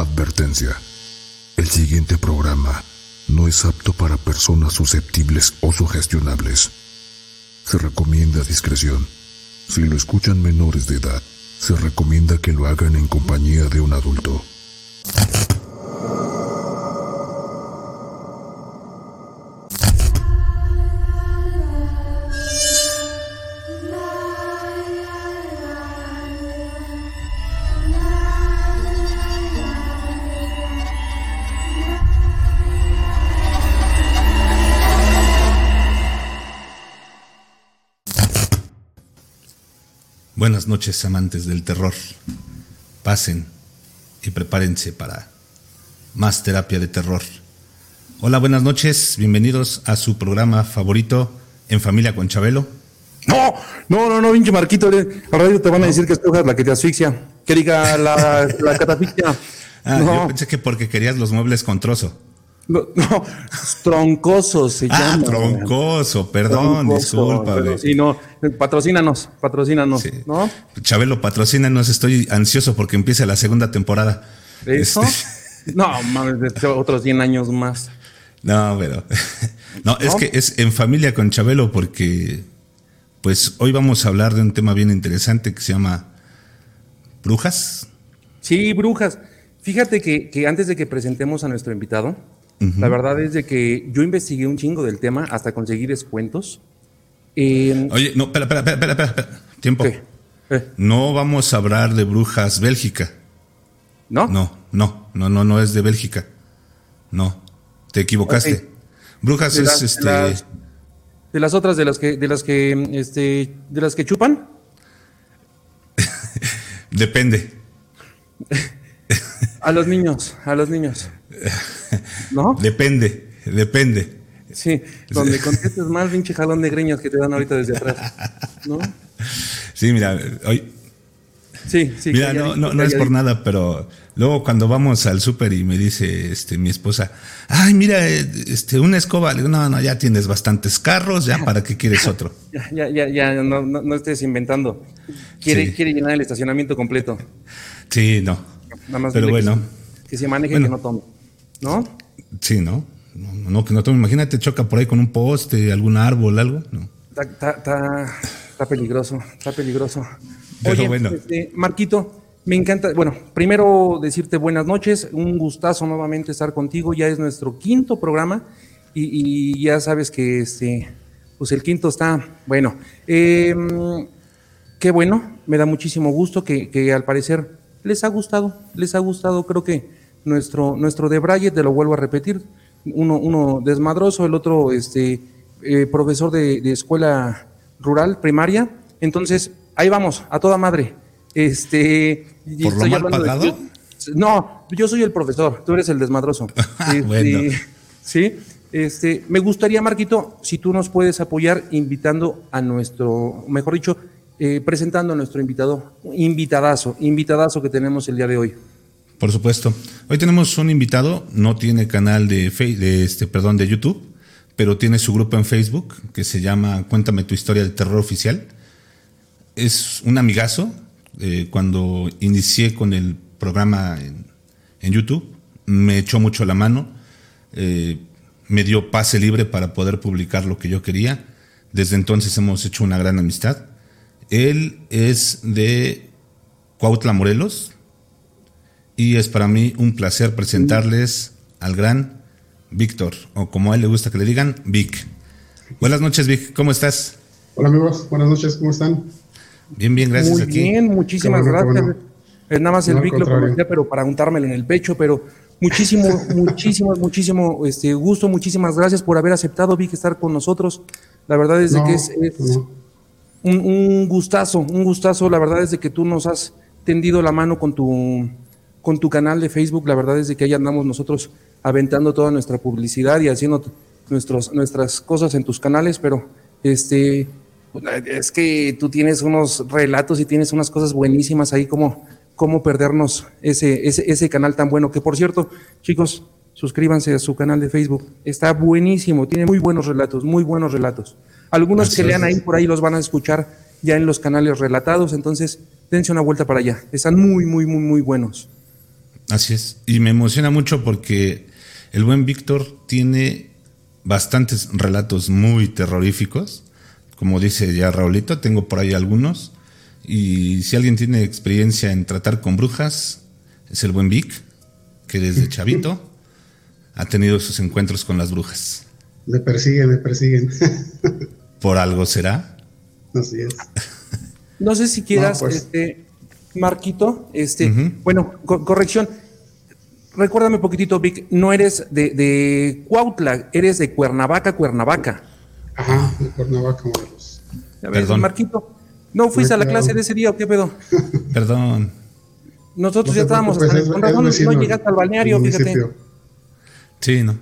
Advertencia. El siguiente programa no es apto para personas susceptibles o sugestionables. Se recomienda discreción. Si lo escuchan menores de edad, se recomienda que lo hagan en compañía de un adulto. Noches, amantes del terror. Pasen y prepárense para más terapia de terror. Hola, buenas noches. Bienvenidos a su programa favorito En Familia con Chabelo. No, no, no, no, pinche Marquito. Al radio te van a decir que escojas la que te asfixia. Que diga la, la catafixia. Ah, no, yo pensé que porque querías los muebles con trozo. No, no, troncoso se Ah, llama. troncoso, perdón, Troncoso, discúlpame. Sí, no, patrocínanos, patrocínanos, Sí. ¿no? Chabelo, patrocínanos, estoy ansioso porque empiece la segunda temporada. ¿Eso? Este, No, mames, otros 100 años más. no, pero. No, es ¿No? que es en familia con Chabelo porque. Pues hoy vamos a hablar de un tema bien interesante que se llama. Brujas. Sí, brujas. Fíjate que, que antes de que presentemos a nuestro invitado, la verdad es de que yo investigué un chingo del tema hasta conseguir descuentos. Eh, Oye, no, espera, espera, espera, espera, espera. Tiempo. ¿qué? Eh, No vamos a hablar de Brujas Bélgica. ¿No? No, no, no, no, no es de Bélgica. No, te equivocaste. Brujas De es las, este. de las- de las otras, de las que, de las que, este, de las que chupan. Depende. A los niños, a los niños. ¿No? Depende, depende. Sí, donde contestes mal, pinche jalón de greñas que te dan ahorita desde atrás. ¿No? Sí, mira, hoy, Sí, sí. mira, no, no, no es por nada, pero luego cuando vamos al súper y me dice este mi esposa, ay, mira, eh, este, una escoba, le digo, no, no, ya tienes bastantes carros, ya para qué quieres otro. Ya, ya, ya, ya, no, no, no estés inventando. Quiere, Sí. quiere llenar el estacionamiento completo. Sí, no. Nada más Pero que bueno, se- Que se maneje, Bueno. que no tome. ¿No? sí, ¿no? No, no, que no tome. Imagínate, choca por ahí con un poste, algún árbol, algo. No. Está, está, está, está peligroso, está peligroso. Pero Oye, bueno. este, Marquito, me encanta, bueno, primero decirte buenas noches, un gustazo nuevamente estar contigo, ya es nuestro quinto programa y, y ya sabes que este, pues el quinto está, bueno, eh, qué bueno, me da muchísimo gusto que, que al parecer les ha gustado, les ha gustado, creo que nuestro, nuestro de Braille, te lo vuelvo a repetir, uno, uno desmadroso, el otro este, eh, profesor de, de escuela rural, primaria, entonces ahí vamos, a toda madre. Este, ¿Por lo mal pagado? yo- no, yo soy el profesor, tú eres el desmadroso. Este, Bueno. Sí, este, me gustaría, Marquito, si tú nos puedes apoyar invitando a nuestro, mejor dicho, eh, presentando a nuestro invitado, invitadazo, invitadazo que tenemos el día de hoy. Por supuesto. Hoy tenemos un invitado, no tiene canal de, de este, perdón, de YouTube, pero tiene su grupo en Facebook que se llama Cuéntame tu historia del terror oficial. Es un amigazo. eh, cuando inicié con el programa en, en YouTube, me echó mucho la mano, eh, me dio pase libre para poder publicar lo que yo quería. Desde entonces hemos hecho una gran amistad. Él es de Cuautla, Morelos, y es para mí un placer presentarles al gran Víctor, o como a él le gusta que le digan, Vic. Buenas noches, Vic, ¿cómo estás? Hola amigos, buenas noches, ¿cómo están? Bien, bien, gracias Muy aquí. bien, muchísimas bueno, gracias. bueno. Es nada más el No, Vic lo conocía, pero para untármelo en el pecho, pero muchísimo, muchísimo, muchísimo este, gusto, muchísimas gracias por haber aceptado, Vic, estar con nosotros. La verdad es de No, que es, es no. un, un gustazo, un gustazo. La verdad es de que tú nos has tendido la mano con tu, con tu canal de Facebook. La verdad es de que ahí andamos nosotros aventando toda nuestra publicidad y haciendo nuestros, nuestras cosas en tus canales, pero este es que tú tienes unos relatos y tienes unas cosas buenísimas ahí como cómo perdernos ese, ese, ese canal tan bueno. Que por cierto, chicos, suscríbanse a su canal de Facebook. Está buenísimo, tiene muy buenos relatos, muy buenos relatos. Algunos que lean ahí por ahí los van a escuchar ya en los canales relatados, entonces dense una vuelta para allá. Están muy, muy, muy, muy buenos. Así es. Y me emociona mucho porque el buen Víctor tiene bastantes relatos muy terroríficos. Como dice ya Raulito, tengo por ahí algunos. Y si alguien tiene experiencia en tratar con brujas, es el buen Vic, que desde chavito ha tenido sus encuentros con las brujas. Me persiguen, me persiguen. ¿Por algo será? Así es. No sé si quieras, No, pues. este, Marquito, este, bueno, co- corrección. Recuérdame un poquitito, Vic, no eres de, de Cuautla, eres de Cuernavaca, Cuernavaca. Ajá, de Cuernavaca, Morelos. A ver, Perdón. Marquito, ¿no fuiste a la clase de ese día o qué pedo? Perdón. Nosotros No ya estábamos, hasta- es- con razón no llegaste al balneario, fíjate. Sí, no.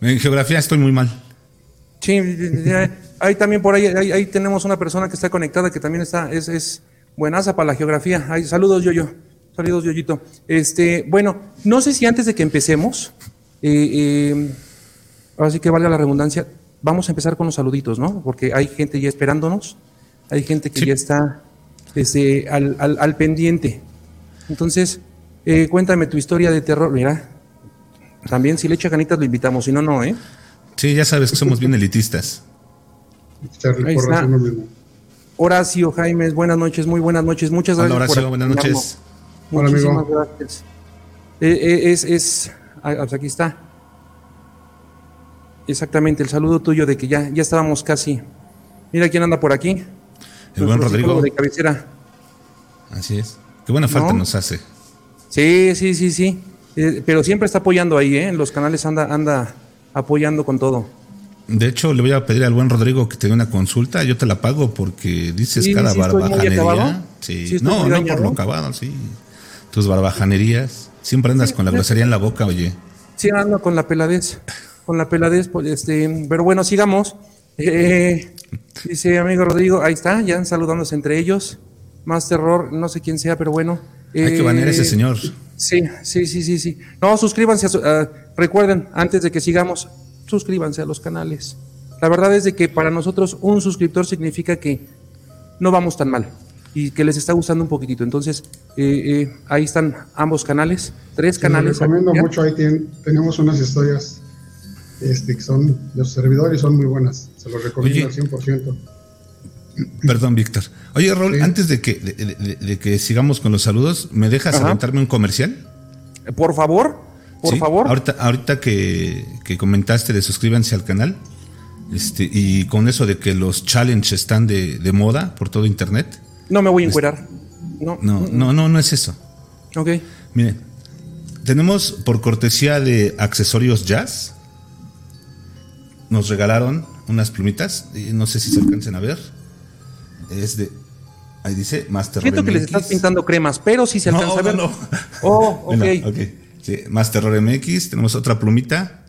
En geografía estoy muy mal. Sí, ahí también por ahí, ahí, ahí tenemos una persona que está conectada que también está, es, es buenaza para la geografía. Ay, saludos, Yoyo. Saludos, Yoyito. Este, bueno, no sé si antes de que empecemos, eh, eh, ahora sí que valga la redundancia, vamos a empezar con los saluditos, ¿no? Porque hay gente ya esperándonos, hay gente que Sí. ya está este, al, al, al pendiente. Entonces, eh, cuéntame tu historia de terror. Mira, también si le echa ganitas lo invitamos, si no, no, ¿eh? Sí, ya sabes que somos bien elitistas. Ahí está. Horacio Jaimes, buenas noches, muy buenas noches, muchas Hola gracias. Horacio, por buenas noches. Hola, Muchísimas amigo. gracias. Eh, eh, es, es, ah, pues aquí está. Exactamente, el saludo tuyo de que ya, ya estábamos casi. Mira quién anda por aquí. El buen Rodrigo. de cabecera. Así es. Qué buena falta ¿No? nos hace. Sí, sí, sí, sí. Eh, pero siempre está apoyando ahí, ¿eh? En los canales anda, anda apoyando con todo. De hecho, le voy a pedir al buen Rodrigo que te dé una consulta. Yo te la pago porque dices Sí, cada sí barbajanería. Sí, no, no por lo acabado, sí. Tus barbajanerías. Siempre andas con la grosería en la boca, oye. Sí, ando con la peladez. Con la peladez, pues, este, pero bueno, sigamos. Eh, dice amigo Rodrigo, ahí está, ya saludándose entre ellos. Más terror, no sé quién sea, pero bueno. Hay que Eh, banear a ese señor. Sí, sí, sí, sí, sí. No, suscríbanse. A su- ah, recuerden, antes de que sigamos, suscríbanse a los canales. La verdad es de que para nosotros un suscriptor significa que no vamos tan mal y que les está gustando un poquitito. Entonces, eh, eh, ahí están ambos canales, tres canales. recomiendo ¿ya? mucho. Ahí tien- tenemos unas historias este, que son de los servidores, son muy buenas. Se los recomiendo Oye. al 100%. Perdón, Víctor. Oye, Raúl, Sí. antes de que, de, de- de que sigamos con los saludos, ¿me dejas Ajá. aventarme un comercial? Por favor, por Sí, favor. Ahorita, ahorita que, que comentaste de suscríbanse al canal, este, y con eso de que los challenges están de, de moda por todo internet. No me voy a encuerar. No, No, no, no, no es eso. Ok. Miren, tenemos por cortesía de accesorios jazz, nos regalaron unas plumitas, y no sé si se alcancen a ver. Es de, ahí dice Master Siento que les estás pintando cremas, pero sí se No, alcanza a ver. no. Oh, ok. Bueno, ok. Sí, más Terror MX. Tenemos otra plumita.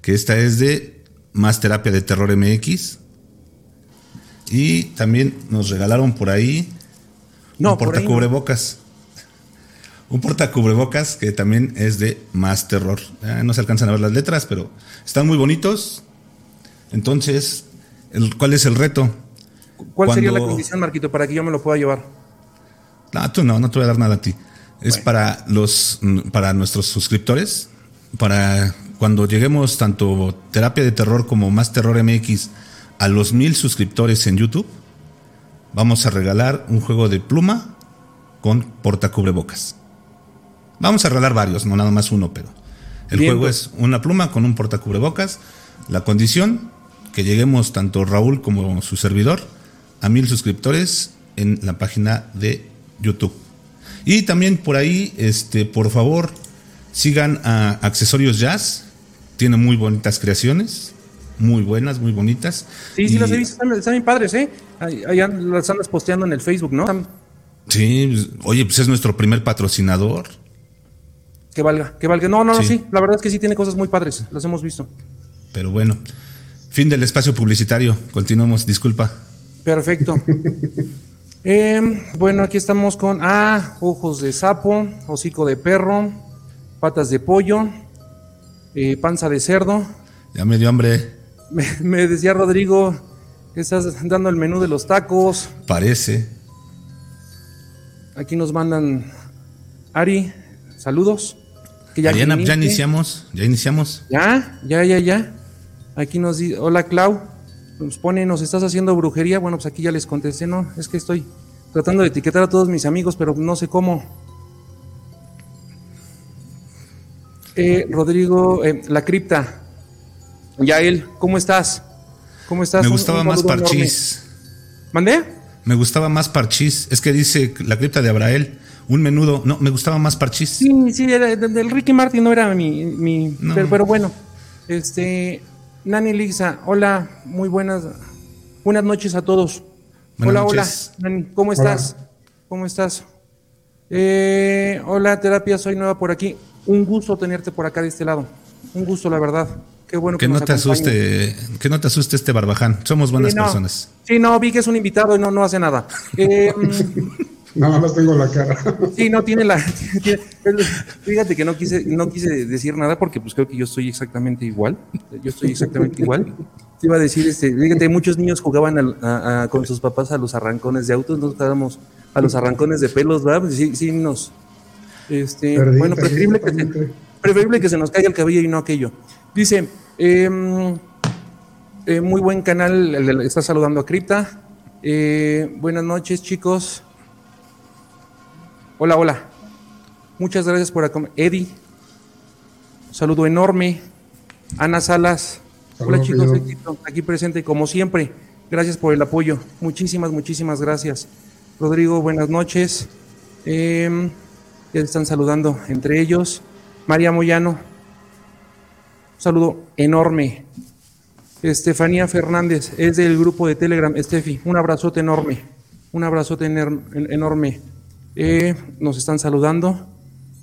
Que esta es de Más Terapia de Terror MX. Y también nos regalaron por ahí No, un por ahí no. portacubrebocas. Un portacubrebocas que también es de Más Terror. Ah, no se alcanzan a ver las letras, pero están muy bonitos. Entonces, el- ¿cuál es el reto? ¿Cuál sería la condición, Marquito, para que yo me lo pueda llevar? No, tú no, no te voy a dar nada a ti. Es para los mm, para nuestros suscriptores, para cuando lleguemos tanto Terapia de Terror como Más Terror MX a los mil suscriptores en YouTube, vamos a regalar un juego de pluma con portacubrebocas. Vamos a regalar varios, no nada más uno, pero el Bien, juego pues. es una pluma con un portacubrebocas. La condición que lleguemos tanto Raúl como su servidor a mil suscriptores en la página de YouTube. Y también por ahí, este, por favor, sigan a Accesorios Jazz. Tiene muy bonitas creaciones, muy buenas, muy bonitas. Sí, sí, Y- las he visto, están, están bien padres, ¿eh? An- las andas posteando en el Facebook, ¿no? Están- Sí, pues, oye, pues es nuestro primer patrocinador. Que valga, que valga. No, no, no, Sí. sí. La verdad es que sí tiene cosas muy padres, las hemos visto. Pero bueno, fin del espacio publicitario. Continuamos, disculpa. Perfecto. Em, bueno, aquí estamos con, ah, ojos de sapo, hocico de perro, patas de pollo, eh, panza de cerdo. Ya me dio hambre, Me, me decía Rodrigo que estás dando el menú de los tacos. parece. Aquí nos mandan Ari, saludos. Que ya, ya iniciamos, ya iniciamos. Ya, ya, ya, ya. Aquí nos dice, hola Clau, nos pone, nos estás haciendo brujería. Bueno, pues aquí ya les contesté, no, es que estoy tratando de etiquetar a todos mis amigos, pero no sé cómo. Eh, Rodrigo, eh, la cripta. Yael, ¿cómo estás? ¿Cómo estás? Me gustaba más Parchís. ¿Mandé? Me gustaba más Parchís. Es que dice la cripta de Abrael. Un menudo. No, me gustaba más Parchís. Sí, sí, del Ricky Martin no era mi. Pero, bueno. Este. Nani Lixa, hola, muy buenas. Buenas noches a todos. hola, hola. Nani, ¿cómo estás? ¿Cómo estás? Eh, hola, terapia, soy nueva por aquí. Un gusto tenerte por acá de este lado. Un gusto, la verdad. Qué bueno que, no te asuste, que no te asuste este barbaján. Somos buenas personas. Sí, no, vi que es un invitado y no, no hace nada. Eh, Nada más tengo la cara. Sí, no tiene la. fíjate que no quise, no quise decir nada porque pues creo que yo estoy exactamente igual. Yo estoy exactamente igual. Te iba a decir, este, fíjate, muchos niños jugaban con sus papás a los arrancones de autos, nosotros jugábamos a los arrancones de pelos, ¿verdad? Pues sí, sí nos. Este, bueno, preferible que, se, preferible que se nos caiga el cabello y no aquello. Dice, em, eh, muy buen canal, está saludando a Cripta. Eh, buenas noches, chicos. Hola, hola. Muchas gracias por acompañar. Eddie, saludo enorme. Ana Salas. hola chicos, aquí presente como siempre. Gracias por el apoyo. Muchísimas, muchísimas gracias. Rodrigo, buenas noches. Eh, ya están saludando entre ellos. María Moyano, un saludo enorme. Estefanía Fernández es del grupo de Telegram. Estefi, un abrazote enorme. Un abrazote enorme. Eh, nos están saludando,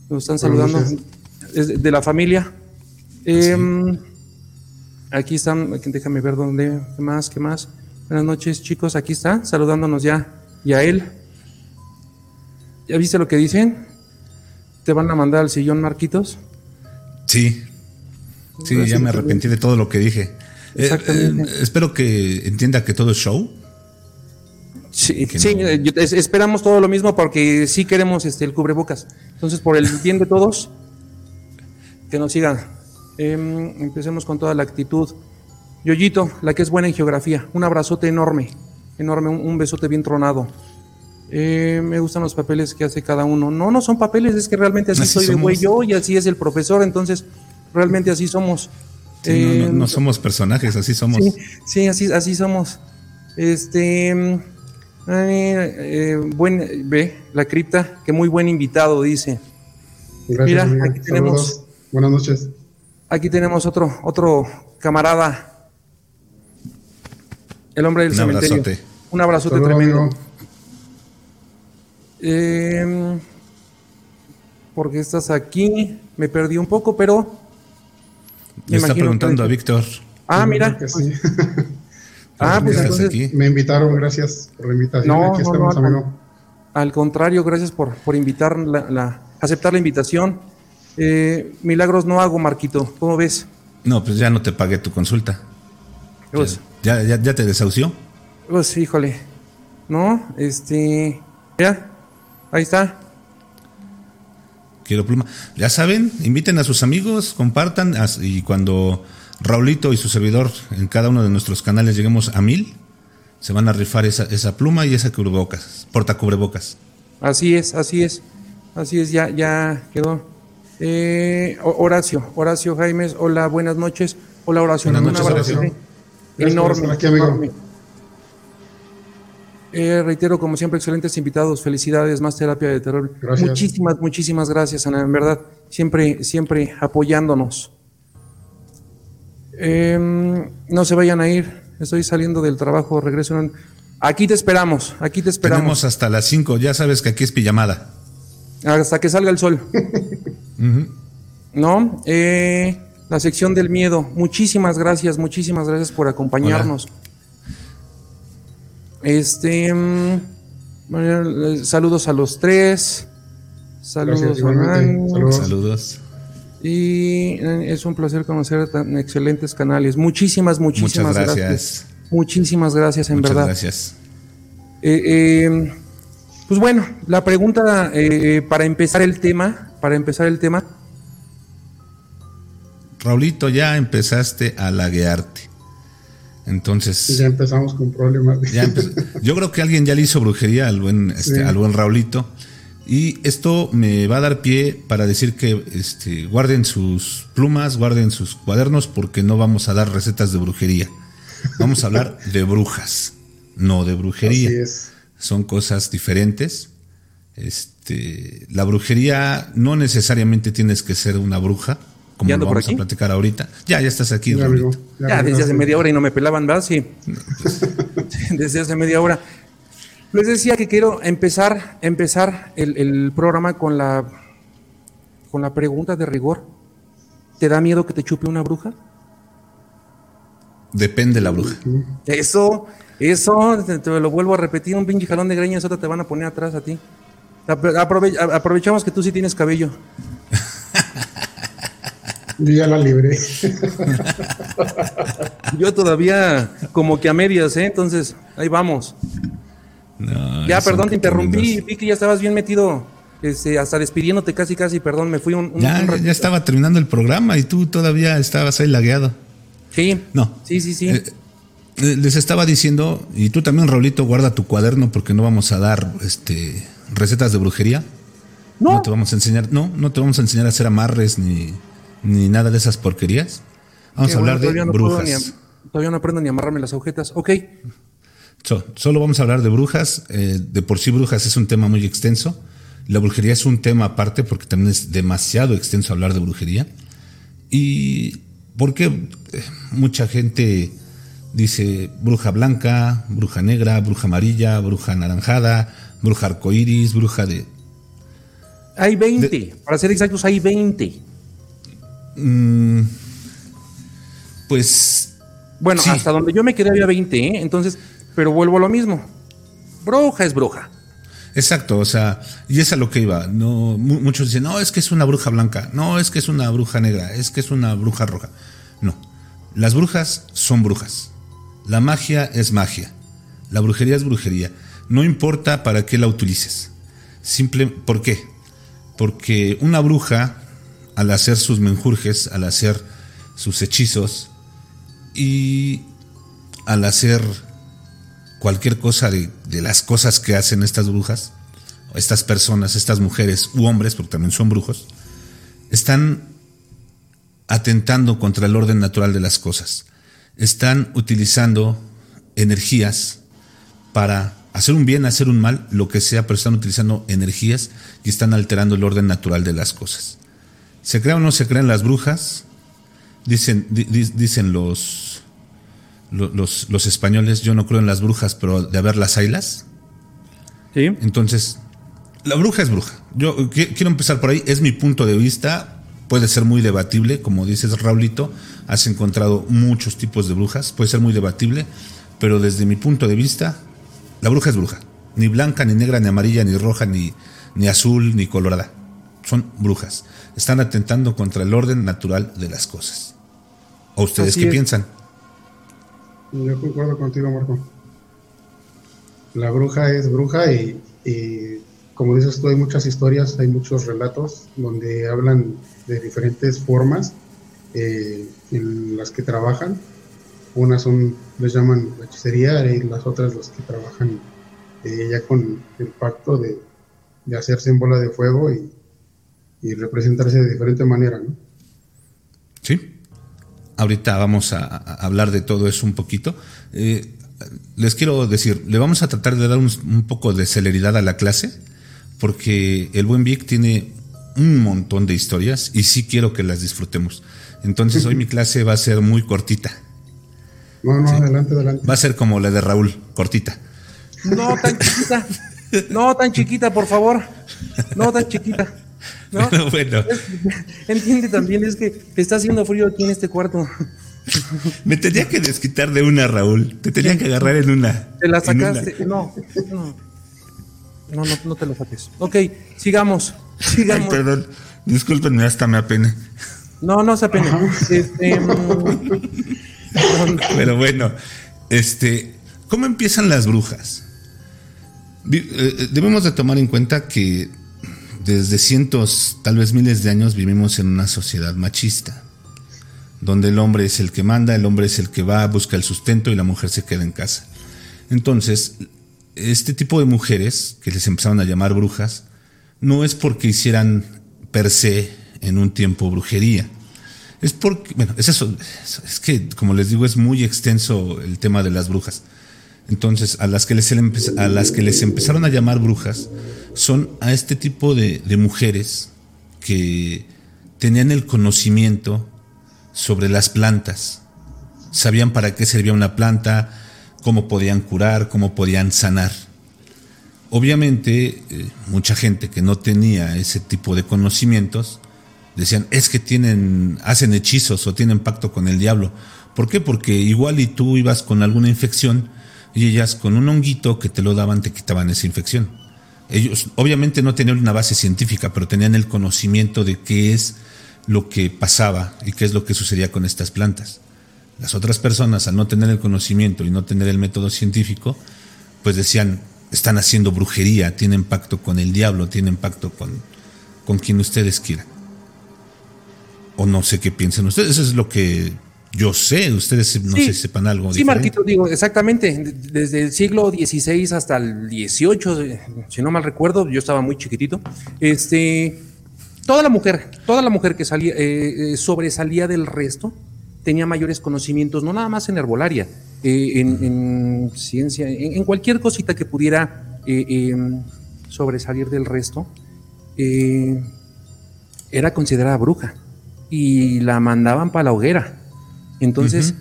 nos están saludando de, la familia. Em, aquí están, déjame ver dónde, qué más, qué más. Buenas noches, chicos, aquí está, saludándonos ya, y a él. ¿Ya viste lo que dicen? ¿Te van a mandar al sillón, Marquitos? Sí, sí, ya me arrepentí de todo lo que dije. Eh, eh, espero que entienda que todo es show Sí, eh, esperamos todo lo mismo porque sí queremos este, el cubrebocas. Entonces, por el bien de todos, que nos sigan. Em, empecemos con toda la actitud. Yoyito, la que es buena en geografía, un abrazote enorme, enorme, un, besote bien tronado. Eh, me gustan los papeles que hace cada uno. No, no son papeles, es que realmente así, soy de güey yo y así es el profesor, entonces realmente así somos. no, em, somos personajes, así somos. Sí, sí, así, así somos. Este eh, buen, ve, la cripta, que muy buen invitado, dice. Gracias, Mira, aquí tenemos. Buenas noches. Aquí tenemos otro, otro camarada. El hombre del Un cementerio. Abrazote. Un abrazote tremendo. Eh, porque estás aquí? Me perdí un poco, pero. Le está preguntando a Víctor. Ah, mira. Ah, pues entonces. Me invitaron, gracias por la invitación. No, Aquí estamos, amigo. Al contrario, gracias por, por invitar, la, aceptar la invitación. Eh, milagros no hago, Marquito. ¿Cómo ves? No, pues ya no te pagué tu consulta. Pues, ¿Ya, ya, ya, te desahució? Pues híjole. No, este. Ya, ahí está. Quiero pluma. Ya saben, inviten a sus amigos, compartan y cuando Raulito y su servidor en cada uno de nuestros canales lleguemos a mil, se van a rifar esa, esa pluma y esa cubrebocas, porta cubrebocas. Así es, así es, así es, ya, ya quedó. Eh, Horacio, Horacio Jaimes, hola, buenas noches. Hola Horacio, buenas noches, Horacio. Enorme, aquí, enorme. Eh, reitero, como siempre, excelentes invitados. Felicidades, más terapia de terror. Muchísimas, muchísimas gracias, Ana. En verdad, siempre, siempre apoyándonos. Em, no se vayan a ir. Estoy saliendo del trabajo, regreso. Aquí te esperamos, aquí te esperamos. Tenemos hasta las 5, ya sabes que aquí es pijamada. Hasta que salga el sol. ¿No? Eh, la sección del miedo. Muchísimas gracias, muchísimas gracias por acompañarnos. Este. Em, saludos a los tres. Saludos, saludos. saludos. Y eh, es un placer conocer tan excelentes canales. Muchísimas, muchísimas gracias. Muchísimas gracias, en verdad. Gracias. Eh, eh, pues bueno, la pregunta para empezar el tema para empezar el tema. Raulito, ya empezaste a laguearte. Entonces. Ya empezamos con problemas. yo creo que alguien ya le hizo brujería al buen, este, al buen Raulito. Y esto me va a dar pie para decir que este, guarden sus plumas, guarden sus cuadernos, porque no vamos a dar recetas de brujería. Vamos a hablar de brujas, no de brujería. Son cosas diferentes. Este, la brujería no necesariamente tienes que ser una bruja como lo vamos a platicar ahorita. Ya, ya estás aquí, ya, ya, desde hace media hora y no me pelaban, ¿verdad? Sí. desde hace media hora. Les decía que quiero empezar, empezar el, programa con la, con la pregunta de rigor. ¿Te da miedo que te chupe una bruja? Depende la bruja. Eso, eso, te, lo vuelvo a repetir, un pinche jalón de greñas, otra te van a poner atrás a ti. aprovechamos que tú sí tienes cabello. Yo ya la libré. Yo todavía como que a medias, ¿eh? Entonces, ahí vamos. ya, perdón, te interrumpí. Vi que ya estabas bien metido. Este, hasta despidiéndote casi, casi, perdón, me fui un... ya, ya estaba terminando el programa y tú todavía estabas ahí lagueado. Sí. No. Sí, sí, sí. Eh, eh, les estaba diciendo, y tú también, Raulito, guarda tu cuaderno porque no vamos a dar este, recetas de brujería. No. No te vamos a enseñar, no, no te vamos a enseñar a hacer amarres ni ni nada de esas porquerías. Vamos a hablar de brujas. todavía no aprendo ni amarrarme las agujetas. Ok. solo vamos a hablar de brujas. Eh, de por sí, brujas es un tema muy extenso. La brujería es un tema aparte porque también es demasiado extenso hablar de brujería. Y porque eh, mucha gente dice bruja blanca, bruja negra, bruja amarilla, bruja anaranjada, bruja arcoíris, bruja de. Hay 20, para ser exactos, hay 20. Mm, pues. Bueno, hasta donde yo me quedé había 20, ¿eh? Entonces, pero vuelvo a lo mismo. Bruja es bruja. Exacto, o sea, y es a lo que iba. No, muchos dicen, no, es que es una bruja blanca, no, es que es una bruja negra, es que es una bruja roja. No, las brujas son brujas. La magia es magia. La brujería es brujería. No importa para qué la utilices. Simple, ¿por qué? Porque una bruja al hacer sus menjurjes, al hacer sus hechizos y al hacer cualquier cosa de, las cosas que hacen estas brujas, estas personas, estas mujeres u hombres, porque también son brujos, están atentando contra el orden natural de las cosas. Están utilizando energías para hacer un bien, hacer un mal, lo que sea, pero están utilizando energías y están alterando el orden natural de las cosas. ¿Se creen o no se creen las brujas? Dicen, dicen los, los, los, españoles, yo no creo en las brujas, pero de haber las haylas. Sí. Entonces, la bruja es bruja. Yo quiero empezar por ahí, es mi punto de vista, puede ser muy debatible, como dices Raulito, has encontrado muchos tipos de brujas, puede ser muy debatible, pero desde mi punto de vista, la bruja es bruja. Ni blanca, ni negra, ni amarilla, ni roja, ni, ni azul, ni colorada. Son brujas están atentando contra el orden natural de las cosas. ¿O ustedes qué piensan? Yo concuerdo contigo, Marco. La bruja es bruja y, como dices tú, hay muchas historias, hay muchos relatos donde hablan de diferentes formas eh, en las que trabajan. Unas son, les llaman hechicería y las otras las que trabajan eh, ya con el pacto de, de hacerse en bola de fuego y, y representarse de diferente manera, ¿no? Sí. Ahorita vamos a, hablar de todo eso un poquito. Eh, les quiero decir, le vamos a tratar de dar un, poco de celeridad a la clase, porque el buen Vic tiene un montón de historias y sí quiero que las disfrutemos. Entonces hoy mi clase va a ser muy cortita. No, no, adelante, adelante. Va a ser como la de Raúl, cortita. No tan chiquita. No tan chiquita, por favor. No tan chiquita. bueno. Entiende también, es que está haciendo frío aquí en este cuarto. Me tenía que desquitar de una, Raúl. Te tenía que agarrar en una. Te la sacaste. No, no, no, no, te lo saques. Ok, sigamos. sigamos. perdón, discúlpenme, hasta me apene. No, no se apene. Este, mm, Pero bueno, este, ¿cómo empiezan las brujas? Eh, debemos de tomar en cuenta que desde cientos, tal vez miles de años vivimos en una sociedad machista, donde el hombre es el que manda, el hombre es el que va, busca el sustento y la mujer se queda en casa. Entonces, este tipo de mujeres que les empezaron a llamar brujas, no es porque hicieran per se en un tiempo brujería. Es porque, bueno, es eso, es que como les digo, es muy extenso el tema de las brujas. Entonces, a las que les, a las que les empezaron a llamar brujas son a este tipo de, mujeres que tenían el conocimiento sobre las plantas, sabían para qué servía una planta, cómo podían curar, cómo podían sanar. Obviamente, eh, mucha gente que no tenía ese tipo de conocimientos decían, es que tienen, hacen hechizos o tienen pacto con el diablo. ¿Por qué? Porque igual y tú ibas con alguna infección y ellas con un honguito que te lo daban te quitaban esa infección. Ellos obviamente no tenían una base científica, pero tenían el conocimiento de qué es lo que pasaba y qué es lo que sucedía con estas plantas. Las otras personas, al no tener el conocimiento y no tener el método científico, pues decían, están haciendo brujería, tienen pacto con el diablo, tienen pacto con, con quien ustedes quieran. O no sé qué piensan ustedes, eso es lo que yo sé, ustedes no sé si sepan algo. Sí, Marquito, digo, exactamente, desde el siglo XVI hasta el XVIII, si no mal recuerdo, yo estaba muy chiquitito, este, toda la mujer, toda la mujer que salía, eh, eh, sobresalía del resto, tenía mayores conocimientos, no nada más en herbolaria, eh, en, ciencia, en, cualquier cosita que pudiera eh, em, sobresalir del resto, era considerada bruja y la mandaban para la hoguera. Entonces,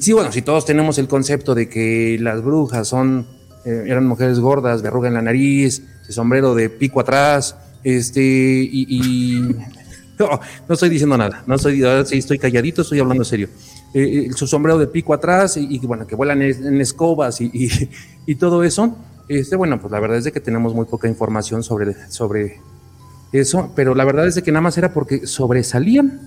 sí, bueno, si todos tenemos el concepto de que las brujas son, eran mujeres gordas, verruga en la nariz, sombrero de pico atrás, este, y no, no estoy diciendo nada, no estoy, estoy calladito, estoy hablando serio. Eh, eh, su sombrero de pico atrás y, bueno, que vuelan en, escobas y, y, todo eso. Este, bueno, pues la verdad es de que tenemos muy poca información sobre, sobre eso, pero la verdad es de que nada más era porque sobresalían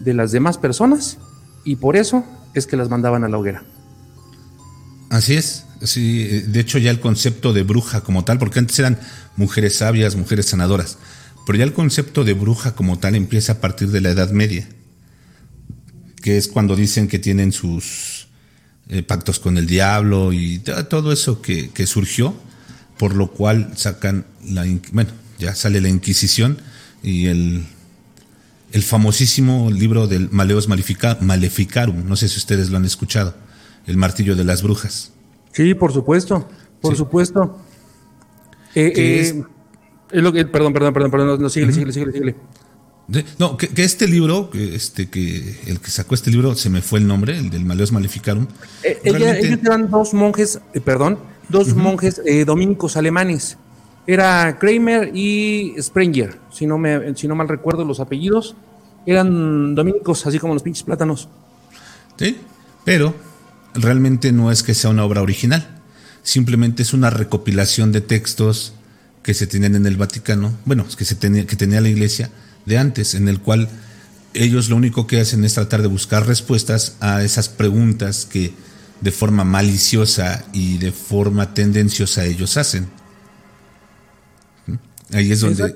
de las demás personas y por eso es que las mandaban a la hoguera. Así es, sí, de hecho ya el concepto de bruja como tal, porque antes eran mujeres sabias, mujeres sanadoras pero ya el concepto de bruja como tal empieza a partir de la Edad Media, que es cuando dicen que tienen sus eh, pactos con el diablo y todo eso que, surgió, por lo cual sacan la... Bueno, ya sale la Inquisición y el, el famosísimo libro del Maleos Maleficarum, no sé si ustedes lo han escuchado, El martillo de las brujas. Sí, por supuesto, por supuesto. Eh, eh, lo que, perdón, perdón, perdón, perdón, no, sigue, sigue, sigue, sigue. No, que, este libro, este, que el que sacó este libro, se me fue el nombre, el del Maleos Maleficarum. Eh, ellos eran dos monjes, eh, perdón, dos monjes eh, dominicos alemanes. Era Kramer y Sprenger, si no, me, si no mal recuerdo los apellidos. Eran dominicos, así como los pinches plátanos. Sí, pero realmente no es que sea una obra original. Simplemente es una recopilación de textos que se tenían en el Vaticano, bueno, que, se tenía, que tenía la iglesia de antes, en el cual ellos lo único que hacen es tratar de buscar respuestas a esas preguntas que de forma maliciosa y de forma tendenciosa ellos hacen. Ahí es donde...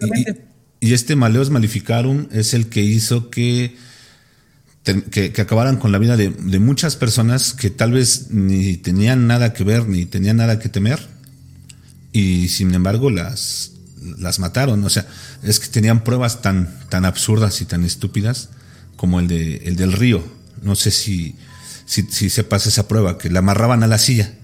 Y, este Maleos Malificarum es el que hizo que, que, acabaran con la vida de, de, muchas personas que tal vez ni tenían nada que ver ni tenían nada que temer y sin embargo las, las mataron. O sea, es que tenían pruebas tan, tan absurdas y tan estúpidas como el, de, el del río. No sé si, si, si sepas esa prueba, que la amarraban a la silla.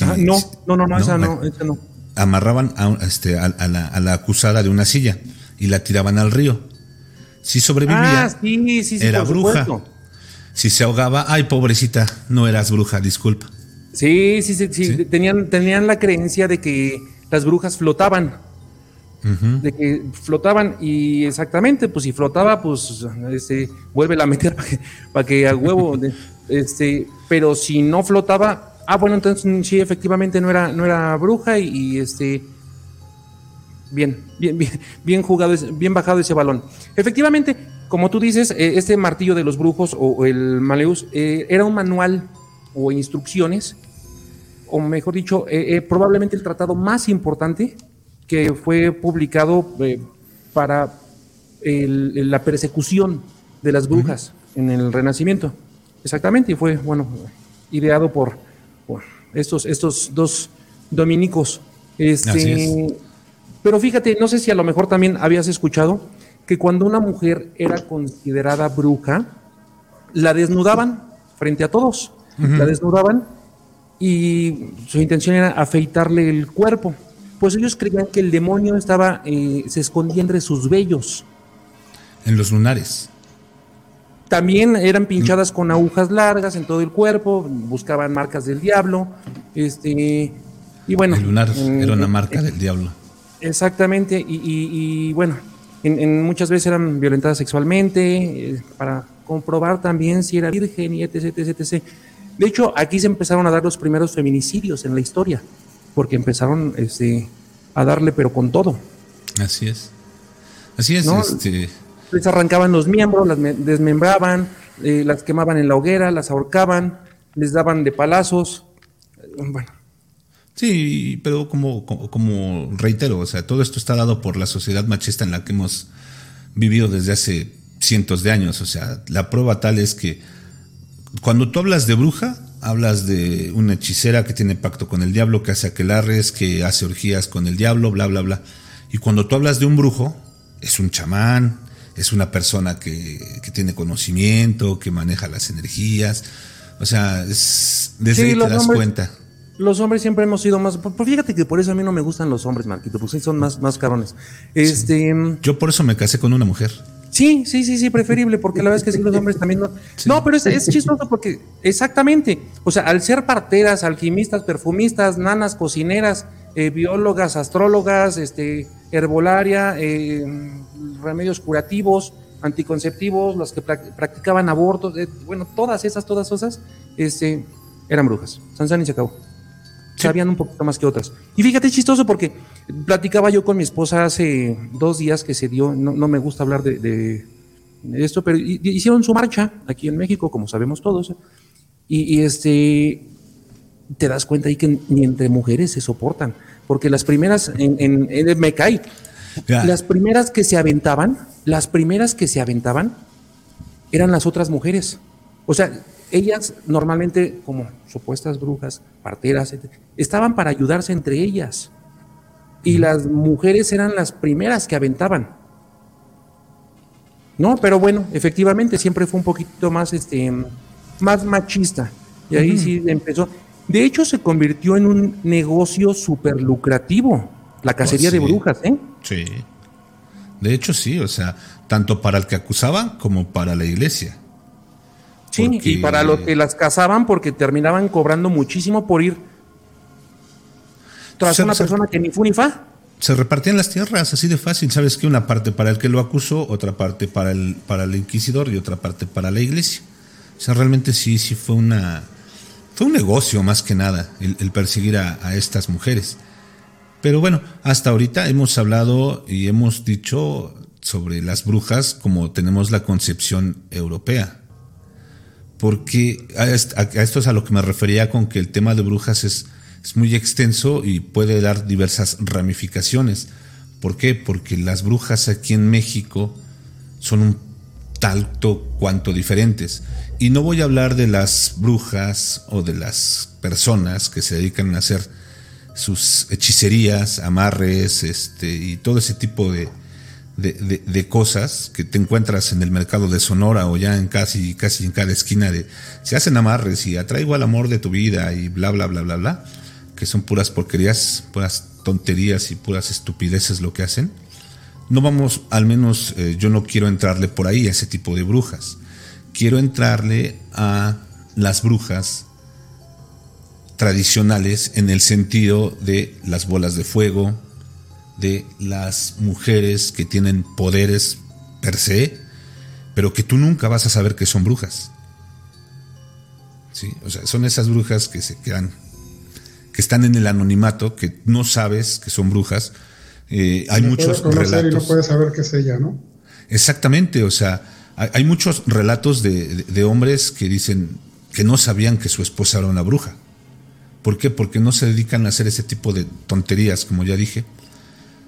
Ah, no, no, no, no, esa no, esa no. Amarraban a, este, a, la, a, la, acusada de una silla y la tiraban al río. Si sobrevivía, ah, era bruja. Si se ahogaba, ay, pobrecita, no eras bruja, disculpa. Sí, sí, sí, Tenían, tenían la creencia de que las brujas flotaban. De que flotaban y exactamente, pues si flotaba, pues este, vuelve a meter para que, a huevo, este, pero si no flotaba, ah, bueno, entonces sí, efectivamente no era, no era bruja y, este, bien, bien, bien, bien jugado, bien bajado ese balón. Efectivamente, como tú dices, eh, este martillo de los brujos o, el Maleus eh, era un manual o instrucciones, o mejor dicho, eh, eh, probablemente el tratado más importante que fue publicado para la persecución de las brujas en el Renacimiento. Exactamente, y fue, bueno, ideado por, estos, estos dos dominicos. Este, pero fíjate, no sé si a lo mejor también habías escuchado que cuando una mujer era considerada bruja, la desnudaban frente a todos. La desnudaban y su intención era afeitarle el cuerpo. Pues ellos creían que el demonio estaba, eh, se escondía entre sus vellos. En los lunares. También eran pinchadas con agujas largas en todo el cuerpo, buscaban marcas del diablo. Este, y bueno. El lunar era una marca del diablo. Exactamente, y, bueno, en, muchas veces eran violentadas sexualmente, eh, para comprobar también si era virgen y etc, etc, etc. De hecho, aquí se empezaron a dar los primeros feminicidios en la historia, porque empezaron este, a darle pero con todo. Así es. Así es. Este... Les arrancaban los miembros, las desmembraban, eh, las quemaban en la hoguera, las ahorcaban, les daban de palazos. Bueno. Sí, pero como, como, reitero, o sea, todo esto está dado por la sociedad machista en la que hemos vivido desde hace cientos de años. O sea, la prueba tal es que cuando tú hablas de bruja, hablas de una hechicera que tiene pacto con el diablo, que hace aquelarres, que hace orgías con el diablo, bla, bla, bla. Y cuando tú hablas de un brujo, es un chamán, es una persona que, tiene conocimiento, que maneja las energías. O sea, es, desde ahí te das cuenta. Los hombres siempre hemos sido más. Fíjate que por eso a mí no me gustan los hombres, Marquito, porque son más, más carones. Este, Yo por eso me casé con una mujer. Sí, sí, sí, sí, preferible, porque la verdad es que sí, los hombres también no. No, pero es, chistoso porque, exactamente, o sea, al ser parteras, alquimistas, perfumistas, nanas, cocineras, eh, biólogas, astrólogas, este, herbolaria, eh, remedios curativos, anticonceptivos, las que practicaban abortos, eh, bueno, todas esas, todas esas, este, eran brujas. Sansan y se acabó sabían un poquito más que otras. Y fíjate, es chistoso porque platicaba yo con mi esposa hace dos días que se dio, no, me gusta hablar de, esto, pero hicieron su marcha aquí en México, como sabemos todos, y, este, te das cuenta ahí que ni entre mujeres se soportan, porque las primeras, en, en, me cae, las primeras que se aventaban, las primeras que se aventaban eran las otras mujeres. O sea, ellas normalmente, como supuestas brujas, parteras, estaban para ayudarse entre ellas. Y las mujeres eran las primeras que aventaban. No, pero bueno, efectivamente siempre fue un poquito más, este, más machista. Y ahí sí empezó. De hecho, se convirtió en un negocio súper lucrativo, la cacería de brujas, ¿eh? Sí. De hecho, sí, o sea, tanto para el que acusaba como para la iglesia. Sí, y para los que las cazaban porque terminaban cobrando muchísimo por ir tras una persona que ni fu ni fa. Se repartían las tierras así de fácil, ¿sabes qué? Una parte para el que lo acusó, otra parte para el, para el inquisidor y otra parte para la iglesia. O sea, realmente sí, sí fue una... Fue un negocio más que nada el, perseguir a, estas mujeres. Pero bueno, hasta ahorita hemos hablado y hemos dicho sobre las brujas como tenemos la concepción europea porque a esto es a lo que me refería con que el tema de brujas es, es muy extenso y puede dar diversas ramificaciones. ¿Por qué? Porque las brujas aquí en México son un tanto cuanto diferentes. Y no voy a hablar de las brujas o de las personas que se dedican a hacer sus hechicerías, amarres, este, y todo ese tipo de, de, cosas que te encuentras en el mercado de Sonora o ya en casi, casi en cada esquina de se hacen amarres y atraigo al amor de tu vida y bla bla bla bla bla, que son puras porquerías, puras tonterías y puras estupideces lo que hacen. No vamos, al menos eh, yo no quiero entrarle por ahí a ese tipo de brujas. Quiero entrarle a las brujas tradicionales en el sentido de las bolas de fuego, de las mujeres que tienen poderes per se, pero que tú nunca vas a saber que son brujas. ¿Sí? O sea, son esas brujas que se quedan, que están en el anonimato, que no sabes que son brujas. Eh, hay muchos relatos. Y no puedes saber que es ella, ¿no? Exactamente, o sea, hay, muchos relatos de, de, hombres que dicen que no sabían que su esposa era una bruja. ¿Por qué? Porque no se dedican a hacer ese tipo de tonterías, como ya dije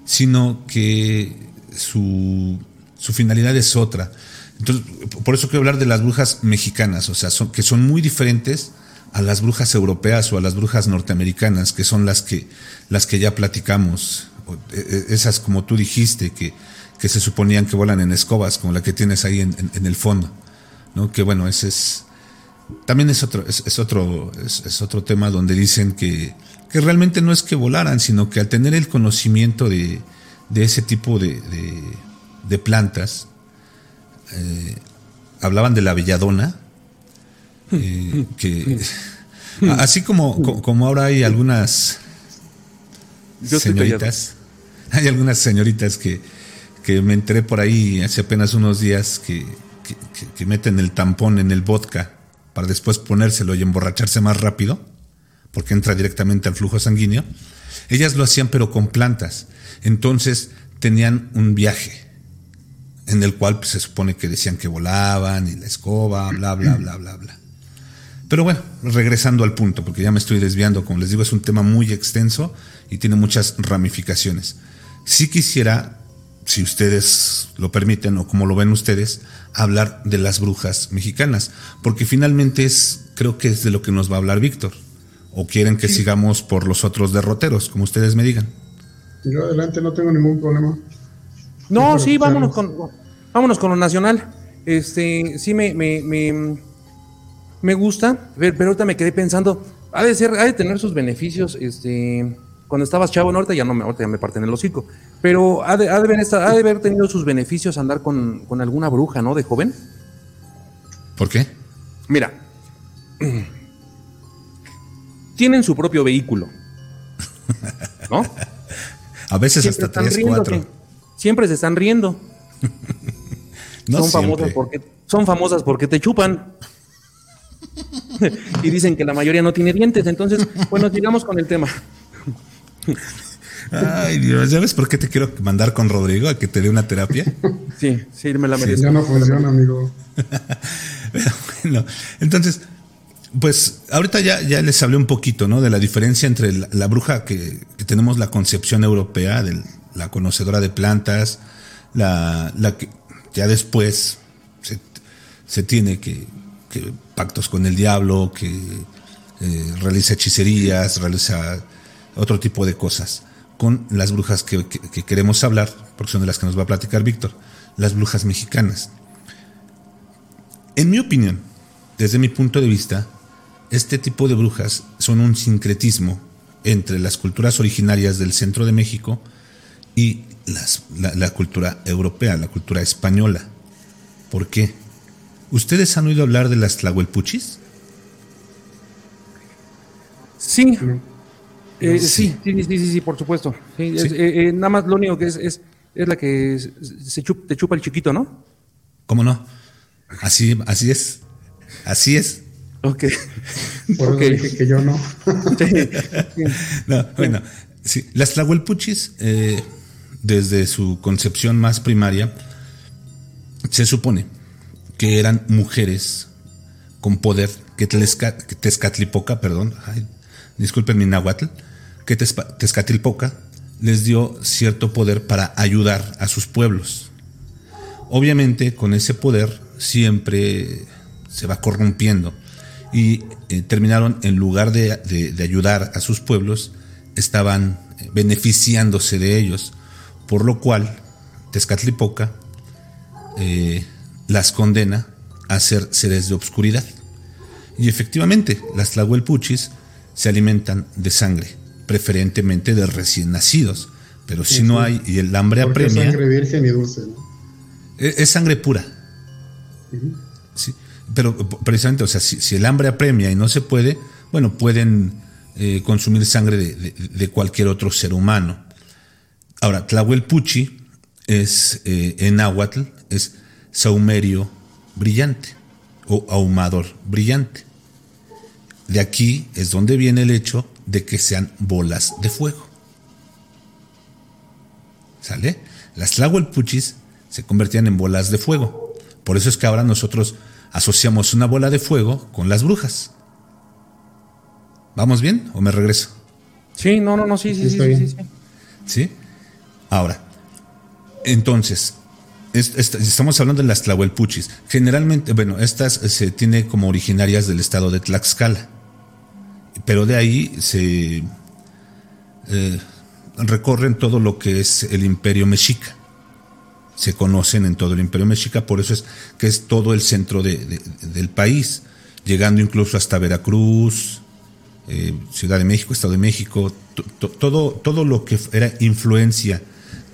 sino que su, su finalidad es otra. Entonces, por eso quiero hablar de las brujas mexicanas, o sea, que son muy diferentes a las brujas europeas o a las brujas norteamericanas, que son las que, las que ya platicamos, e, e, esas como tú dijiste, que, que se suponían que vuelan en escobas, como la que tienes ahí en, en, el fondo, ¿no? Que bueno, ese es, también es otro, es, otro, es, otro tema donde dicen que, que realmente no es que volaran, sino que al tener el conocimiento de, de ese tipo de, de, de plantas, eh, hablaban de la belladona, eh, que así como, como ahora hay algunas señoritas, hay algunas señoritas que, que me enteré por ahí hace apenas unos días que, que, meten el tampón en el vodka para después ponérselo y emborracharse más rápido, porque entra directamente al flujo sanguíneo. Ellas lo hacían pero con plantas. Entonces tenían un viaje en el cual pues, se supone que decían que volaban y la escoba, bla, bla, bla, bla, bla. Pero bueno, regresando al punto, porque ya me estoy desviando, como les digo, es un tema muy extenso y tiene muchas ramificaciones. Si quisiera, si ustedes lo permiten o como lo ven ustedes, hablar de las brujas mexicanas, porque finalmente es, creo que es de lo que nos va a hablar Víctor. ¿O quieren que sigamos por los otros derroteros, como ustedes me digan? Yo adelante no tengo ningún problema. No, sí, vámonos con, vámonos con lo nacional. Este, sí me, me, me, me gusta, pero ahorita me quedé pensando, ha de ser, ha de tener sus beneficios, este, cuando estabas chavo, ahorita ya no me, ahorita ya me parten el hocico, pero ha de, ha de, haber, ha de haber tenido sus beneficios andar con, con alguna bruja, ¿no? De joven. ¿Por qué? Mira, tienen su propio vehículo, ¿no? A veces hasta tres, cuatro siempre se están riendo. son, famosas porque, son famosas porque te chupan. y dicen que la mayoría no tiene dientes. Entonces, bueno, sigamos con el tema. Ay, Dios, ¿ya ves por qué te quiero mandar con Rodrigo a que te dé una terapia? Sí, sí, me la merezco. ya no funciona, amigo. bueno, entonces, pues ahorita ya, ya les hablé un poquito, ¿no? De la diferencia entre la, bruja que, que, tenemos la concepción europea del, la conocedora de plantas, la, la que ya después se, tiene que, pactos con el diablo, que eh, realiza hechicerías, realiza otro tipo de cosas. Con las brujas que, queremos hablar, porque son de las que nos va a platicar Víctor, las brujas mexicanas. En mi opinión, desde mi punto de vista, este tipo de brujas son un sincretismo entre las culturas originarias del centro de México y la, cultura europea, la cultura española. ¿Por qué? ¿Ustedes han oído hablar de las tlahuelpuchis? Sí. Eh, sí. sí. sí, sí, por supuesto. Eh, eh, nada más lo único que es, es, la que se te chupa el chiquito, ¿no? ¿Cómo no? Así, así es. Así es. Ok. Por okay. dije que yo no. no bueno, sí. Las tlahuelpuchis desde su concepción más primaria, se supone que eran mujeres con poder, que Tezcatlipoca, perdón, disculpen mi náhuatl, que Tezcatlipoca les dio cierto poder para ayudar a sus pueblos. Obviamente con ese poder siempre se va corrompiendo y eh, terminaron en lugar de, ayudar a sus pueblos, estaban beneficiándose de ellos por lo cual Tezcatlipoca eh, las condena a ser seres de obscuridad. Y efectivamente, las tlahuelpuchis se alimentan de sangre, preferentemente de recién nacidos. Pero si no hay y el hambre apremia. Es sangre virgen y dulce, Es, sangre pura. sí, pero precisamente, o sea, si, el hambre apremia y no se puede, bueno, pueden eh, consumir sangre de, cualquier otro ser humano. Ahora, Tlahuelpuchi es eh, en náhuatl es saumerio brillante o ahumador brillante. De aquí es donde viene el hecho de que sean bolas de fuego. ¿Sale? Las Tlahuelpuchis se convertían en bolas de fuego. Por eso es que ahora nosotros asociamos una bola de fuego con las brujas. ¿Vamos bien o me regreso? Sí, no, no, no, sí, sí, sí, sí, sí. ¿Sí? Ahora, entonces, estamos hablando de las tlahuelpuchis. Generalmente, bueno, estas se tiene como originarias del estado de Tlaxcala, pero de ahí se eh, recorren todo lo que es el imperio mexica. Se conocen en todo el imperio mexica, por eso es que es todo el centro del país, llegando incluso hasta Veracruz, eh, Ciudad de México, Estado de México, todo, todo lo que era influencia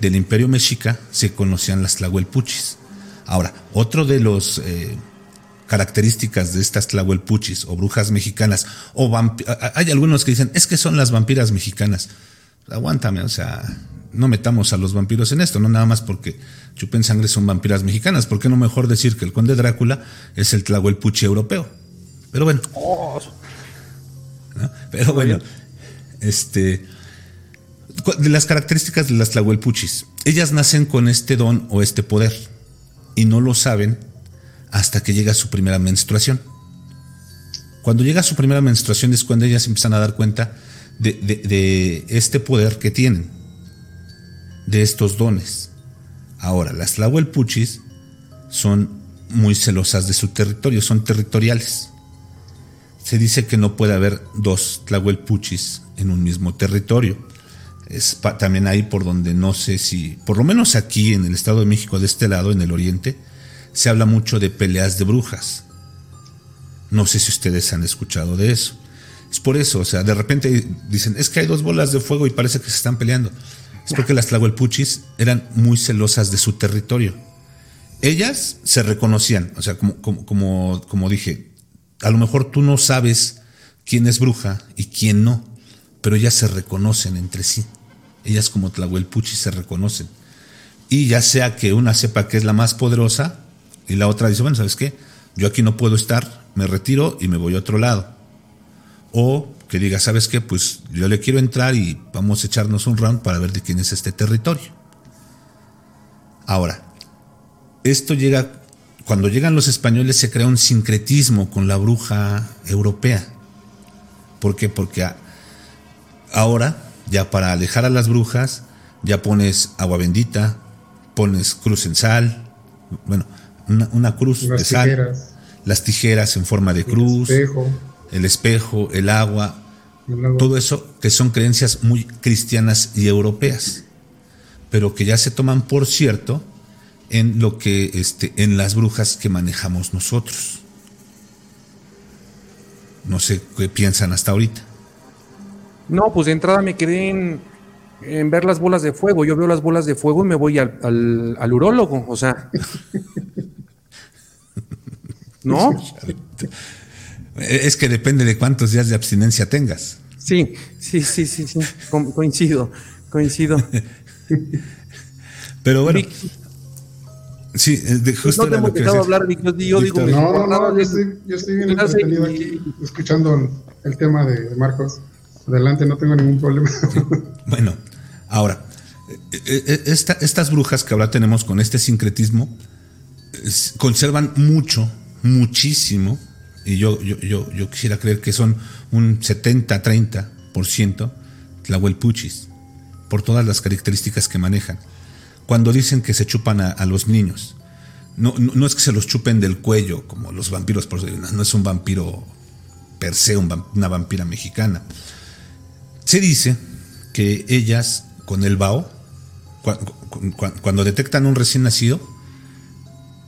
del imperio mexica se conocían las tlahuelpuchis. Ahora, otro de los eh, características de estas tlahuelpuchis o brujas mexicanas, o hay algunos que dicen, es que son las vampiras mexicanas. Aguántame, o sea, no metamos a los vampiros en esto, no nada más porque chupen sangre son vampiras mexicanas. ¿Por qué no mejor decir que el conde Drácula es el tlahuelpuchi europeo? Pero bueno. Oh. Pero bueno, este de las características de las tlahuelpuchis. Ellas nacen con este don o este poder y no lo saben hasta que llega su primera menstruación. Cuando llega su primera menstruación es cuando ellas empiezan a dar cuenta de, este poder que tienen, de estos dones. Ahora, las tlahuelpuchis son muy celosas de su territorio, son territoriales. Se dice que no puede haber dos tlahuelpuchis en un mismo territorio es también ahí por donde no sé si, por lo menos aquí en el Estado de México, de este lado, en el oriente, se habla mucho de peleas de brujas. No sé si ustedes han escuchado de eso. Es por eso, o sea, de repente dicen, es que hay dos bolas de fuego y parece que se están peleando. Es porque las tlahuelpuchis eran muy celosas de su territorio. Ellas se reconocían, o sea, como, como, como, como dije, a lo mejor tú no sabes quién es bruja y quién no pero ellas se reconocen entre sí. Ellas como Tlahuelpuchi se reconocen. Y ya sea que una sepa que es la más poderosa y la otra dice, bueno, ¿sabes qué? Yo aquí no puedo estar, me retiro y me voy a otro lado. O que diga, ¿sabes qué? Pues yo le quiero entrar y vamos a echarnos un round para ver de quién es este territorio. Ahora, esto llega, cuando llegan los españoles se crea un sincretismo con la bruja europea. ¿Por qué? Porque Ahora, ya para alejar a las brujas, ya pones agua bendita, pones cruz en sal, bueno, una, cruz de sal, las tijeras en forma de cruz, el espejo, el, agua, todo eso que son creencias muy cristianas y europeas, pero que ya se toman por cierto en lo que este, en las brujas que manejamos nosotros. No sé qué piensan hasta ahorita. No, pues de entrada me quedé en, ver las bolas de fuego. Yo veo las bolas de fuego y me voy al, al, urólogo, o sea. ¿No? Es que depende de cuántos días de abstinencia tengas. Sí, sí, sí, sí, sí. coincido, coincido. Pero bueno. Sí, de justo no te hemos dejado hablar, Vic, yo, digo, no, no, yo estoy, yo estoy bien entretenido aquí escuchando el tema de Marcos. Adelante, no tengo ningún problema. Bueno, ahora, eh, eh, estas brujas que ahora tenemos con este sincretismo conservan mucho, muchísimo, y yo, yo, yo, yo quisiera creer que son un 70-30% tlahuelpuchis, por todas las características que manejan. Cuando dicen que se chupan a, los niños, no, no, es que se los chupen del cuello como los vampiros, no es un vampiro per se, una vampira mexicana se dice que ellas con el bao, cuando detectan un recién nacido,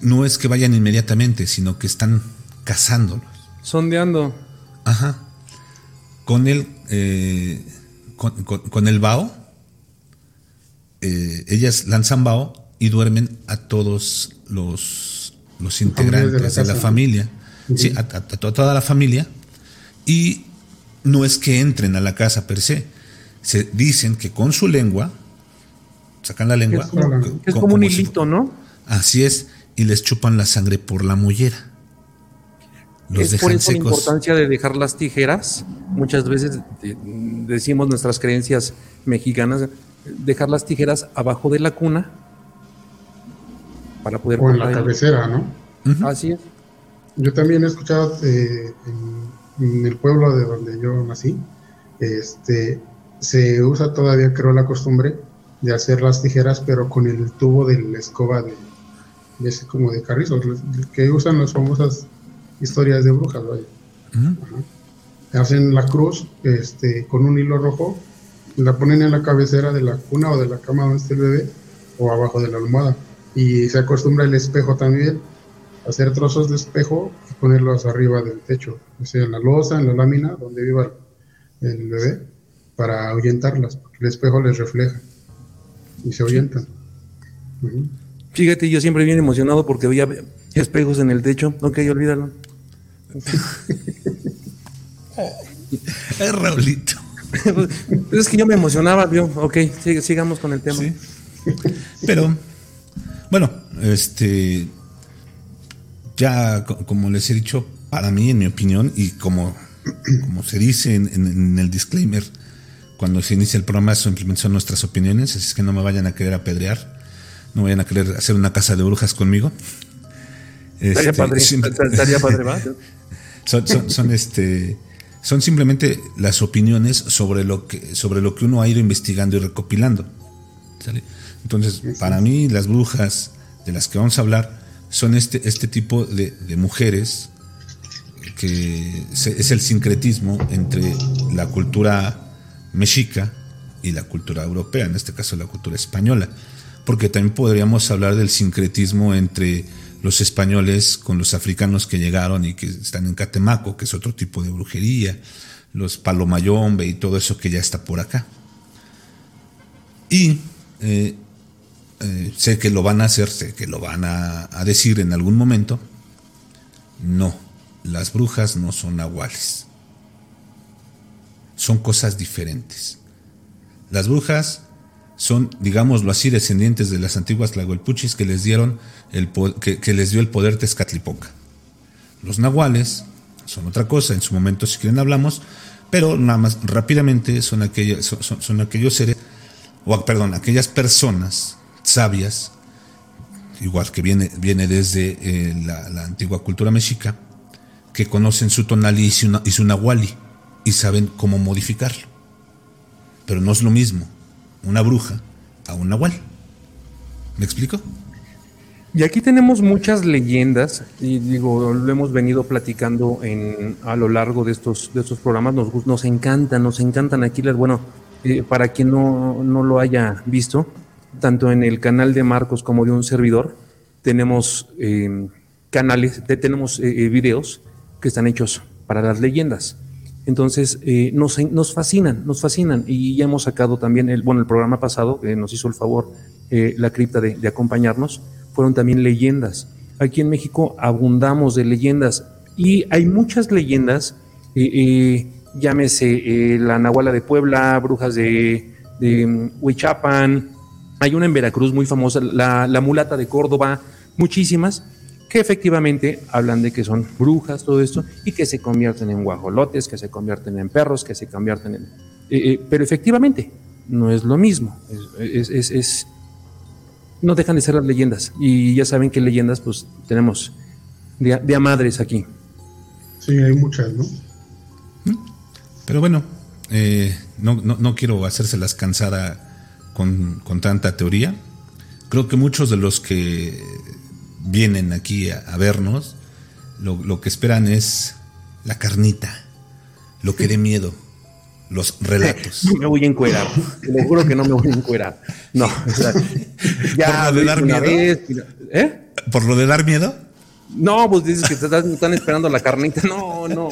no es que vayan inmediatamente, sino que están cazándolos. Sondeando. Ajá. Con el, eh, con, el bao, eh, ellas lanzan bao y duermen a todos los, los integrantes de la, familia. Sí, a, toda la familia. Y no es que entren a la casa per se. Se dicen que con su lengua, sacan la lengua. Es como, un hilito, ¿no? Así es, y les chupan la sangre por la mollera. Los es por eso la importancia de dejar las tijeras. Muchas veces decimos nuestras creencias mexicanas, dejar las tijeras abajo de la cuna para poder... O en la cabecera, ¿no? Así es. Yo también he escuchado eh, en el pueblo de donde yo nací, este, se usa todavía, creo, la costumbre de hacer las tijeras, pero con el tubo de la escoba de, ese como de carrizo, que usan las famosas historias de brujas, Hacen la cruz este, con un hilo rojo, la ponen en la cabecera de la cuna o de la cama donde esté el bebé, o abajo de la almohada. Y se acostumbra el espejo también, hacer trozos de espejo y ponerlos arriba del techo, o sea, en la losa, en la lámina, donde viva el bebé, para ahuyentarlas, porque el espejo les refleja y se ahuyentan. Fíjate, yo siempre bien emocionado porque veía espejos en el techo. Ok, olvídalo. es Raulito. es que yo me emocionaba, yo. Ok, sigamos con el tema. Pero, bueno, este. Ya, como les he dicho, para mí, en mi opinión, y como, como se dice en, el disclaimer, cuando se inicia el programa, simplemente son nuestras opiniones, así es que no me vayan a querer apedrear no vayan a querer hacer una casa de brujas conmigo. Este, padre, estaría padre, son, este, son simplemente las opiniones sobre lo que, sobre lo que uno ha ido investigando y recopilando. Entonces, para mí, las brujas de las que vamos a hablar son este, este tipo de, mujeres que es el sincretismo entre la cultura mexica y la cultura europea, en este caso la cultura española porque también podríamos hablar del sincretismo entre los españoles con los africanos que llegaron y que están en Catemaco, que es otro tipo de brujería, los palomayombe y todo eso que ya está por acá. Y eh, eh, sé que lo van a hacer, sé que lo van a, a decir en algún momento. No, las brujas no son nahuales. Son cosas diferentes. Las brujas son, digámoslo así, descendientes de las antiguas Tlahuelpuchis que les dieron el que, les dio el poder Tezcatlipoca. Los nahuales son otra cosa, en su momento si quieren hablamos, pero nada más rápidamente son, aquellos, son, aquellos seres, o perdón, aquellas personas sabias, igual que viene, viene desde eh, la, antigua cultura mexica, que conocen su tonalí y su, y su nahuali y saben cómo modificarlo. Pero no es lo mismo una bruja a un nahual. ¿Me explico? Y aquí tenemos muchas leyendas, y digo, lo hemos venido platicando en, a lo largo de estos, de estos programas, nos, nos encantan, nos encantan aquí bueno, eh, para quien no, lo haya visto, tanto en el canal de Marcos como de un servidor, tenemos eh, canales, tenemos eh, videos que están hechos para las leyendas. Entonces, eh, nos, nos, fascinan, nos fascinan. Y ya hemos sacado también, el, bueno, el programa pasado, que nos hizo el favor eh, la cripta de, acompañarnos, fueron también leyendas. Aquí en México abundamos de leyendas y hay muchas leyendas, eh, llámese la Nahuala de Puebla, Brujas de, de mm, Huichapan, hay una en Veracruz muy famosa, la Mulata de Córdoba, muchísimas que efectivamente hablan de que son brujas, todo esto, y que se convierten en guajolotes, que se convierten en perros, que se convierten en... Eh, eh, pero efectivamente, no es lo mismo. Es, no dejan de ser las leyendas. Y ya saben que leyendas, pues tenemos de, a madres aquí. Sí, hay muchas, ¿no? Pero bueno, eh, no, no, no, quiero hacérselas cansada con, con tanta teoría. Creo que muchos de los que vienen aquí a, vernos, lo, que esperan es la carnita, lo que dé miedo, los relatos. No me voy a encuerar, te juro que no me voy a encuerar. No, ya ¿Por lo de dar miedo? ¿eh? ¿Por lo de dar miedo? No, pues dices que te están, esperando la carnita. No, no.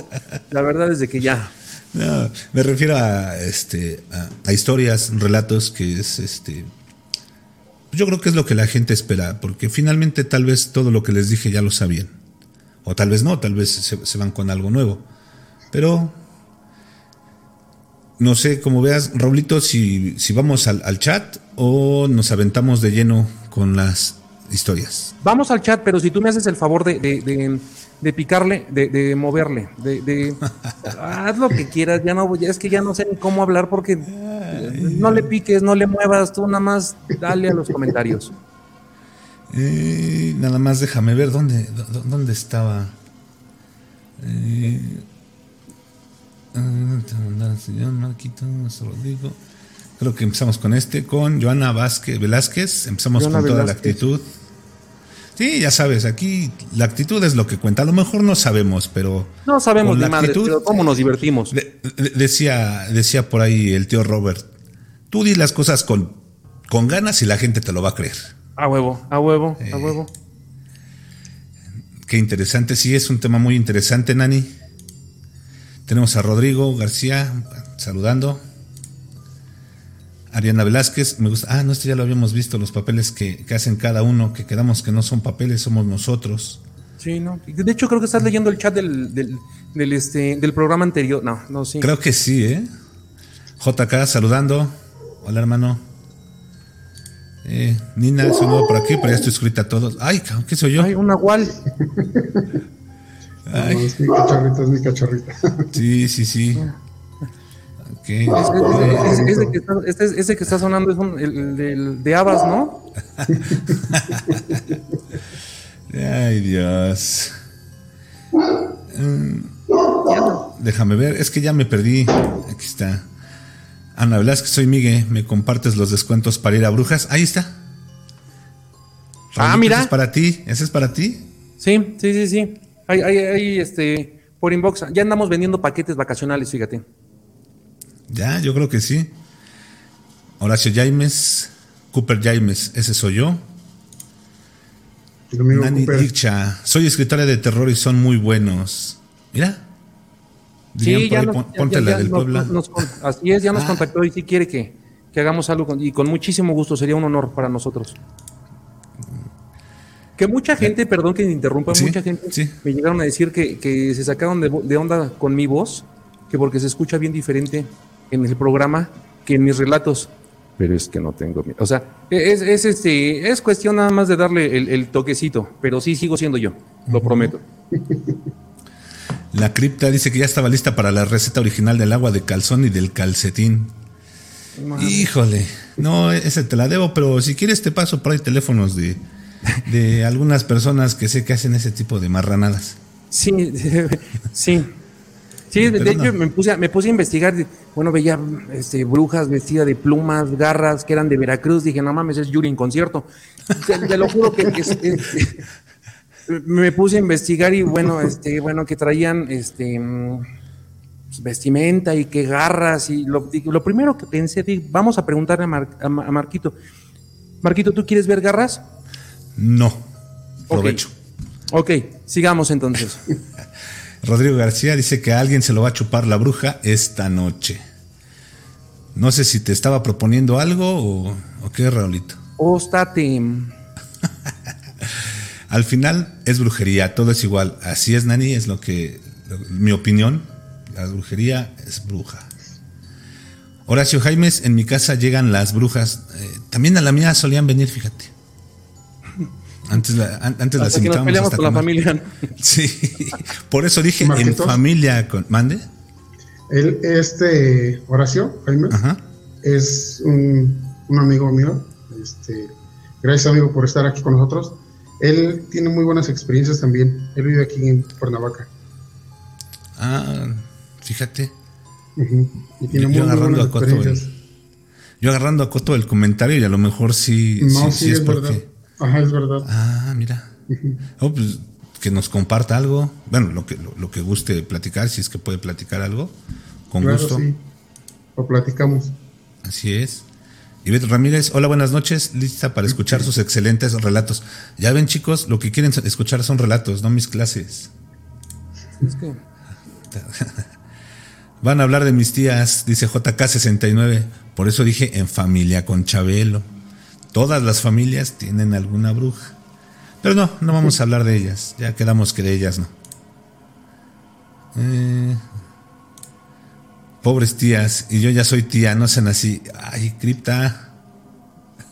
La verdad es de que ya. No, me refiero a este a historias, relatos que es este yo creo que es lo que la gente espera, porque finalmente tal vez todo lo que les dije ya lo sabían. O tal vez no, tal vez se, van con algo nuevo. Pero no sé, como veas, Raulito, si, si vamos al, chat o nos aventamos de lleno con las historias. Vamos al chat, pero si tú me haces el favor de, de picarle, de, moverle, de, haz lo que quieras, ya no, ya es que ya no sé ni cómo hablar porque no le piques, no le muevas, tú nada más dale a los comentarios. Eh, nada más déjame ver dónde, dónde estaba. Eh, señor Marquito, Creo Creo que empezamos con este, con Joana Vázquez, Velázquez. Empezamos Joana con toda la actitud. Sí, ya sabes, aquí la actitud es lo que cuenta. A lo mejor no sabemos, pero. No sabemos de la madre, actitud, pero cómo nos divertimos. de- de- decía, decía por ahí el tío Robert: tú di las cosas con, con ganas y la gente te lo va a creer. A huevo, a huevo, Eh. a huevo. Qué interesante, sí, es un tema muy interesante, Nani. Tenemos a Rodrigo García saludando. Ariana Velázquez, me gusta. Ah, no, esto ya lo habíamos visto, los papeles que, que hacen cada uno, que quedamos que no son papeles, somos nosotros. Sí, no. De hecho, creo que estás leyendo el chat del, del, del, este, del programa anterior. No, no, sí. Creo que sí, ¿eh? JK saludando. Hola, hermano. Eh, Nina, soy nuevo por aquí, pero ya estoy escrita a todos. Ay, ¿qué soy yo? Hay un nahual. Ay. No, es mi cachorrita, es mi cachorrita. Sí, sí, sí. Ese, ese- ese que está, ese que está sonando es un, el, de Abas, ¿no? Ay, Dios. Mm, Déjame ver, es que ya me perdí. Aquí está. Ana Velázquez, soy Miguel. ¿Me compartes los descuentos para ir a Brujas? Ahí está. Ah, mira. Ese es para ti. ¿Ese es para ti? Sí, sí, sí, sí. Hay, hay, hay, este, por inbox. Ya andamos vendiendo paquetes vacacionales, fíjate. Ya, yo creo que sí. Horacio Jaimes, Cooper Jaimes, ese soy yo. Nani. Dicha, soy escritora de terror y son muy buenos. Mira. Dirían por ahí, nos- pon- ponte la del nos- Puebla. nos- así es, ya nos Ah. contactó y sí quiere que, que hagamos algo con- y con muchísimo gusto, sería un honor para nosotros. Que mucha gente, perdón que me interrumpa, Sí, mucha gente sí. me llegaron a decir que, que se sacaron de, de onda con mi voz, que porque se escucha bien diferente en el programa que en mis relatos. Pero es que no tengo miedo. O sea, es, es, este, es cuestión nada más de darle el, el toquecito, pero sí sigo siendo yo, lo prometo. La cripta dice que ya estaba lista para la receta original del agua de calzón y del calcetín. Híjole, no, ese te la debo, pero si quieres te paso por ahí teléfonos de, de algunas personas que sé que hacen ese tipo de marranadas. Sí, sí. Sí, de, hecho me puse, a, me puse a investigar, bueno, veía este, brujas vestidas de plumas, garras, que eran de Veracruz, dije, no mames, es Yuri en concierto. Te, te lo juro que, que es- es- me puse a investigar y bueno, este, bueno, que traían este mm, pues, vestimenta y que garras y lo, primero que pensé, dije, vamos a preguntarle a, Mar- a Ma- a Marquito. Marquito, ¿tú quieres ver garras? No, provecho. Ok, sigamos entonces. Rodrigo García dice que a alguien se lo va a chupar la bruja esta noche. No sé si te estaba proponiendo algo o, o qué, Raulito. Óstate. Al final es brujería, todo es igual. Así es, Nani, es lo que, lo- mi opinión. La brujería es bruja. Horacio Jaimes, en mi casa llegan las brujas. Eh, también a la mía solían venir, fíjate. Antes, la- an- antes las Hasta que nos peleamos hasta con la familia. Sí, por eso dije en familia con. ¿Mande? Él, este Horacio, Jaime, Ajá. es un, un amigo mío. Este, gracias, amigo, por estar aquí con nosotros. Él tiene muy buenas experiencias también. Él vive aquí en Cuernavaca. Ah, fíjate. Y tiene Yo- muy, yo muy agarrando buenas a Coto el-. Yo agarrando a Coto el comentario y a lo mejor sí, No, sí, sí, sí es, es verdad. Ajá, es verdad. Ah, mira. Oh, pues, que nos comparta algo. Bueno, lo que, lo, lo que guste platicar, si es que puede platicar algo. Con claro, gusto. sí. Lo platicamos. Así es. Ivette Ramírez, hola, buenas noches. Lista para escuchar sus excelentes relatos. Ya ven, chicos, lo que quieren escuchar son relatos, no mis clases. Es que- Van a hablar de mis tías, dice JK69. Por eso dije en familia con Chabelo. Todas las familias tienen alguna bruja. Pero no, no vamos a hablar de ellas. Ya quedamos que de ellas no. Eh, pobres tías, y yo ya soy tía, no sean así. Ay, cripta.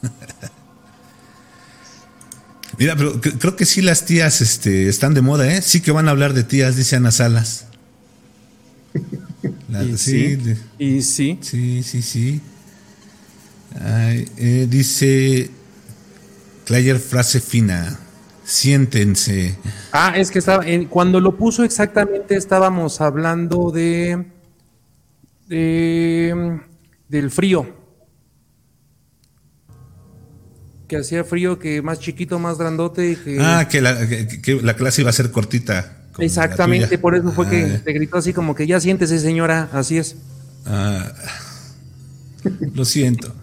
Mira, pero cre- creo que sí las tías este, están de moda, ¿eh? Sí que van a hablar de tías, dice Ana Salas. La- y sí, y sí. sí, sí, sí. Ay, eh, dice Clayer frase fina. Siéntense. Ah, es que estaba, en- cuando lo puso exactamente estábamos hablando de, de, del frío. Que hacía frío, que más chiquito, más grandote. Que... Ah, que la, que, la clase iba a ser cortita. Exactamente, por eso fue que ah. te gritó así como que ya siéntese señora, así es. Ah, lo siento.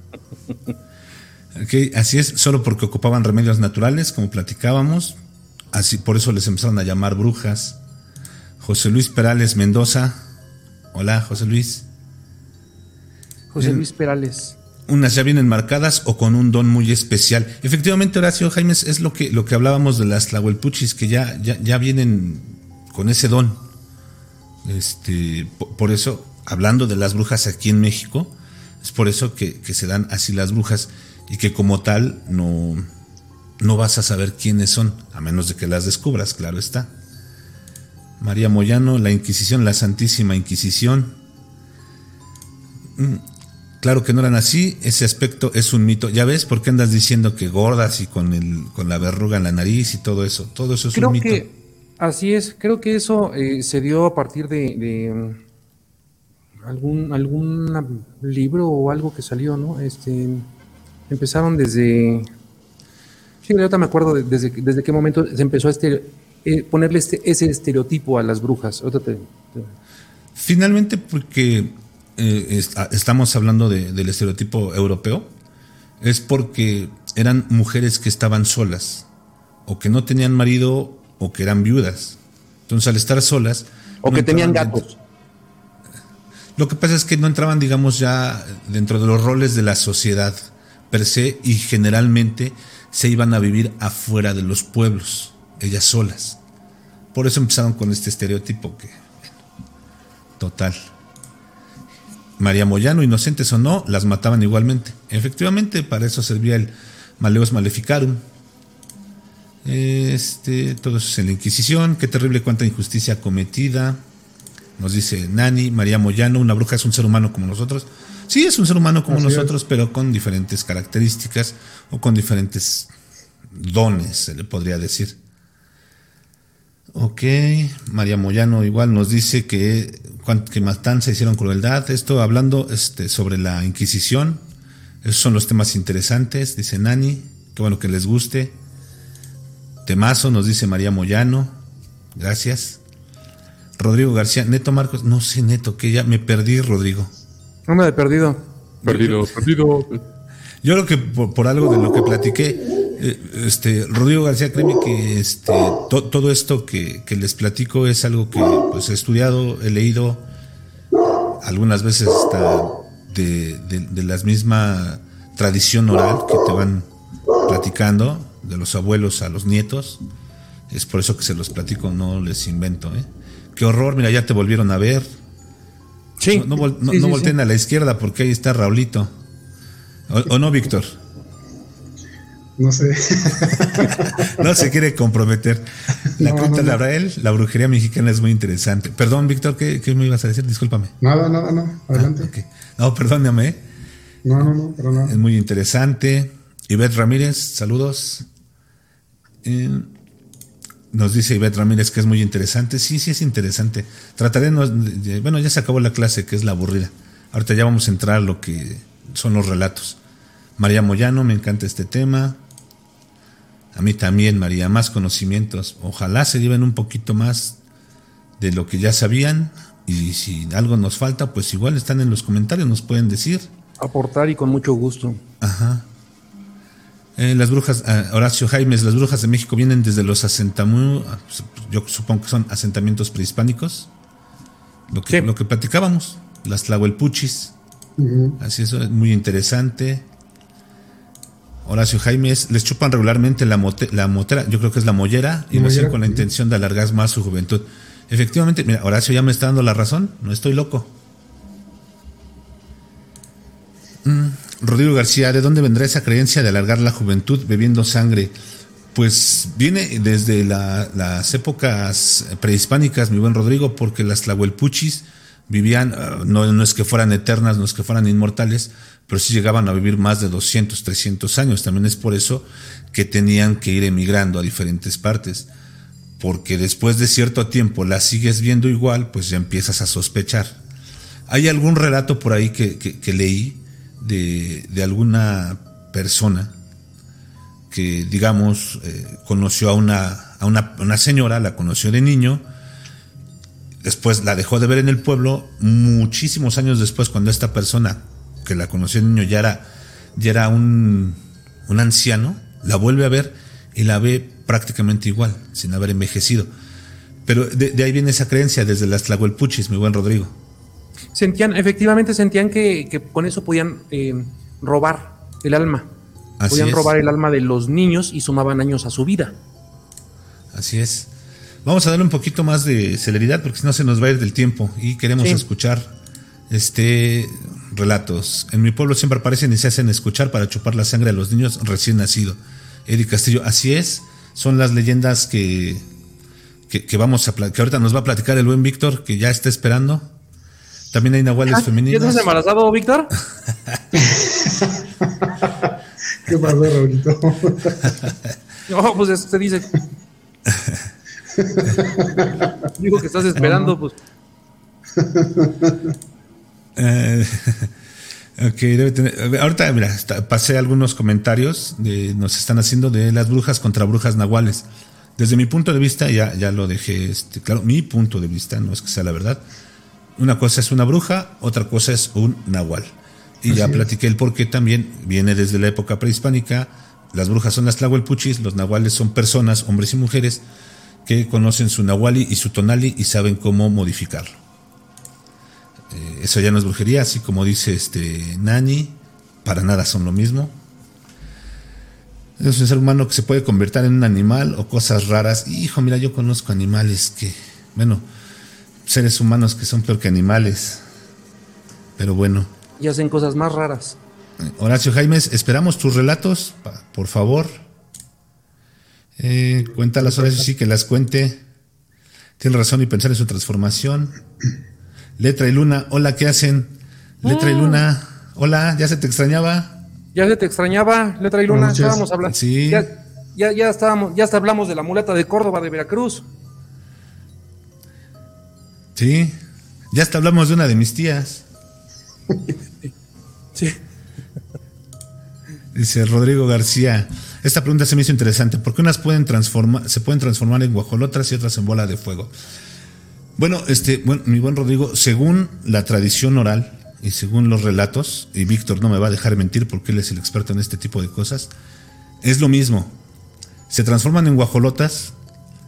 así es, solo porque ocupaban remedios naturales, como platicábamos. Así, por eso les empezaron a llamar brujas. José Luis Perales Mendoza. Hola, José Luis. José Luis Perales unas ya vienen marcadas o con un don muy especial. Efectivamente, Horacio Jaime, es lo que, lo que hablábamos de las Tlahuelpuchis, que ya, ya, ya vienen con ese don. Este, por, eso, hablando de las brujas aquí en México, es por eso que, se dan así las brujas y que como tal no, no vas a saber quiénes son, a menos de que las descubras, claro está. María Moyano, la Inquisición, la Santísima Inquisición. Mm, Claro que no eran así, ese aspecto es un mito. Ya ves por qué andas diciendo que gordas y con el con la verruga en la nariz y todo eso. Todo eso es un mito. Que, así es, creo que eso eh, se dio a partir de, algún algún libro o algo que salió, ¿no? Este empezaron desde Sí, ahorita me acuerdo desde, desde qué momento se empezó a este, eh, ponerle este, ese estereotipo a las brujas. Finalmente porque eh, ah, estamos hablando del estereotipo europeo, es porque eran mujeres que estaban solas, o que no tenían marido, o que eran viudas. Entonces, al estar solas. O que tenían gatos. Lo que pasa es que no entraban, digamos, ya dentro de los roles de la sociedad per se, y generalmente se iban a vivir afuera de los pueblos, ellas solas. Por eso empezaron con este estereotipo que. Total. María Moyano, inocentes o no, las mataban igualmente. Efectivamente, para eso servía el Maleus Maleficarum. Este, todo eso es en la Inquisición. Qué terrible cuánta injusticia cometida. Nos dice Nani, María Moyano, una bruja es un ser humano como nosotros. Sí, es un ser humano como nosotros, pero con diferentes características o con diferentes dones, se le podría decir. Ok, María Moyano igual nos dice que, que matanza hicieron crueldad. Esto hablando este, sobre la Inquisición. Esos son los temas interesantes, dice Nani. Qué bueno que les guste. Temazo, nos dice María Moyano. Gracias. Rodrigo García, Neto Marcos, no sé Neto, que ya me perdí, Rodrigo. No me he perdido. Perdido, perdido. Yo creo que por algo de lo que platiqué, eh, este, Rodrigo García, créeme que este, todo esto que, les platico es algo que pues, he estudiado, he leído, algunas veces hasta de, de, la misma tradición oral que te van platicando, de los abuelos a los nietos. Es por eso que se los platico, no les invento. ¿eh? Qué horror, mira, ya te volvieron a ver. Sí. No, volteen a la izquierda porque ahí está Raulito. ¿O, o no, Víctor? No sé. no se quiere comprometer. La no, de Abrael, la brujería mexicana es muy interesante. Perdón, Víctor, ¿qué, me ibas a decir? Discúlpame. Nada, nada, no. Adelante. Ah, no, perdóname. No, no, no, pero Es muy interesante. Ivette Ramírez, saludos. Eh, nos dice Ivette Ramírez que es muy interesante. Sí, sí es interesante. Trataré, bueno, ya se acabó la clase, que es la aburrida. Ahorita ya vamos a entrar a lo que son los relatos. María Moyano, me encanta este tema. A mí también, María, más conocimientos. Ojalá se lleven un poquito más de lo que ya sabían. Y si algo nos falta, pues igual están en los comentarios, nos pueden decir. Aportar y con mucho gusto. Ajá. Eh, las brujas, ah, Horacio Jaimes, las brujas de México vienen desde los asentamientos, yo supongo que son asentamientos prehispánicos. Lo que, lo que platicábamos, las tlahuelpuchis. Así es, muy interesante. Horacio Jaimes, les chupan regularmente la, la motera, yo creo que es la mollera, y lo hacen con la intención de alargar más su juventud. Efectivamente, mira, Horacio ya me está dando la razón, no estoy loco. Mm, Rodrigo García, ¿de dónde vendrá esa creencia de alargar la juventud bebiendo sangre? Pues viene desde las épocas prehispánicas, mi buen Rodrigo, porque las tlahuelpuchis vivían, ah, no, es que fueran eternas, no es que fueran inmortales, pero sí llegaban a vivir más de 200, 300 años. También es por eso que tenían que ir emigrando a diferentes partes. Porque después de cierto tiempo la sigues viendo igual, pues ya empiezas a sospechar. Hay algún relato por ahí que, leí de, alguna persona que digamos, eh, conoció a una, a una, una señora, la conoció de niño, después la dejó de ver en el pueblo, muchísimos años después, cuando esta persona que la conoció de niño ya era, ya era un, un anciano, la vuelve a ver y la ve prácticamente igual, sin haber envejecido. Pero de, de ahí viene esa creencia desde las Tlahuelpuchis, mi buen Rodrigo. Sentían, efectivamente sentían que, que con eso podían eh, robar el alma. Así podían es. robar el alma de los niños y sumaban años a su vida. Así es. Vamos a darle un poquito más de celeridad porque si no se nos va a ir del tiempo y queremos Sí. escuchar este relatos. En mi pueblo siempre aparecen y se hacen escuchar para chupar la sangre a los niños recién nacidos. Eddie Castillo, así es. Son las leyendas que, que, que vamos a que ahorita nos va a platicar el buen Víctor, que ya está esperando. También hay nahuales Ah, ¿Ya femeninos. estás embarazado, Víctor? ¿Qué pasó, Raulito? No, pues eso te dice. Digo que estás esperando, pues. Eh, ok, debe tener- ahorita, mira, está- pasé algunos comentarios de, nos están haciendo de las brujas contra brujas nahuales. Desde mi punto de vista, ya, ya lo dejé, este, claro, mi punto de vista, no es que sea la verdad. Una cosa es una bruja, otra cosa es un nahual. Y ya platiqué el por qué también viene desde la época prehispánica. Las brujas son las tlahuelpuchis, los nahuales son personas, hombres y mujeres, que conocen su nahuali y su tonali y saben cómo modificarlo. Eh, eso ya no es brujería, así como dice este Nani, para nada son lo mismo. Es un ser humano que se puede convertir en un animal o cosas raras. Hijo, mira, yo conozco animales que, bueno, seres humanos que son peor que animales. Pero bueno, Y hacen cosas más raras. Horacio Jaimes, esperamos tus relatos, por favor. Eh, cuéntalas, Horacio, sí que las cuente. Tiene razón y pensar en su transformación. Letra y Luna, hola, ¿qué hacen? Letra y Luna, hola, ¿ya se te extrañaba? Ya se te extrañaba, Letra y Luna, estábamos hablando. Sí. Ya, ya, ya estábamos, ya hasta hablamos de la muleta de Córdoba de Veracruz. Sí, ya hasta hablamos de una de mis tías. Sí. Dice Rodrigo García. Esta pregunta se me hizo interesante. ¿Por qué unas pueden transformar, se pueden transformar en guajolotas y otras en bola de fuego? Bueno, este, bueno, mi buen Rodrigo, según la tradición oral y según los relatos, y Víctor no me va a dejar mentir porque él es el experto en este tipo de cosas, es lo mismo. Se transforman en guajolotas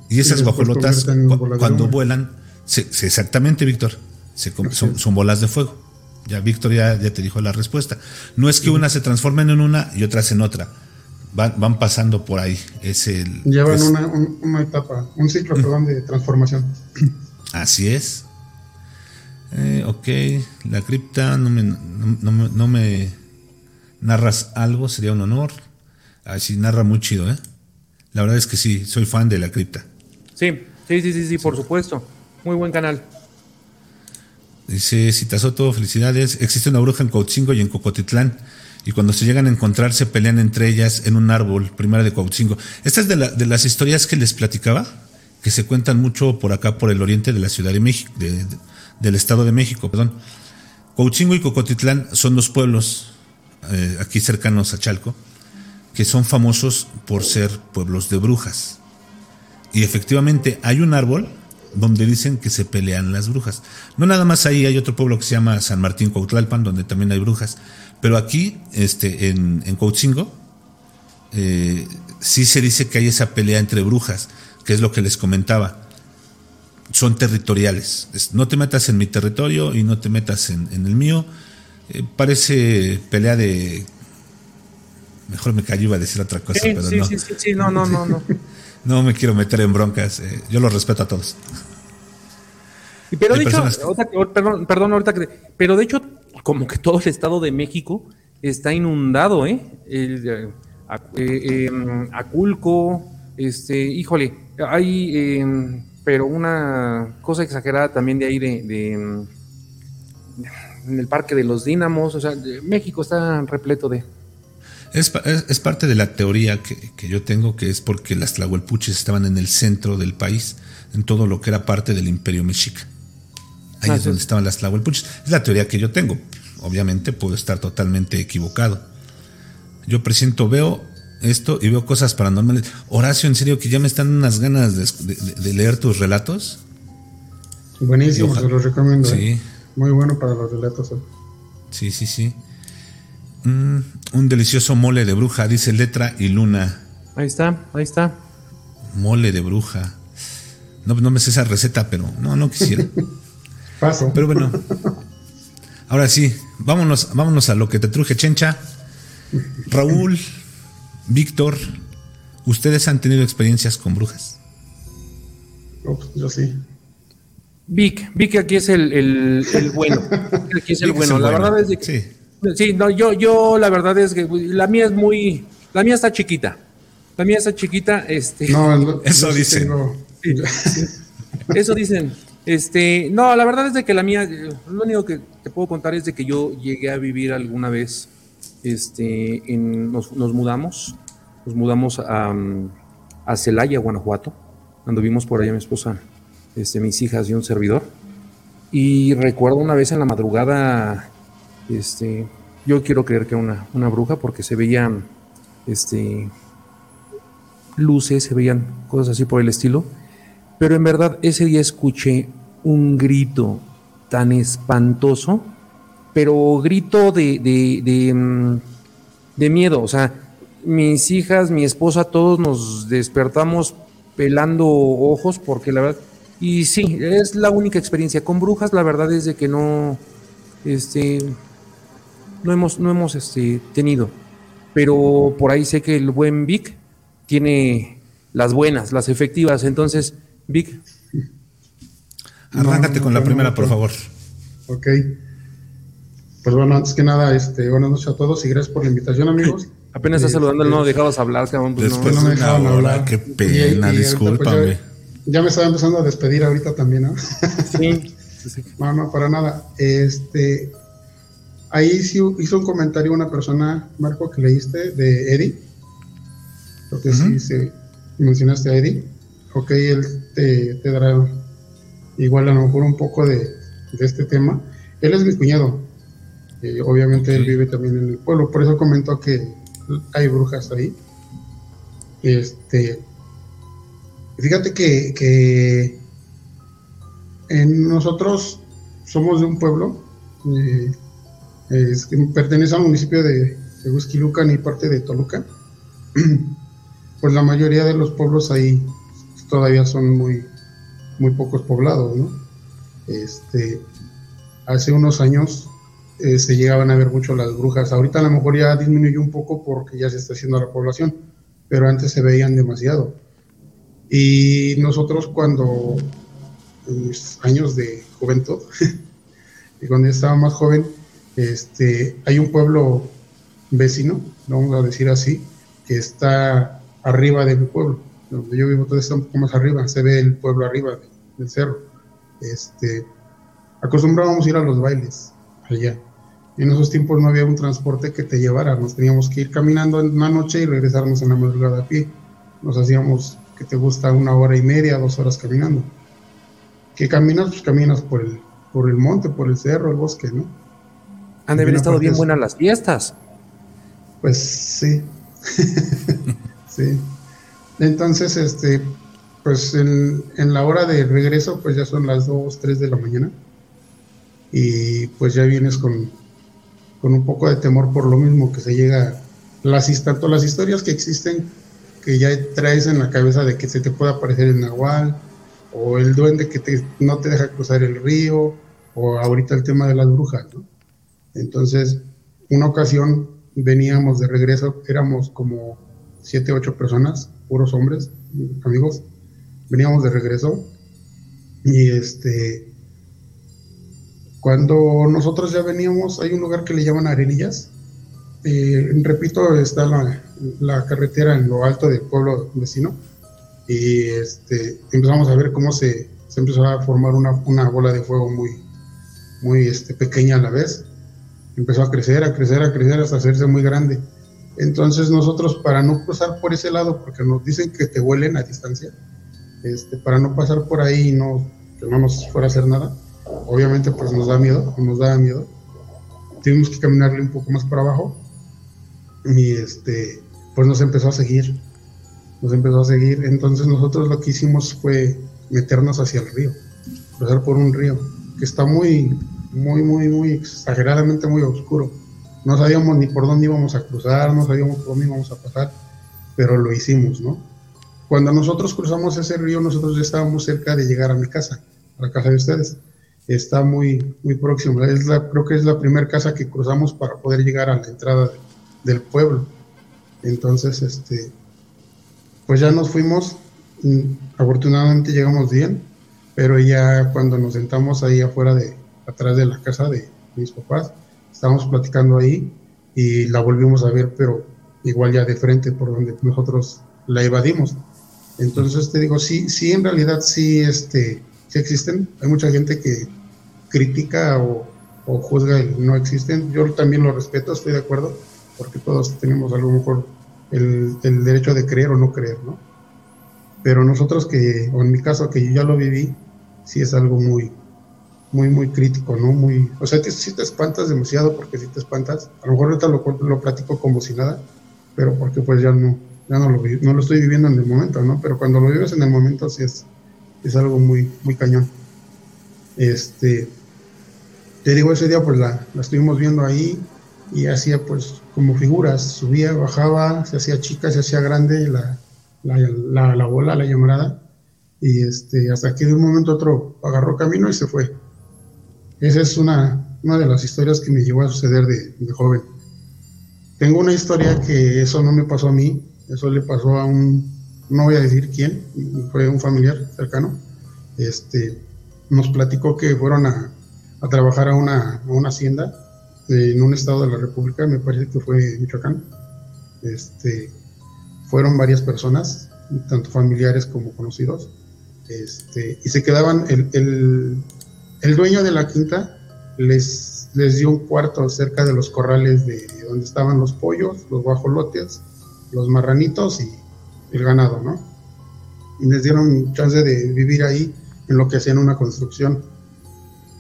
y esas guajolotas cu- cuando vuelan, se- exactamente, Víctor, se son, son bolas de fuego. Ya Víctor ya, ya te dijo la respuesta. No es que una se transformen en una y otras en otra. Van, van pasando por ahí. Es el, Llevan es- una, un- una etapa, un ciclo, perdón, de transformación. Así es. Eh, ok, la cripta, no me, no, no me- no me narras algo, sería un honor. Así narra muy chido, ¿eh? La verdad es que sí, soy fan de la cripta. Sí, sí, sí, sí, sí, por supuesto. Muy buen canal. Dice Citasoto, felicidades. Existe una bruja en Cuautzingo y en Cocotitlán. Y cuando se llegan a encontrar, se pelean entre ellas en un árbol, primera de Cuautzingo. Esta es de, de las historias que les platicaba, que se cuentan mucho por acá, por el oriente de la Ciudad de México, de- de- del Estado de México, perdón. Cuautzingo y Cocotitlán son dos pueblos eh, aquí cercanos a Chalco, que son famosos por ser pueblos de brujas. Y efectivamente hay un árbol donde dicen que se pelean las brujas. No nada más ahí, hay otro pueblo que se llama San Martín Cuautlalpan, donde también hay brujas. Pero aquí, este, en, en Cuautzingo, eh, sí se dice que hay esa pelea entre brujas, que es lo que les comentaba. Son territoriales. Es, no te metas en mi territorio y no te metas en, en el mío. Eh, parece pelea de... Mejor me callo, iba a decir otra cosa, Sí, pero sí, no. sí, sí, sí, no, no, no, no. No me quiero meter en broncas. eh, yo los respeto a todos. Y Pero Hay de hecho, ahorita perdón, perdón, ahorita que, pero de hecho, como que todo el estado de México está inundado, ¿eh? El, eh, eh, em, Aculco, este, híjole, hay, em, pero una cosa exagerada también de ahí de, de, em, en el Parque de los Dínamos, o sea, México está repleto de... Es, es- es parte de la teoría que, que yo tengo, que es porque las tlahuelpuches estaban en el centro del país, en todo lo que era parte del imperio mexica. Ahí Ah, es sí. donde estaban las tlahuelpuches. Es la teoría que yo tengo. Obviamente puedo estar totalmente equivocado. Yo presiento, veo esto y veo cosas paranormales. Horacio, en serio que ya me están unas ganas de, de leer tus relatos. Buenísimo, se los recomiendo. Sí. ¿eh? Muy bueno para los relatos. ¿eh? Sí, sí, sí. Mm, un delicioso mole de bruja, dice letra y luna. Ahí está, ahí está. Mole de bruja. No, no me sé esa receta, pero no, no quisiera. Paso. Pero bueno. Ahora sí, vámonos, vámonos a lo que te truje, Chencha. Raúl, Víctor, ¿ustedes han tenido experiencias con brujas? Pues, yo sí. Vic, Vic aquí es el, el, el bueno. Aquí es el bueno. La verdad es de que. Sí. Sí, no, yo, yo la verdad es que la mía es muy. La mía está chiquita. La mía está chiquita. Este, No, Eso dicen. tengo- Sí, sí. Eso dicen. Este, no, la verdad es de que la mía, lo único que te puedo contar es de que yo llegué a vivir alguna vez, este, en, nos, nos mudamos, nos mudamos a, a Celaya, Guanajuato, anduvimos por allá mi esposa, este, mis hijas y un servidor. Y recuerdo una vez en la madrugada, este, yo quiero creer que una, una bruja porque se veían, este, luces, se veían cosas así por el estilo. Pero en verdad ese día escuché un grito tan espantoso, pero grito de, de, de, mm, de miedo. O sea, mis hijas, mi esposa, todos nos despertamos pelando ojos porque la verdad... Y sí, es la única experiencia. Con brujas la verdad es de que no... Este, no hemos, no hemos este, tenido. Pero por ahí sé que el buen Vic tiene las buenas, las efectivas. Entonces, Vic, Arráncate No, con la no, primera, no, por no. favor. Ok. Pues bueno, antes que nada, este, buenas noches a todos y gracias por la invitación, amigos. apenas estás saludando, no dejabas hablar, cabrón. pues no. Después no me de una dejaban hora, hablar. qué Y- pena, y ahorita, pues, discúlpame. ya, ya me estaba empezando a despedir ahorita también, ¿no? Sí, sí, sí. No, no, para nada. Este, ahí sí hizo un comentario una persona, Marco, que leíste de Eddie. Creo que sí Ujú. se, mencionaste a Eddie. Ok, él te, te dará igual a lo mejor un poco de, de este tema. Él es mi cuñado. Eh, obviamente él vive también en el pueblo, por eso comentó que hay brujas ahí. Este, fíjate que, que en nosotros somos de un pueblo eh, pertenece al municipio de, Huixquilucan y parte de Toluca. Pues la mayoría de los pueblos ahí todavía son muy, muy pocos poblados, ¿no? Este, hace unos años eh, se llegaban a ver mucho las brujas. Ahorita a lo mejor ya disminuyó un poco porque ya se está haciendo la población, pero antes se veían demasiado. Y nosotros cuando, en mis años de juventud, y cuando estaba más joven, este, hay un pueblo vecino, vamos a decir así, que está arriba de mi pueblo. Donde yo vivo todo está un poco más arriba, se ve el pueblo arriba de- del cerro. Este, acostumbrábamos ir a los bailes allá. En esos tiempos no había un transporte que te llevara, nos teníamos que ir caminando en la noche y regresarnos en la madrugada a pie. Nos hacíamos, que te gusta, una hora y media, dos horas caminando. ¿Qué caminas? Pues caminas por el, por el monte, por el cerro, el bosque, ¿no? Han de haber estado parte bien buenas las fiestas. Pues sí. sí. Entonces, este, pues en, en la hora de regreso, pues ya son las 2, 3 de la mañana. Y pues ya vienes con, con un poco de temor por lo mismo que se llega, las, tanto las historias que existen, que ya traes en la cabeza de que se te puede aparecer el nahual, o el duende que te, no te deja cruzar el río, o ahorita el tema de las brujas, ¿no? Entonces, una ocasión veníamos de regreso, éramos como siete, ocho personas, puros hombres, amigos, veníamos de regreso y este, cuando nosotros ya veníamos, hay un lugar que le llaman Arenillas, eh, repito, está la, carretera en lo alto del pueblo vecino y este, empezamos a ver cómo se, se empezó a formar una, una bola de fuego muy, muy este, pequeña a la vez empezó a crecer, a crecer, a crecer hasta hacerse muy grande. Entonces nosotros para no cruzar por ese lado, porque nos dicen que te huelen a distancia, este, para no pasar por ahí y no, que no nos fuera a hacer nada, obviamente pues nos da miedo, nos da miedo. Tuvimos que caminarle un poco más para abajo y este, pues nos empezó a seguir, nos empezó a seguir. Entonces nosotros lo que hicimos fue meternos hacia el río, cruzar por un río que está muy, muy, muy, muy exageradamente muy oscuro. No sabíamos ni por dónde íbamos a cruzar, no sabíamos por dónde íbamos a pasar, pero lo hicimos, ¿no? Cuando nosotros cruzamos ese río, nosotros ya estábamos cerca de llegar a mi casa, a la casa de ustedes. Está muy, muy próximo. Es la, creo que es la primera casa que cruzamos para poder llegar a la entrada del pueblo. Entonces, este, pues ya nos fuimos. Mm, afortunadamente llegamos bien, pero ya cuando nos sentamos ahí afuera de, atrás de la casa de mis papás, estábamos platicando ahí y la volvimos a ver, pero igual ya de frente por donde nosotros la evadimos. Entonces te digo, sí, sí, en realidad sí, este, sí existen. Hay mucha gente que critica o, juzga el no existen. Yo también lo respeto, estoy de acuerdo, porque todos tenemos a lo mejor el, el derecho de creer o no creer, ¿no? Pero nosotros que, o en mi caso que yo ya lo viví, sí es algo muy, muy, muy crítico, ¿no? Muy, o sea, si te espantas demasiado porque si te espantas, a lo mejor ahorita lo, lo platico como si nada, pero porque pues ya no, ya no lo, no lo estoy viviendo en el momento, ¿no? Pero cuando lo vives en el momento sí es, es algo muy, muy cañón. Este, te digo, ese día pues la, la estuvimos viendo ahí y hacía pues como figuras, subía, bajaba, se hacía chica, se hacía grande la, la, la, la bola, la llamarada, y este, hasta que de un momento a otro agarró camino y se fue. Esa es una, una de las historias que me llevó a suceder de, joven. Tengo una historia que eso no me pasó a mí, eso le pasó a un, no voy a decir quién, fue un familiar cercano. Este, nos platicó que fueron a, a trabajar a una, a una hacienda en un estado de la República, me parece que fue Michoacán. Este, fueron varias personas, tanto familiares como conocidos, este, y se quedaban, el, el dueño de la quinta les, les dio un cuarto cerca de los corrales de donde estaban los pollos, los guajolotes, los marranitos y el ganado, ¿no? Y les dieron chance de vivir ahí en lo que hacían una construcción.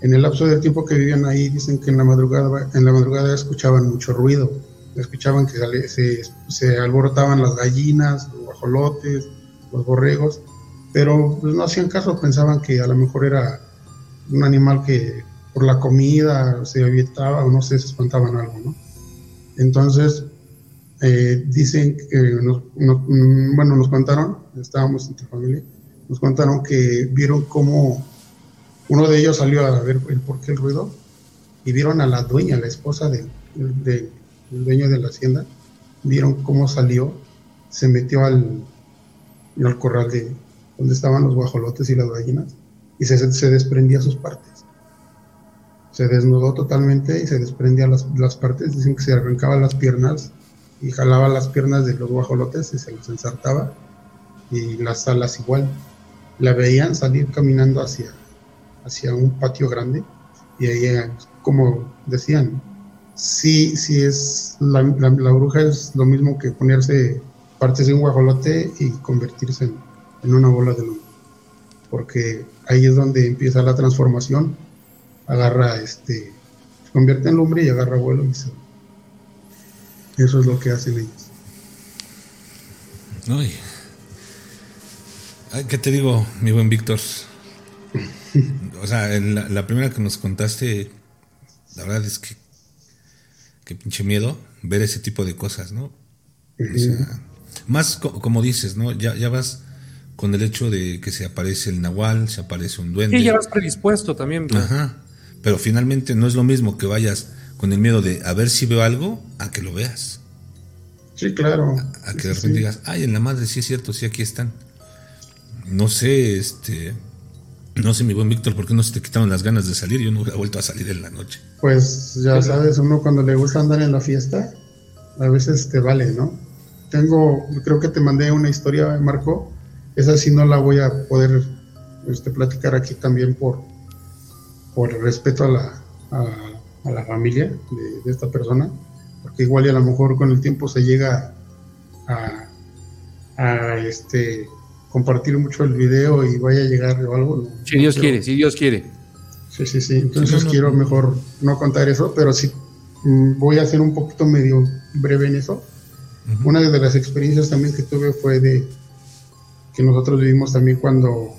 En el lapso del tiempo que vivían ahí, dicen que en la madrugada, en la madrugada escuchaban mucho ruido, escuchaban que se, se alborotaban las gallinas, los guajolotes, los borregos, pero pues, no hacían caso, pensaban que a lo mejor era un animal que por la comida se avietaba o no sé, se espantaban algo, ¿no? Entonces, eh, dicen que, nos, mm, bueno, nos contaron, estábamos entre familia, nos contaron que vieron cómo uno de ellos salió a ver el por qué el ruido y vieron a la dueña, la esposa del dueño de la hacienda, vieron cómo salió, se metió al, al corral de donde estaban los guajolotes y las gallinas y se, desprendía sus partes se desnudó totalmente y se desprendía las, las, partes. Dicen que se arrancaba las piernas y jalaba las piernas de los guajolotes y se los ensartaba. Y las alas igual. La veían salir caminando hacia, hacia un patio grande y ahí, como decían, sí, sí es, la bruja es lo mismo que ponerse partes de un guajolote y convertirse en, en una bola de luz. Porque ahí es donde empieza la transformación agarra, este, se convierte en lumbre y agarra vuelo y se... Eso es lo que hacen ellos. Uy. ¿Qué te digo, mi buen Víctor? o sea, la, la, primera que nos contaste, la verdad es que, que pinche miedo ver ese tipo de cosas, ¿no? O sea, más co como dices, ¿no? Ya, ya vas con el hecho de que se aparece el nahual, se aparece un duende. Sí, ya vas predispuesto también. ¿no? Ajá. Pero finalmente no es lo mismo que vayas con el miedo de a ver si veo algo a que lo veas. Sí, claro. A, a que de repente sí. digas, ay, en la madre sí es cierto, sí aquí están. No sé, este. No sé, mi buen Víctor, ¿por qué no se te quitaron las ganas de salir? Yo no he vuelto a salir en la noche. Pues ya sabes, uno cuando le gusta andar en la fiesta, a veces te vale, ¿no? Tengo, creo que te mandé una historia, Marco. Esa sí no la voy a poder este, platicar aquí también por, por respeto a la, a, a la familia de, de, esta persona, porque igual y a lo mejor con el tiempo se llega a, a este compartir mucho el video y vaya a llegar o algo. ¿no? Si Dios quiere, si Dios quiere. Sí, sí, sí. Entonces sí, no, quiero no. mejor no contar eso, pero sí mm, voy a ser un poquito medio breve en eso. Una de las experiencias también que tuve fue de que nosotros vivimos también cuando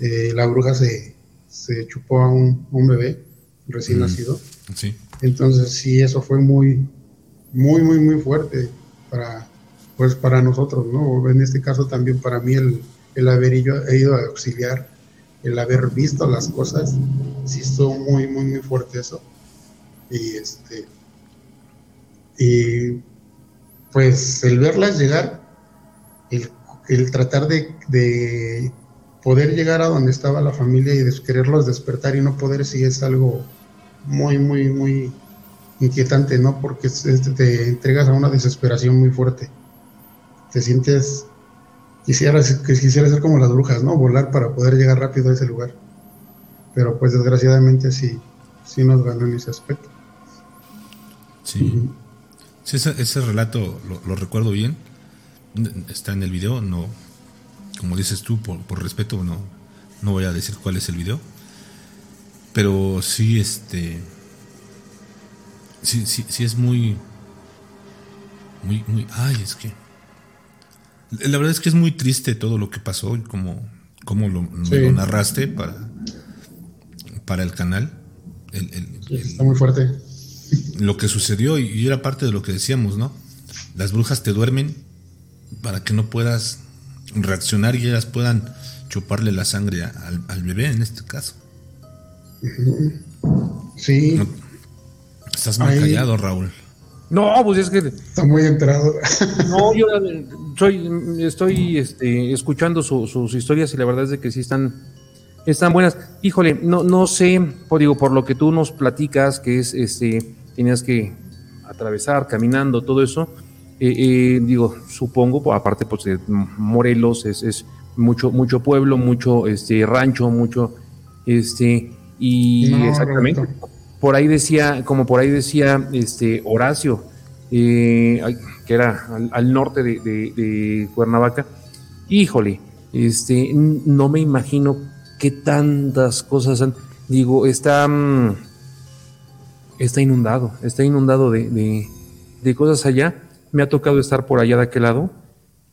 eh, la bruja se, se chupó a un, un bebé recién nacido. Sí. Entonces sí, eso fue muy, muy, muy, muy fuerte para, pues para nosotros, ¿no? En este caso también para mí el, el haber ido a auxiliar, el haber visto las cosas, sí estuvo muy, muy, muy fuerte eso. Y este, y pues el verlas llegar, el, el tratar de, de, poder llegar a donde estaba la familia y de quererlos despertar y no poder, sí es algo muy, muy, muy inquietante, ¿no? Porque te entregas a una desesperación muy fuerte. Te sientes, quisieras, quisiera ser como las brujas, ¿no? Volar para poder llegar rápido a ese lugar. Pero pues desgraciadamente sí, sí nos ganó en ese aspecto. Sí. Uh -huh. sí ese, ese, relato lo, lo, recuerdo bien. Está en el video, no, como dices tú, por, por respeto, no, no voy a decir cuál es el video. Pero sí, este. Sí, sí, sí es muy. Muy, muy. Ay, es que. La verdad es que es muy triste todo lo que pasó y como, como lo, sí. lo narraste para, para el canal. El, el, sí, está muy fuerte. Lo que sucedió, y era parte de lo que decíamos, ¿no? Las brujas te duermen para que no puedas reaccionar y ellas puedan chuparle la sangre al, al bebé en este caso. Sí. No, estás muy Ahí. callado, Raúl. No, pues es que. Está muy enterado. No, yo soy, estoy este, escuchando su, sus historias y la verdad es de que sí están, están buenas. Híjole, no, no sé, por, digo, por lo que tú nos platicas, que es, este, tenías que atravesar, caminando, todo eso. Eh, eh, digo, supongo, aparte, pues de Morelos es, es mucho, mucho pueblo, mucho este, rancho, mucho, este, y no, exactamente. Roberto. Por ahí decía, como por ahí decía este Horacio, eh, que era al, al norte de, de, de, Cuernavaca, híjole, este, no me imagino qué tantas cosas han. Digo, está, mm, está inundado, está inundado de, de cosas allá. Me ha tocado estar por allá de aquel lado.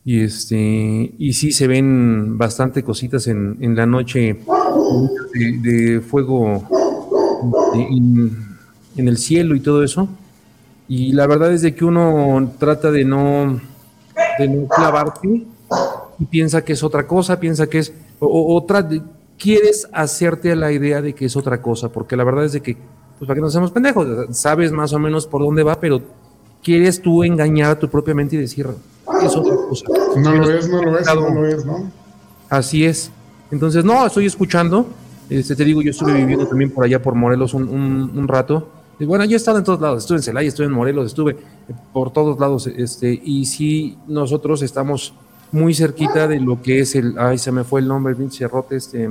Y este, y sí se ven bastante cositas en, en la noche de, fuego en, el cielo y todo eso. Y la verdad es de que uno trata de no, de no clavarte y piensa que es otra cosa, piensa que es o, otra, quieres hacerte la idea de que es otra cosa, porque la verdad es de que, pues para que no seamos pendejos, sabes más o menos por dónde va, pero quieres tú engañar a tu propia mente y decir, es otra cosa. No lo es, no lo es, no lo es, ¿no? Así es. Entonces, no, estoy escuchando este, te digo, yo estuve viviendo también por allá por Morelos un, un, un rato. Y bueno, yo he estado en todos lados, estuve en Celaya, estuve en Morelos, estuve por todos lados, este, y sí, nosotros estamos muy cerquita de lo que es el, ay, se me fue el nombre, el cerrote, este...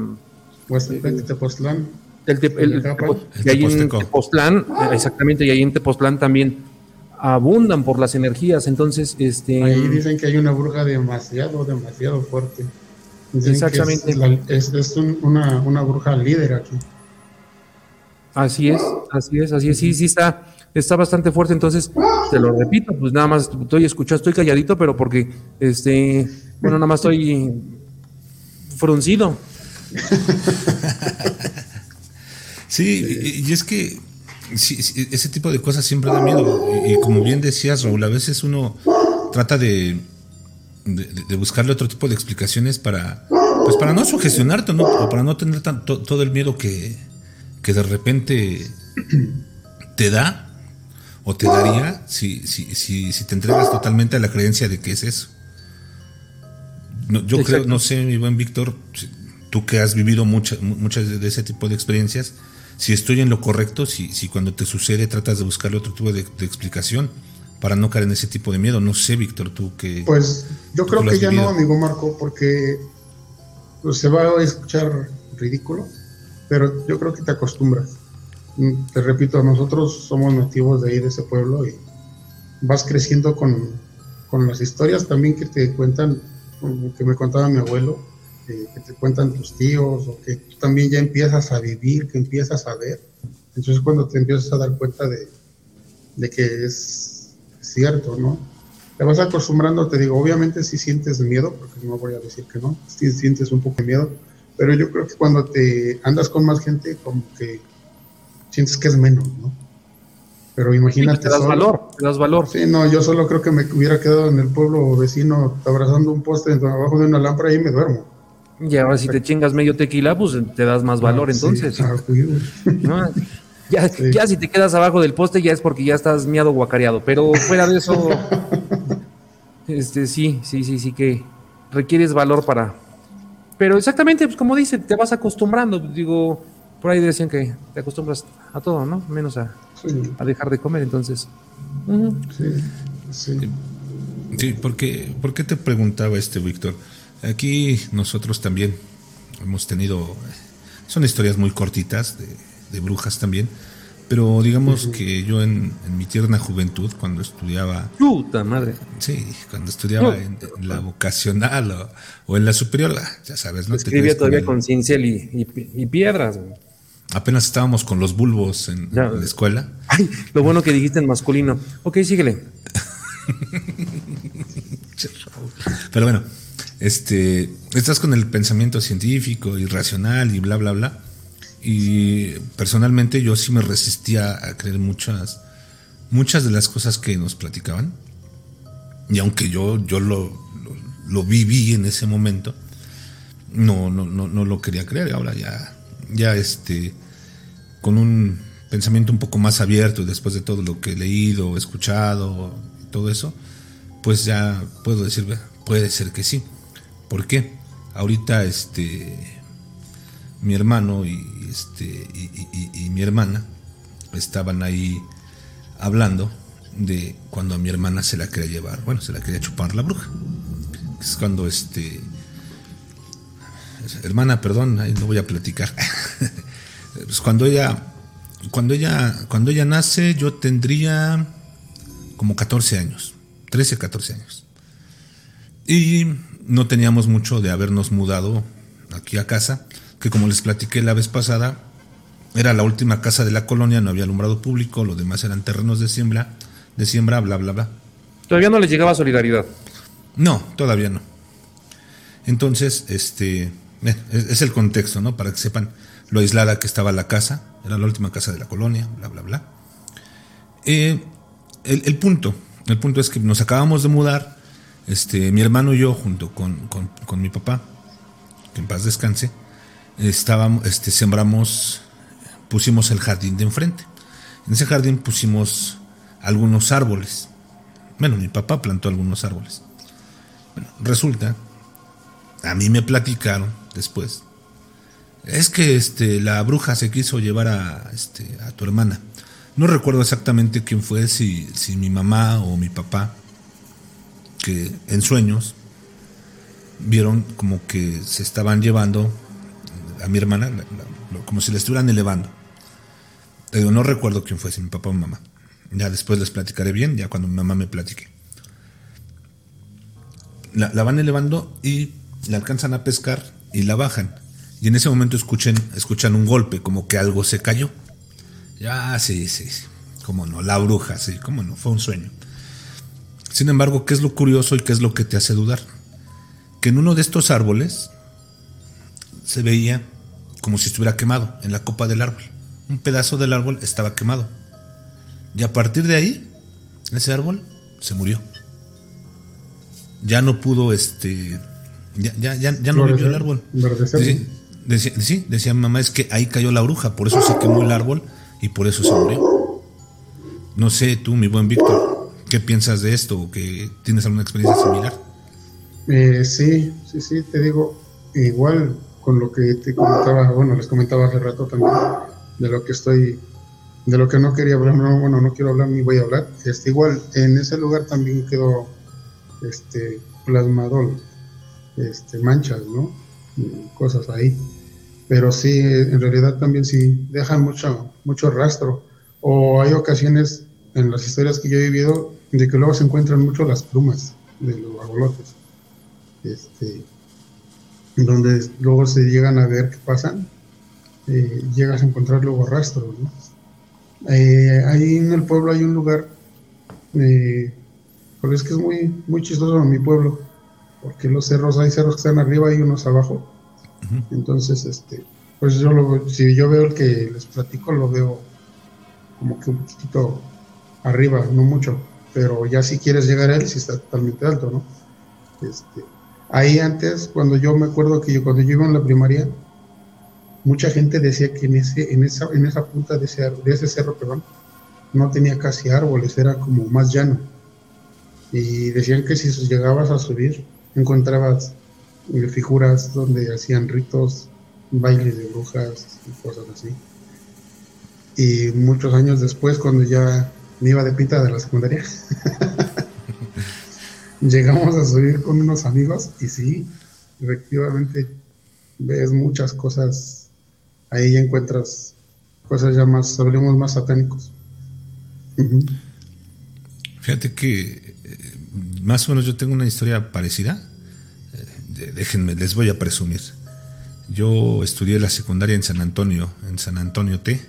Pues el, el Tepoztlán. El, el, el, y ahí en Tepoztlán, exactamente, y ahí en Tepoztlán también abundan por las energías, entonces, este... Ahí dicen que hay una bruja demasiado, demasiado fuerte. Dicen Exactamente. Es, la, es, es un, una, una, bruja líder aquí. Así es, así es, así es. Sí, sí está, está bastante fuerte. Entonces, te lo repito, pues nada más estoy escuchando, estoy calladito, pero porque, este, bueno, nada más estoy fruncido. sí, y es que sí, sí, ese tipo de cosas siempre da miedo. Y, y como bien decías, Raúl, a veces uno trata de de, de, buscarle otro tipo de explicaciones para pues para no sugestionarte ¿no? o para no tener tanto, todo el miedo que, que de repente te da o te daría si, si, si, si te entregas totalmente a la creencia de que es eso. No, yo Exacto. creo, no sé, mi buen Víctor, tú que has vivido muchas muchas de ese tipo de experiencias, si estoy en lo correcto, si, si cuando te sucede tratas de buscarle otro tipo de, de explicación para no caer en ese tipo de miedo. No sé, Víctor, tú que... Pues yo creo que ya vivido. no, amigo Marco, porque pues, se va a escuchar ridículo, pero yo creo que te acostumbras. Mm, te repito, nosotros somos nativos de ahí, de ese pueblo, y vas creciendo con, con las historias también que te cuentan, que me contaba mi abuelo, eh, que te cuentan tus tíos, o que tú también ya empiezas a vivir, que empiezas a ver. Entonces cuando te empiezas a dar cuenta de, de que es cierto, ¿no? te vas acostumbrando, te digo, obviamente si sientes miedo, porque no voy a decir que no, si sientes un poco de miedo, pero yo creo que cuando te andas con más gente, como que sientes que es menos, ¿no? Pero imagínate. te das valor, te das valor. Sí, no, yo solo creo que me hubiera quedado en el pueblo vecino abrazando un poste abajo de una lámpara y me duermo. Y ahora si te chingas medio tequila, pues te das más valor entonces. Ah, ya, ya si te quedas abajo del poste ya es porque ya estás miado guacareado, pero fuera de eso, este sí, sí, sí, sí que requieres valor para... Pero exactamente, pues como dice, te vas acostumbrando, digo, por ahí decían que te acostumbras a todo, ¿no? Menos a, a dejar de comer, entonces. Sí, sí. Sí, porque, ¿por qué te preguntaba este, Víctor? Aquí nosotros también hemos tenido, son historias muy cortitas de, brujas también, pero digamos que yo en, mi tierna juventud, cuando estudiaba... Puta madre. Sí, cuando estudiaba en, la vocacional o, en la superior, ah, ya sabes, ¿no? Escribía todavía con cincel y, y, piedras. Apenas estábamos con los bulbos en, la escuela. Ay, lo bueno que dijiste en masculino. Ok, síguele. Pero bueno, este, estás con el pensamiento científico y racional y bla, bla, bla. Y personalmente yo sí me resistía a creer muchas, muchas de las cosas que nos platicaban. Y aunque yo, yo lo, lo, viví en ese momento, no, no, no, no lo quería creer. Ahora ya, ya este, con un pensamiento un poco más abierto después de todo lo que he leído, escuchado, todo eso, pues ya puedo decir, puede ser que sí. ¿Por qué? Ahorita este mi hermano y este y, mi hermana estaban ahí hablando de cuando a mi hermana se la quería llevar, bueno, se la quería chupar la bruja. Es cuando este hermana, perdón, no voy a platicar. pues cuando ella cuando ella cuando ella nace yo tendría como 14 años, 13, 14 años. Y no teníamos mucho de habernos mudado aquí a casa, que como les platiqué la vez pasada, era la última casa de la colonia, no había alumbrado público, lo demás eran terrenos de siembra, de siembra, bla, bla, bla. ¿Todavía no les llegaba solidaridad? No, todavía no. Entonces, este, eh, es, el contexto, ¿no? Para que sepan lo aislada que estaba la casa, era la última casa de la colonia, bla, bla, bla. Eh, el, el punto, el punto es que nos acabamos de mudar, este, mi hermano y yo, junto con, mi papá, que en paz descanse, estábamos, este, sembramos, pusimos el jardín de enfrente. En ese jardín pusimos algunos árboles. Bueno, mi papá plantó algunos árboles. Bueno, resulta, a mí me platicaron después, es que este, la bruja se quiso llevar a, a tu hermana. No recuerdo exactamente quién fue, si mi mamá o mi papá que en sueños vieron como que se estaban llevando a mi hermana, como si la estuvieran elevando. Pero no recuerdo quién fue, si mi papá o mi mamá. Ya después les platicaré bien, ya cuando mi mamá me platique. La, van elevando y la alcanzan a pescar y la bajan. Y en ese momento escuchen, escuchan un golpe, como que algo se cayó. Ya, sí, sí, sí. Cómo no, la bruja, sí, cómo no, fue un sueño. Sin embargo, ¿qué es lo curioso y qué es lo que te hace dudar? Que en uno de estos árboles se veía como si estuviera quemado en la copa del árbol. Un pedazo del árbol estaba quemado. Y a partir de ahí, ese árbol se murió. Ya no pudo, este, ya, ya, ya, no vivió el árbol. Sí, decía, sí, decía mi mamá, es que ahí cayó la bruja, por eso se quemó el árbol y por eso se murió. No sé tú, mi buen Víctor, ¿Qué piensas de esto? ¿O que tienes alguna experiencia similar? Eh, sí, sí, sí, te digo, igual con lo que te comentaba, bueno, les comentaba hace rato también, de lo que estoy, de lo que no quería hablar, no, bueno, no quiero hablar ni voy a hablar, este, igual en ese lugar también quedó este, plasmado este, manchas, ¿no? Cosas ahí. Pero sí, en realidad también sí dejan mucho, mucho rastro. O hay ocasiones en las historias que yo he vivido de que luego se encuentran mucho las plumas de los barbolotes, este, donde luego se llegan a ver qué pasan, eh, llegas a encontrar luego rastros. ¿no? Eh, ahí en el pueblo hay un lugar eh, Pero es que es muy, muy chistoso en mi pueblo, porque los cerros, hay cerros que están arriba y unos abajo. Entonces, este, pues yo lo, si yo veo el que les platico, lo veo como que un poquito arriba, no mucho, pero ya si quieres llegar a él, sí está totalmente alto, ¿no? Este, ahí antes, cuando yo me acuerdo que yo, cuando yo iba en la primaria, mucha gente decía que en, ese, en, esa, en esa punta de ese, de ese cerro, perdón, no tenía casi árboles, era como más llano. Y decían que si llegabas a subir, encontrabas eh, figuras donde hacían ritos, bailes de brujas y cosas así. Y muchos años después, cuando ya me iba de pinta de la secundaria, llegamos a subir con unos amigos y sí, efectivamente ves muchas cosas, ahí encuentras cosas ya más, hablemos más satánicos. Fíjate que eh, más o menos yo tengo una historia parecida. Eh, déjenme, les voy a presumir. Yo estudié la secundaria en San Antonio, en San Antonio T.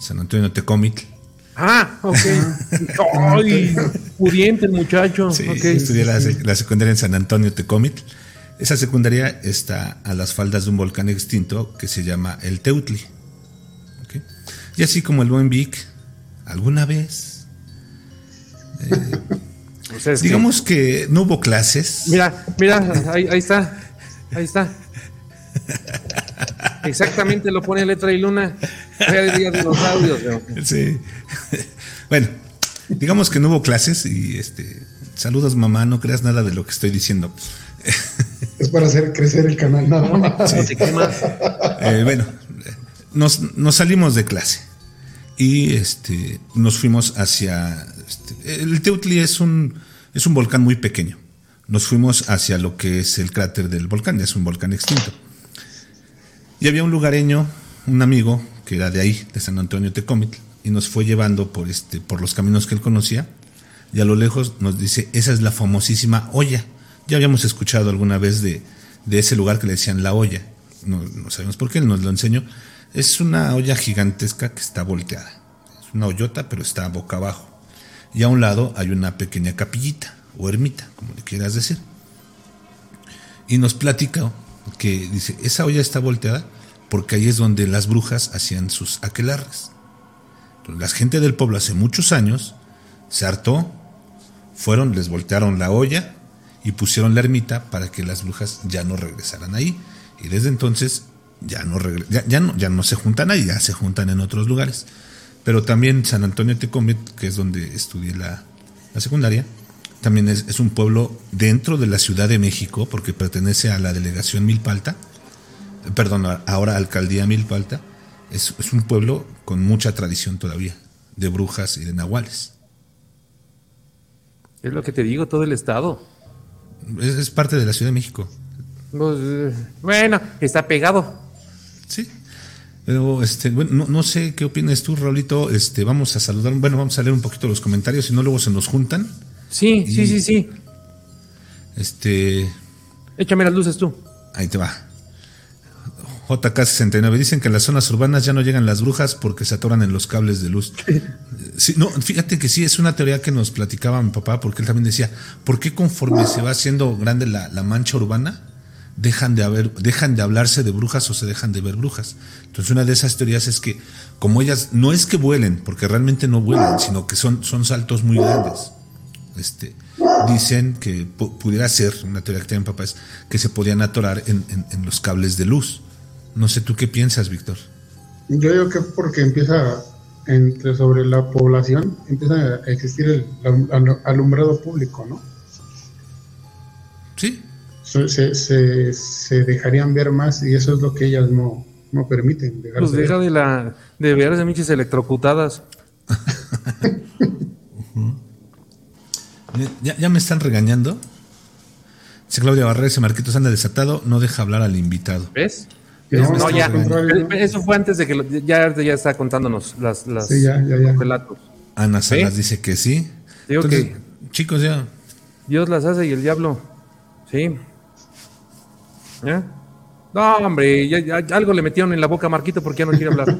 San Antonio Tecomitl. Ah, ok. Ay, pudiente el muchacho. Sí, estudié la, la, secundaria en San Antonio Tecomitl. Esa secundaria está a las faldas de un volcán extinto que se llama el Teutli. ¿Okay? Y así como el buen Vic, alguna vez. Eh, digamos que... no hubo clases. Mira, mira, ahí, ahí está. Ahí está. Exactamente lo pone letra y luna. De los audios, sí. Bueno, digamos que no hubo clases y este. Saludos, mamá, no creas nada de lo que estoy diciendo. Es para hacer crecer el canal, nada más. Eh, bueno, nos, nos salimos de clase y este, nos fuimos hacia... Este, el Teutli es un, es un volcán muy pequeño. Nos fuimos hacia lo que es el cráter del volcán, es un volcán extinto. Y había un lugareño, un amigo, que era de ahí, de San Antonio Tecomitl, y nos fue llevando por, este, por los caminos que él conocía. Y a lo lejos nos dice, esa es la famosísima olla. Ya habíamos escuchado alguna vez de, de ese lugar que le decían la olla. No, sabemos por qué, él nos lo enseñó. Es una olla gigantesca que está volteada. Es una hoyota, pero está boca abajo. Y a un lado hay una pequeña capillita o ermita, como le quieras decir. Y nos platica que dice, esa olla está volteada porque ahí es donde las brujas hacían sus aquelarres. la gente del pueblo hace muchos años se hartó, fueron, les voltearon la olla y pusieron la ermita para que las brujas ya no regresaran ahí. Y desde entonces ya no, ya, no, ya no se juntan ahí, ya se juntan en otros lugares. Pero también San Antonio Tecomit, que es donde estudié la, secundaria, también es, un pueblo dentro de la Ciudad de México, porque pertenece a la delegación Milpalta, perdón, ahora alcaldía Milpalta, es, es un pueblo con mucha tradición todavía, de brujas y de nahuales. Es lo que te digo, todo el estado. Es, parte de la Ciudad de México. Pues, bueno, está pegado. Sí. Pero este, bueno, no, sé qué opinas tú, Raulito. Este, vamos a saludar, bueno, vamos a leer un poquito los comentarios, si no luego se nos juntan. Sí, sí, sí, sí. Este. Échame las luces tú. Ahí te va. JK69 dicen que en las zonas urbanas ya no llegan las brujas porque se atoran en los cables de luz. Sí, no, fíjate que sí, es una teoría que nos platicaba mi papá, porque él también decía, ¿por qué conforme se va haciendo grande la, la mancha urbana, dejan de, haber, dejan de hablarse de brujas o se dejan de ver brujas. Entonces una de esas teorías es que como ellas no es que vuelen, porque realmente no vuelan, sino que son, son saltos muy grandes. Este, dicen que pudiera ser, una teoría que tienen papás, que se podían atorar en, los cables de luz. No sé tú qué piensas, Víctor. Yo digo que porque empieza entre sobre la población, empieza a existir el alumbrado público, ¿no? Sí, se, se, se, dejarían ver más y eso es lo que ellas no, no permiten. Pues deja de, la, de ver esas miches electrocutadas. ¿Ya, ¿Ya, me están regañando. Dice Claudia Barrera, Marquitos anda desatado, no deja hablar al invitado. ¿Ves? No, ya, eso fue antes de que ya, ya está contándonos las, las sí, ya, ya, los relatos. Ana Salas dice que sí. Digo que chicos, ya. Dios las hace y el diablo. Sí. ¿Eh? No, hombre, ya, algo le metieron en la boca a Marquito porque ya no quiere hablar.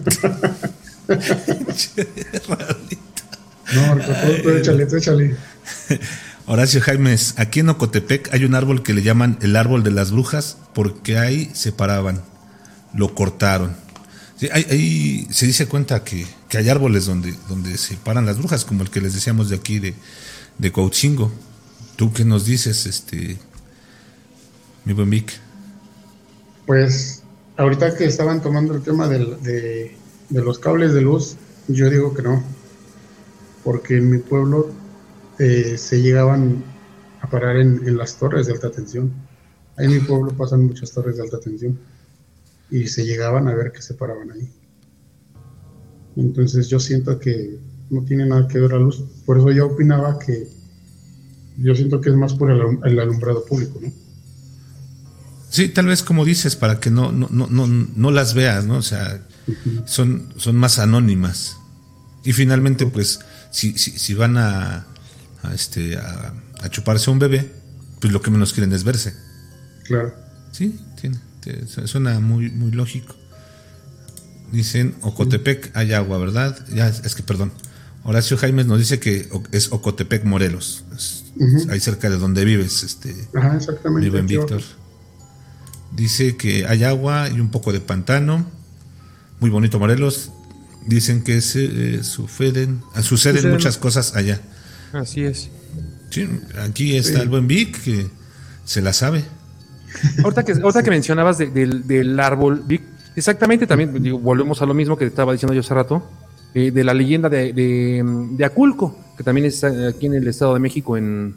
no, Marco, tú, échale, tú échale. Horacio Jaimes, aquí en Ocotepec hay un árbol que le llaman el árbol de las brujas porque ahí se paraban, lo cortaron. Ahí, se dice cuenta que, hay árboles donde, donde se paran las brujas, como el que les decíamos de aquí de, de Coachingo. ¿Tú qué nos dices, este, mi buen Vic? Pues ahorita que estaban tomando el tema de los cables de luz, yo digo que no, porque en mi pueblo eh, se llegaban a parar en, en las torres de alta tensión. Ahí en mi pueblo pasan muchas torres de alta tensión y se llegaban a ver que se paraban ahí. Entonces yo siento que no tiene nada que ver la luz. Por eso yo opinaba que yo siento que es más por el, el alumbrado público, ¿no? Sí, tal vez como dices, para que no, no, no, no, no las veas, ¿no? O sea, son, son más anónimas. Y finalmente, pues, si, si, si van a, a, este, a, a chuparse a un bebé, pues lo que menos quieren es verse. Claro. Sí, tiene, suena muy, muy lógico. Dicen, Ocotepec hay agua, ¿verdad? Ya, es, que perdón. Horacio Jaimes nos dice que es Ocotepec, Morelos. Es-. Ahí cerca de donde vives, este, Ajá, exactamente. aquí abajo. Víctor. Dice que hay agua y un poco de pantano. Muy bonito Morelos. Dicen que se eh, suceden, ah, suceden Suceden. muchas cosas allá. Así es. Sí, aquí está el buen Vic que se la sabe. Ahorita que, ahorita que mencionabas de- del, del árbol, Vic, exactamente también digo, volvemos a lo mismo que estaba diciendo yo hace rato, eh, de la leyenda de, de, de Aculco, que también está aquí en el Estado de México, en,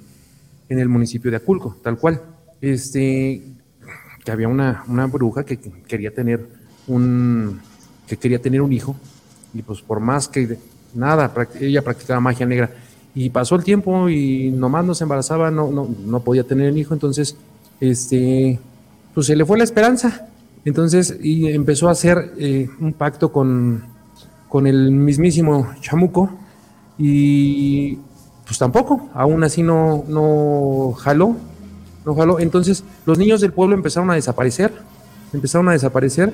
en el municipio de Aculco, tal cual. Este, que había una, una bruja que quería tener un que quería tener un hijo y pues por más que nada ella practicaba magia negra y pasó el tiempo y nomás no se embarazaba no no, no podía tener el hijo entonces este pues se le fue la esperanza entonces y empezó a hacer eh, un pacto con con el mismísimo chamuco y pues tampoco aún así no no jaló no jaló. Entonces los niños del pueblo empezaron a desaparecer, empezaron a desaparecer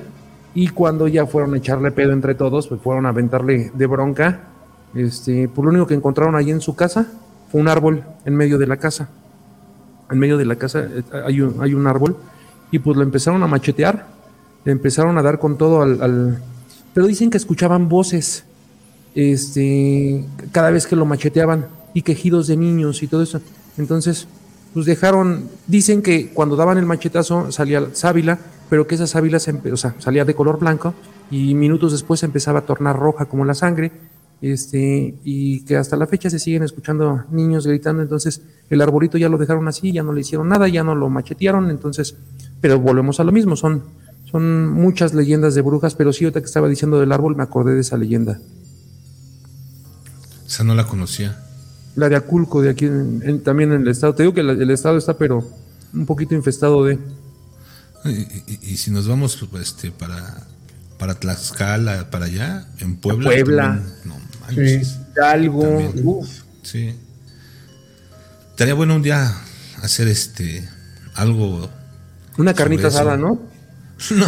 y cuando ya fueron a echarle pedo entre todos, pues fueron a aventarle de bronca. Este, pues lo único que encontraron allí en su casa fue un árbol en medio de la casa. En medio de la casa eh, hay un, árbol y pues lo empezaron a machetear, le empezaron a dar con todo al, pero dicen que escuchaban voces este, cada vez que lo macheteaban y quejidos de niños y todo eso. Entonces, pues dejaron, dicen que cuando daban el machetazo salía sábila, pero que esa sábila salía de color blanco y minutos después empezaba a tornar roja como la sangre. Este, y que hasta la fecha se siguen escuchando niños gritando, entonces el arbolito ya lo dejaron así, ya no le hicieron nada, ya no lo machetearon, entonces, pero volvemos a lo mismo, son, son muchas leyendas de brujas, pero sí, ahorita que estaba diciendo del árbol me acordé de esa leyenda. Esa no la conocía. La de Aculco, de aquí en- en- también en el estado. Te digo que la- el estado está, pero un poquito infestado de. Y, y- y si nos vamos pues, este, para, para Tlaxcala, para allá, en Puebla. Puebla. también, no manches. Algo. También. Uf. Sí. Estaría bueno un día hacer este algo. Una carnita asada, ¿no? No,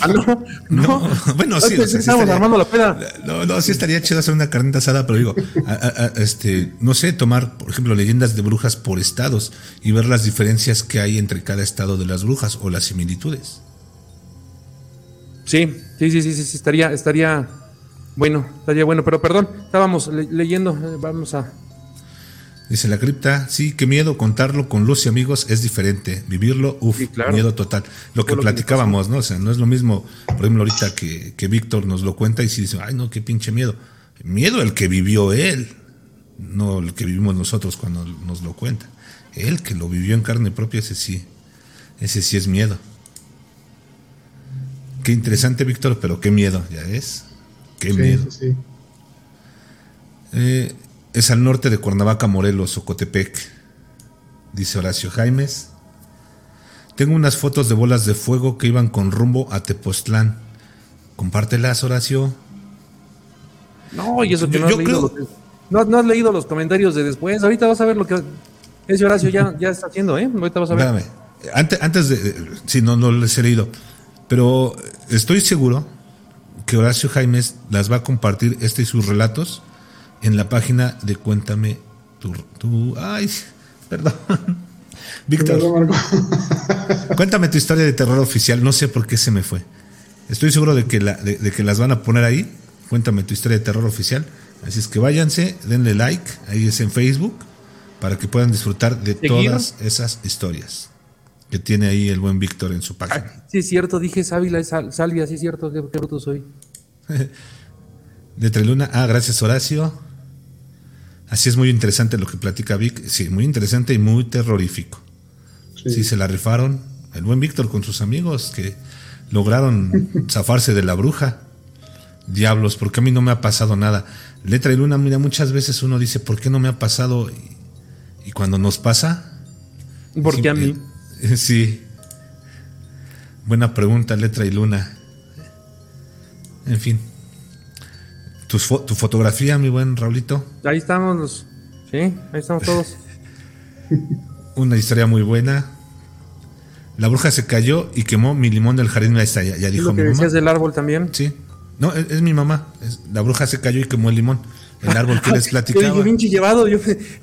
Ah, no. no. No. bueno, sí. que o sea, sí estamos estaría- armando la peda. No, no, sí estaría chido hacer una carnita asada, pero digo, a- a- a- este, no sé, tomar, por ejemplo, leyendas de brujas por estados y ver las diferencias que hay entre cada estado de las brujas o las similitudes. Sí, sí, sí, sí, sí, sí, estaría, estaría bueno, estaría bueno, pero perdón, estábamos le- leyendo, eh, vamos a. Dice la cripta, sí, qué miedo contarlo con luz y amigos es diferente. Vivirlo, uff, Sí, claro. miedo total. Lo que platicábamos, ¿no? O sea, no es lo mismo, por ejemplo, ahorita que, que Víctor nos lo cuenta y sí dice, ay, no, qué pinche miedo. Miedo el que vivió él, no el que vivimos nosotros cuando nos lo cuenta. Él que lo vivió en carne propia, ese sí, ese sí es miedo. Qué interesante, Víctor, pero qué miedo, ya ves. Qué Sí, miedo. sí, sí. Eh, es al norte de Cuernavaca, Morelos, Ocotepec, dice Horacio Jaimes. Tengo unas fotos de bolas de fuego que iban con rumbo a Tepoztlán. Compártelas, Horacio. No, y eso que Yo- no has yo leído creo- no has leído los comentarios de después. Ahorita vas a ver lo que ese Horacio ya, ya está haciendo, ¿eh? Ahorita vas a ver. Espérame. Antes, antes de. Sí, no, no les he leído. Pero estoy seguro que Horacio Jaimes las va a compartir, este y sus relatos, en la página de Cuéntame Tu, tu, ay, perdón. Víctor, cuéntame tu historia de terror oficial. No sé por qué se me fue. Estoy seguro de que, la, de, de que las van a poner ahí. Cuéntame tu historia de terror oficial. Así es que váyanse, denle like, ahí es en Facebook, para que puedan disfrutar de todas esas historias que tiene ahí el buen Víctor en su página. Sí, es cierto, dije sábila, es sal- salvia, sí es cierto, qué, qué bruto soy. De Treluna, ah, gracias Horacio. Así es muy interesante lo que platica Vic. Sí, muy interesante y muy terrorífico. Sí, se la rifaron. El buen Víctor con sus amigos que lograron zafarse de la bruja. Diablos, porque a mí no me ha pasado nada. Letra y Luna, mira, muchas veces uno dice, ¿por qué no me ha pasado? Y, y cuando nos pasa... Porque a mí. Sí. Buena pregunta, Letra y Luna. En fin. Fo- tu fotografía, mi buen Raulito. Ahí estamos los. Sí, ahí estamos todos. Una historia muy buena. La bruja se cayó y quemó mi limón del jardín. Ahí está, ya, ya ¿Es dijo lo que mi mamá. decías del árbol también? Sí. No, es, es mi mamá. Es- la bruja se cayó y quemó el limón. El árbol que les Yo platicaba. dije, pinche llevado. Yo,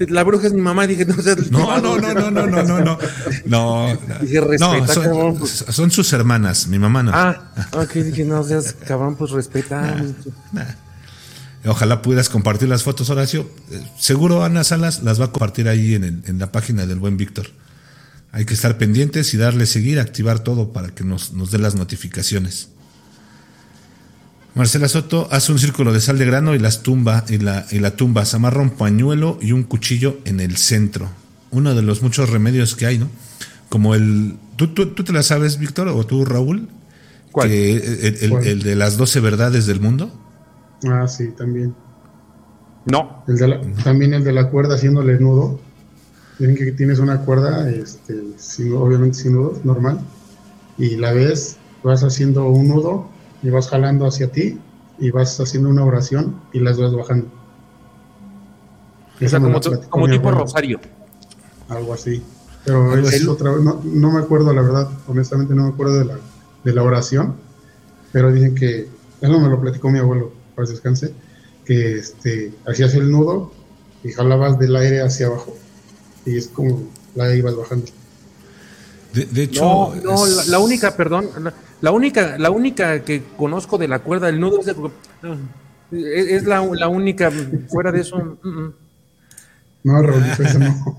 la bruja es mi mamá. Dije, no No, no, no, no, no, no, no, no. No, Dije, no respeta, cabrón. son, son sus hermanas, mi mamá no. Ah, ok, dije, no seas cabrón, pues respeta. Nah. Ojalá pudieras compartir las fotos, Horacio. Eh, Seguro Ana Salas las va a compartir ahí en, el- en la página del buen Víctor. Hay que estar pendientes y darle seguir, activar todo para que nos, nos dé las notificaciones. Marcela Soto hace un círculo de sal de grano y las tumba y la, y la tumba se amarra un pañuelo y un cuchillo en el centro. Uno de los muchos remedios que hay, ¿no? Como el. ¿Tú, tú, tú te la sabes, Víctor, o tú, Raúl? ¿Cuál? Que el, el- ¿Cuál? el de las 12 verdades del mundo. Ah, sí, también. No. El de la- también el de la cuerda haciéndole nudo. Tienen que tienes una cuerda, este, sin- obviamente sin nudo, normal. Y la ves, vas haciendo un nudo y vas jalando hacia ti y vas haciendo una oración y las vas bajando. O sea, como, tu- tipo abuelo, rosario. Algo así. Pero es otra vez, no, no me acuerdo la verdad, honestamente no me acuerdo de la, de la oración, pero dicen que, eso me lo platicó mi abuelo, para descanse, que este, hacías el nudo y jalabas del aire hacia abajo y es como la ibas bajando. De, de hecho, No, no, la, única, perdón, la, la única, la única que conozco de la cuerda del nudo es, de- es, es la, la única, fuera de eso. mm, mm. No, eso no.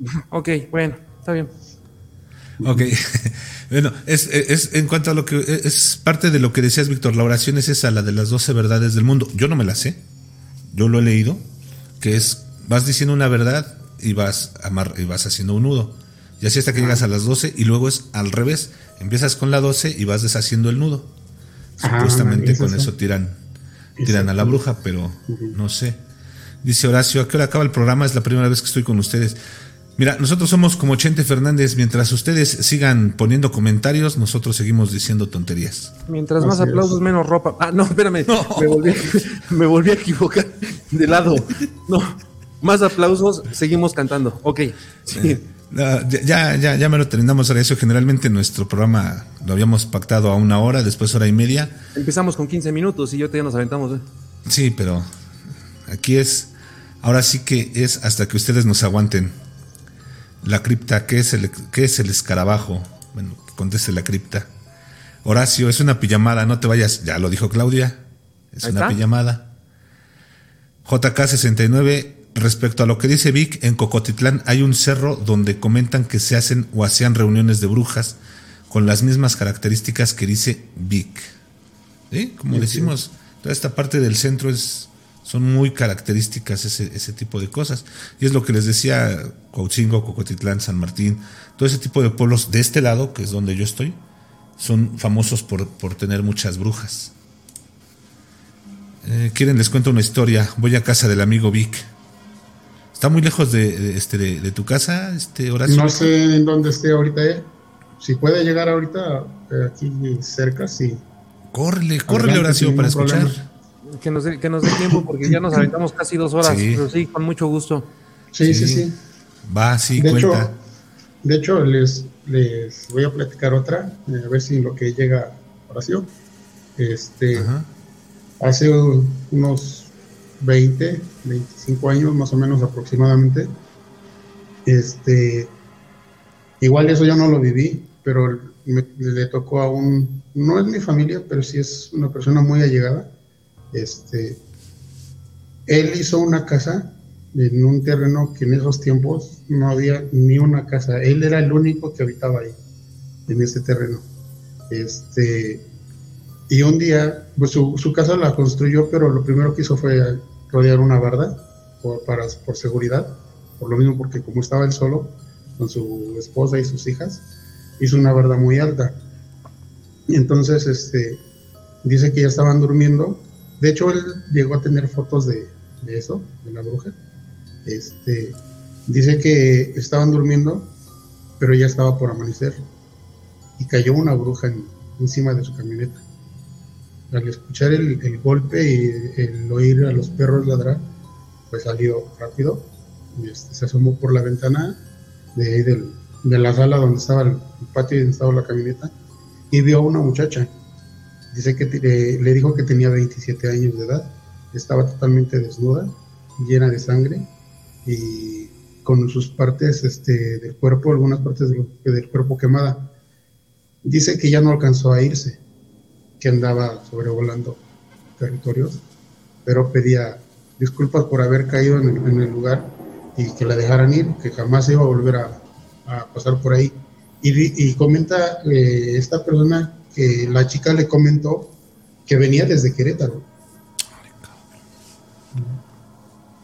Ok, bueno, está bien. Ok. bueno, es, es en cuanto a lo que es parte de lo que decías, Víctor. La oración es esa, la de las 12 verdades del mundo. Yo no me la sé. Yo lo he leído. Que es, vas diciendo una verdad y vas, amar, y vas haciendo un nudo. Y así hasta que llegas a las 12 y luego es al revés. Empiezas con la 12 y vas deshaciendo el nudo. Ah, Supuestamente es con eso. tiran, tiran a la bruja, pero no sé. Dice Horacio, ¿a qué hora acaba el programa? Es la primera vez que estoy con ustedes. Mira, nosotros somos como Chente Fernández. Mientras ustedes sigan poniendo comentarios, nosotros seguimos diciendo tonterías. Mientras más Así es. aplausos, menos ropa. Ah, no, espérame. Me, volví, me volví a equivocar de lado. No, más aplausos, seguimos cantando. Ok. Sí. Ah, ya, ya, ya me lo terminamos, Horacio. Generalmente nuestro programa lo habíamos pactado a una hora, después hora y media. Empezamos con 15 minutos y yo ya nos aventamos. ¿eh? Sí, pero aquí es, ahora sí que es hasta que ustedes nos aguanten. La cripta, ¿qué es el, qué es el escarabajo? Bueno, conteste la cripta. Horacio, es una pijamada, no te vayas. Ya lo dijo Claudia. Es una pijamada. JK69, respecto a lo que dice Vic, en Cocotitlán hay un cerro donde comentan que se hacen o hacían reuniones de brujas con las mismas características que dice Vic. ¿Sí? Como decimos, toda esta parte del centro es, son muy características ese, ese tipo de cosas. Y es lo que les decía Coatzingo, Cocotitlán, San Martín, todo ese tipo de pueblos de este lado, que es donde yo estoy, son famosos por, por tener muchas brujas. Eh, Quieren, les cuento una historia. Voy a casa del amigo Vic. ¿Está muy lejos de, de, este, de, de tu casa, este Horacio? No sé en dónde esté ahorita él. Si puede llegar ahorita eh, aquí cerca, sí. Córrele, córrele Horacio para escuchar. problema. Que nos, dé, que nos dé tiempo porque ya nos aventamos casi dos horas. Sí. Pero sí, con mucho gusto. Sí, sí, Sí. sí. Va, sí, De cuenta. hecho, de hecho les, les voy a platicar otra, eh, a ver si en lo que llega Horacio. Este, Ajá. hace unos 20, 25 años más o menos aproximadamente. Este, igual eso yo no lo viví, pero le tocó a un, no es mi familia, pero sí es una persona muy allegada. Este, él hizo una casa en un terreno que en esos tiempos no había ni una casa. Él era el único que habitaba ahí, en ese terreno. Este, y un día, pues su, su casa la construyó, pero lo primero que hizo fue rodear una barda por, seguridad, por lo mismo porque como estaba él solo, con su esposa y sus hijas, hizo una barda muy alta. Y entonces, este, dice que ya estaban durmiendo. De hecho, él llegó a tener fotos de, de eso, de la bruja. Este, dice que estaban durmiendo, pero ya estaba por amanecer. Y cayó una bruja encima de su camioneta. Al escuchar el, el, golpe y el oír a los perros ladrar, pues salió rápido. Y este, se asomó por la ventana de de la sala donde estaba el, patio y donde estaba la camioneta y vio a una muchacha. Dice que le, le dijo que tenía 27 años de edad, estaba totalmente desnuda, llena de sangre y con sus partes este, del cuerpo, algunas partes del, del cuerpo quemada. Dice que ya no alcanzó a irse, que andaba sobrevolando territorios, pero pedía disculpas por haber caído en el, en el lugar y que la dejaran ir, que jamás iba a volver a, a pasar por ahí. Y, y comenta eh, esta persona que la chica le comentó que venía desde Querétaro.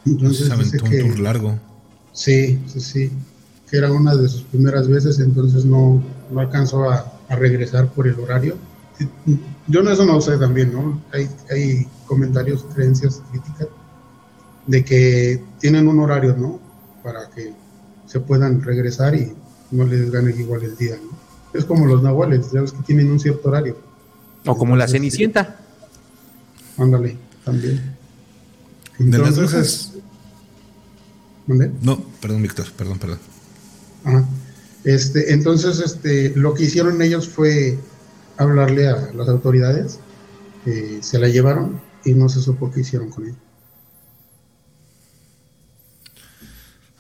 Entonces, se aventó un tour largo. Sí, sí, sí. Que era una de sus primeras veces, entonces no, no alcanzó a, a, regresar por el horario. Yo no, eso no sé también, ¿no? Hay, hay comentarios, creencias, críticas de que tienen un horario, ¿no? Para que se puedan regresar y no les gane igual el día. ¿no? Es como los nahuales, ya ves que tienen un cierto horario. O como la cenicienta. Ándale, también. de las brujas. ¿Dónde? No, perdón, Víctor, perdón, perdón. Ajá. Este, entonces, este, lo que hicieron ellos fue hablarle a las autoridades, eh, se la llevaron y no se supo qué hicieron con ella.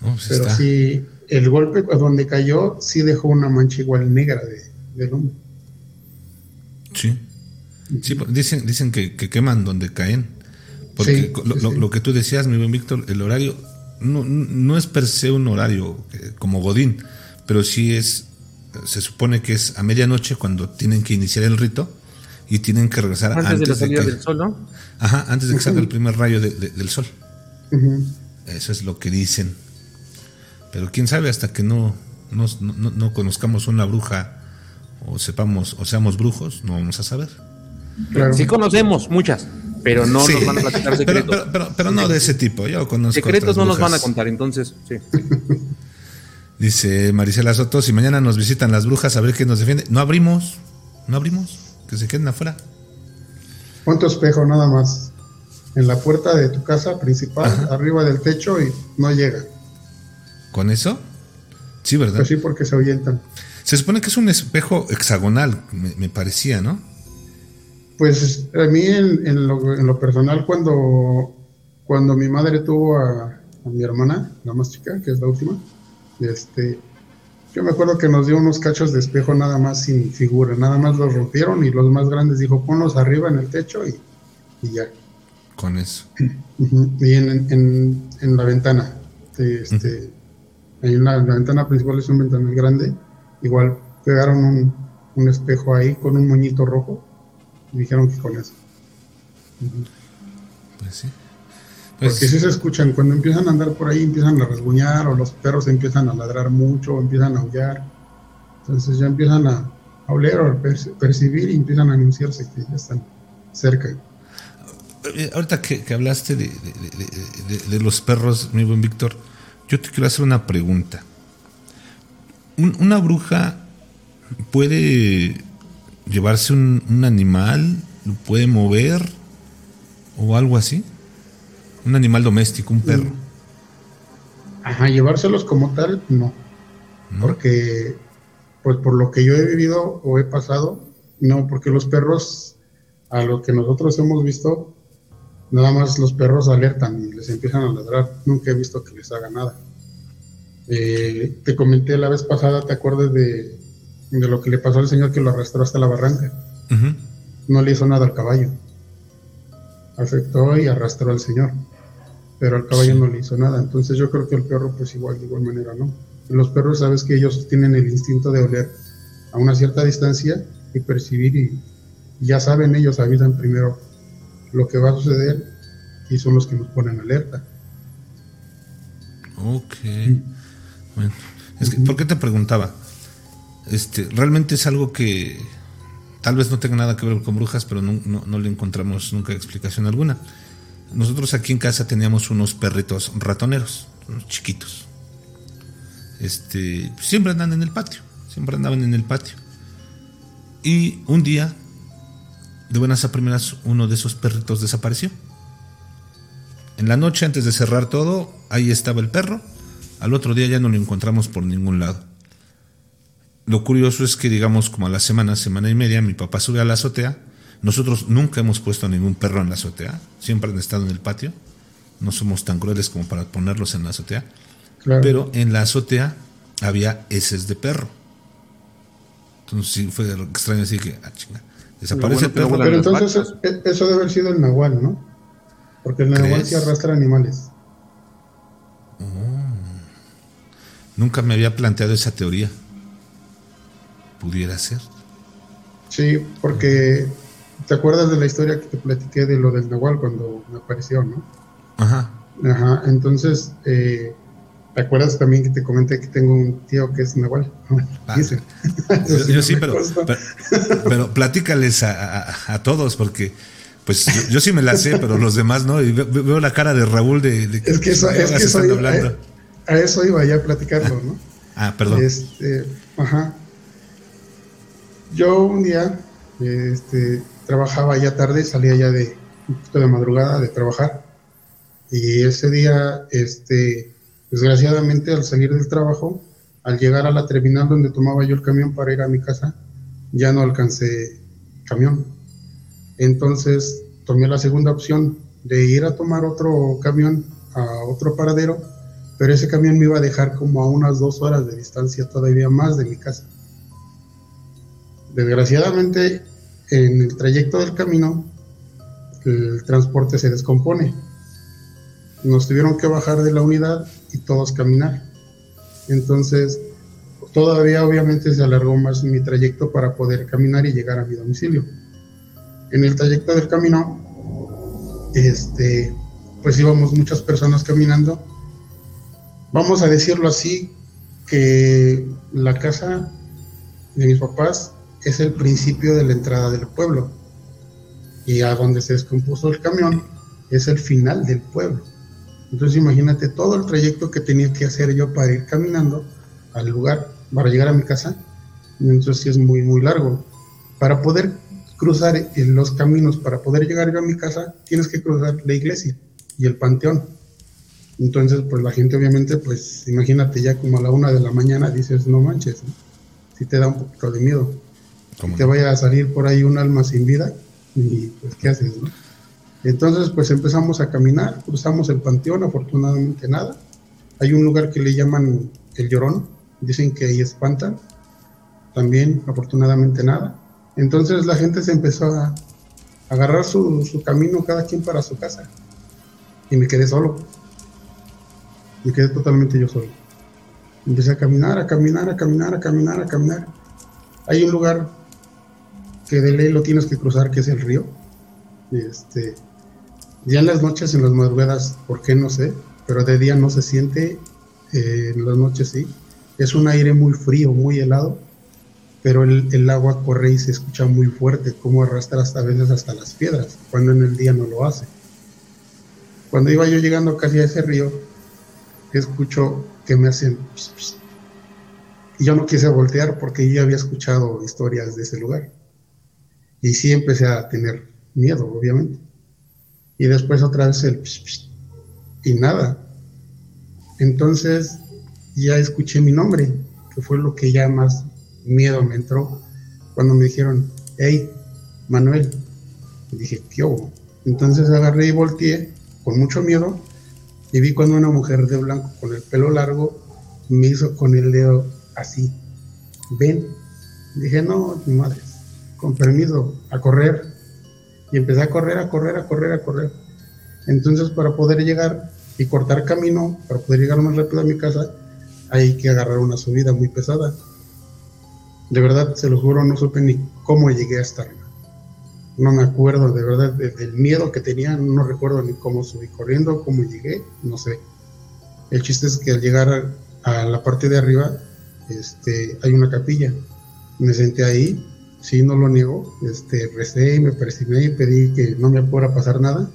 Pues Pero está. sí, el golpe donde cayó sí dejó una mancha igual negra de, de humo. Sí. Sí, dicen, dicen que, que, queman donde caen. Porque Sí, lo, sí, lo- sí. lo que tú decías, mi buen Víctor, el horario no, no es per se un horario eh, como Godín, pero sí es, se supone que es a medianoche cuando tienen que iniciar el rito y tienen que regresar Antes, antes, de la salida que, del sol, ¿no? Ajá, antes de que salga el primer rayo de- de- del sol. Eso es lo que dicen. Pero quién sabe hasta que no, no, no- no conozcamos una bruja o sepamos o seamos brujos, no vamos a saber. Claro. Sí conocemos muchas, pero no Sí. nos van a platicar Pero, secretos. pero, pero, pero no de ese tipo. Yo conozco secretos no nos van a contar, entonces, sí. Dice Marisela Soto, si mañana nos visitan las brujas a ver quién nos defiende. No abrimos, no abrimos, que se queden afuera. Pon tu espejo nada más en la puerta de tu casa principal, arriba del techo y no llega. ¿Con eso? Sí, ¿verdad? Pues sí, porque se ahuyentan. Se supone que es un espejo hexagonal, me, me parecía, ¿no? Pues a mí en, en lo, en lo personal, cuando, cuando mi madre tuvo a, a mi hermana, la más chica, que es la última, este, yo me acuerdo que nos dio unos cachos de espejo nada más sin figura, nada más los rompieron y los más grandes dijo, ponlos arriba en el techo y, y ya. Con eso. Y en, en, en la ventana, este, hay una, la ventana principal es un ventanal grande, igual pegaron un, un espejo ahí con un moñito rojo y dijeron que con eso. Pues sí. Porque Pues, si se escuchan, cuando empiezan a andar por ahí empiezan a rasguñar o los perros empiezan a ladrar mucho o empiezan a aullar. Entonces ya empiezan a, a oler o a perci- percibir y empiezan a anunciarse que ya están cerca. eh, ahorita que, que hablaste de, de- de- de- de los perros, mi buen Víctor, yo te quiero hacer una pregunta. Un- ¿Una bruja puede llevarse un, un animal? ¿Lo puede mover? ¿O algo así? Un animal doméstico, un perro. Ajá, llevárselos como tal, no. ¿no? Porque, pues por lo que yo he vivido o he pasado, no, porque los perros, a lo que nosotros hemos visto, nada más los perros alertan y les empiezan a ladrar. Nunca he visto que les haga nada. Eh, te comenté la vez pasada, ¿te acuerdas de, de, lo que le pasó al señor que lo arrastró hasta la barranca? No le hizo nada al caballo. Afectó y arrastró al señor. Pero al caballo no le hizo nada. Entonces yo creo que el perro pues igual, de igual manera, ¿no? Los perros sabes que ellos tienen el instinto de oler a una cierta distancia y percibir y ya saben ellos, avisan primero lo que va a suceder y son los que nos ponen alerta. Ok. Bueno, es que, ¿por qué te preguntaba? Este, realmente es algo que tal vez no tenga nada que ver con brujas, pero no, no, le encontramos nunca explicación alguna. Nosotros aquí en casa teníamos unos perritos ratoneros, unos chiquitos. Este, siempre andan en el patio, siempre andaban en el patio. Y un día, de buenas a primeras, uno de esos perritos desapareció. En la noche, antes de cerrar todo, ahí estaba el perro al otro día ya no lo encontramos por ningún lado. Lo curioso es que, digamos, como a la semana, semana y media, mi papá sube a la azotea. Nosotros nunca hemos puesto a ningún perro en la azotea, siempre han estado en el patio. No somos tan crueles como para ponerlos en la azotea. Pero en la azotea había heces de perro. Entonces sí fue extraño así que, ah, chinga, desaparece el perro. Pero entonces e, eso debe haber sido el nahual, ¿no? Porque el nahual sí arrastra animales. Nunca me había planteado esa teoría. Pudiera ser. Sí, porque te acuerdas de la historia que te platiqué de lo del Nahual cuando me apareció, ¿no? Ajá. Ajá, entonces, eh, ¿te acuerdas también que te comenté que tengo un tío que es Nahual? Ah, yo, sí, pero, pero, platícales a, todos porque... Pues yo, sí me la sé, pero los demás no. Y veo, la cara de Raúl de, de es que, eso, es que soy, hablando a eso iba ya a platicarlo, ¿no? ah, perdón. Este, ajá. Yo un día este, trabajaba ya tarde, salía ya de un poquito de madrugada de trabajar. Y ese día, este, desgraciadamente, al salir del trabajo, al llegar a la terminal donde tomaba yo el camión para ir a mi casa, ya no alcancé camión. Entonces tomé la segunda opción de ir a tomar otro camión a otro paradero pero ese camión me iba a dejar como a unas dos horas de distancia todavía más de mi casa. Desgraciadamente, en el trayecto del camino, el transporte se descompone. Nos tuvieron que bajar de la unidad y todos caminar. Entonces, todavía obviamente se alargó más mi trayecto para poder caminar y llegar a mi domicilio. En el trayecto del camino, este, pues íbamos muchas personas caminando vamos a decirlo así, que la casa de mis papás es el principio de la entrada del pueblo. Y a donde se descompuso el camión es el final del pueblo. Entonces imagínate todo el trayecto que tenía que hacer yo para ir caminando al lugar, para llegar a mi casa. Entonces sí es muy, muy largo. Para poder cruzar los caminos, para poder llegar yo a mi casa, tienes que cruzar la iglesia y el panteón. Entonces, pues la gente obviamente, pues imagínate ya como a la una de la mañana dices, no manches, si te da un poquito de miedo. Que te vaya a salir por ahí un alma sin vida y pues qué haces, ¿no? Entonces, pues empezamos a caminar, cruzamos el panteón, afortunadamente nada. Hay un lugar que le llaman el llorón, dicen que ahí espantan, también afortunadamente nada. Entonces la gente se empezó a agarrar su, su camino cada quien para su casa y me quedé solo me quedé totalmente yo solo. Empecé a caminar, a caminar, a caminar, a caminar, a caminar. Hay un lugar que de ley lo tienes que cruzar, que es el río. Este, ya en las noches, en las madrugadas, ¿por qué no sé? Pero de día no se siente, eh, en las noches sí. Es un aire muy frío, muy helado, pero el, el, agua corre y se escucha muy fuerte, como arrastra hasta a veces hasta las piedras, cuando en el día no lo hace. Cuando iba yo llegando casi a ese río, escucho que me hacen... Y yo no quise voltear porque ya había escuchado historias de ese lugar. Y sí empecé a tener miedo, obviamente. Y después otra vez el... Y nada. Entonces ya escuché mi nombre, que fue lo que ya más miedo me entró cuando me dijeron, hey, Manuel. Y dije, tío, Entonces agarré y volteé con mucho miedo y vi cuando una mujer de blanco con el pelo largo me hizo con el dedo así. Ven. Dije, no, mi madre, con permiso, a correr. Y empecé a correr, a correr, a correr, a correr. Entonces para poder llegar y cortar camino, para poder llegar más rápido a mi casa, hay que agarrar una subida muy pesada. De verdad, se lo juro, no supe ni cómo llegué hasta arriba. No me acuerdo, de verdad, del miedo que tenía, no recuerdo ni cómo subí corriendo, cómo llegué, no sé. El chiste es que al llegar a, la parte de arriba, este, hay una capilla. Me senté ahí, sí, no lo niego, este, recé y me persigné y pedí que no me pudiera pasar nada.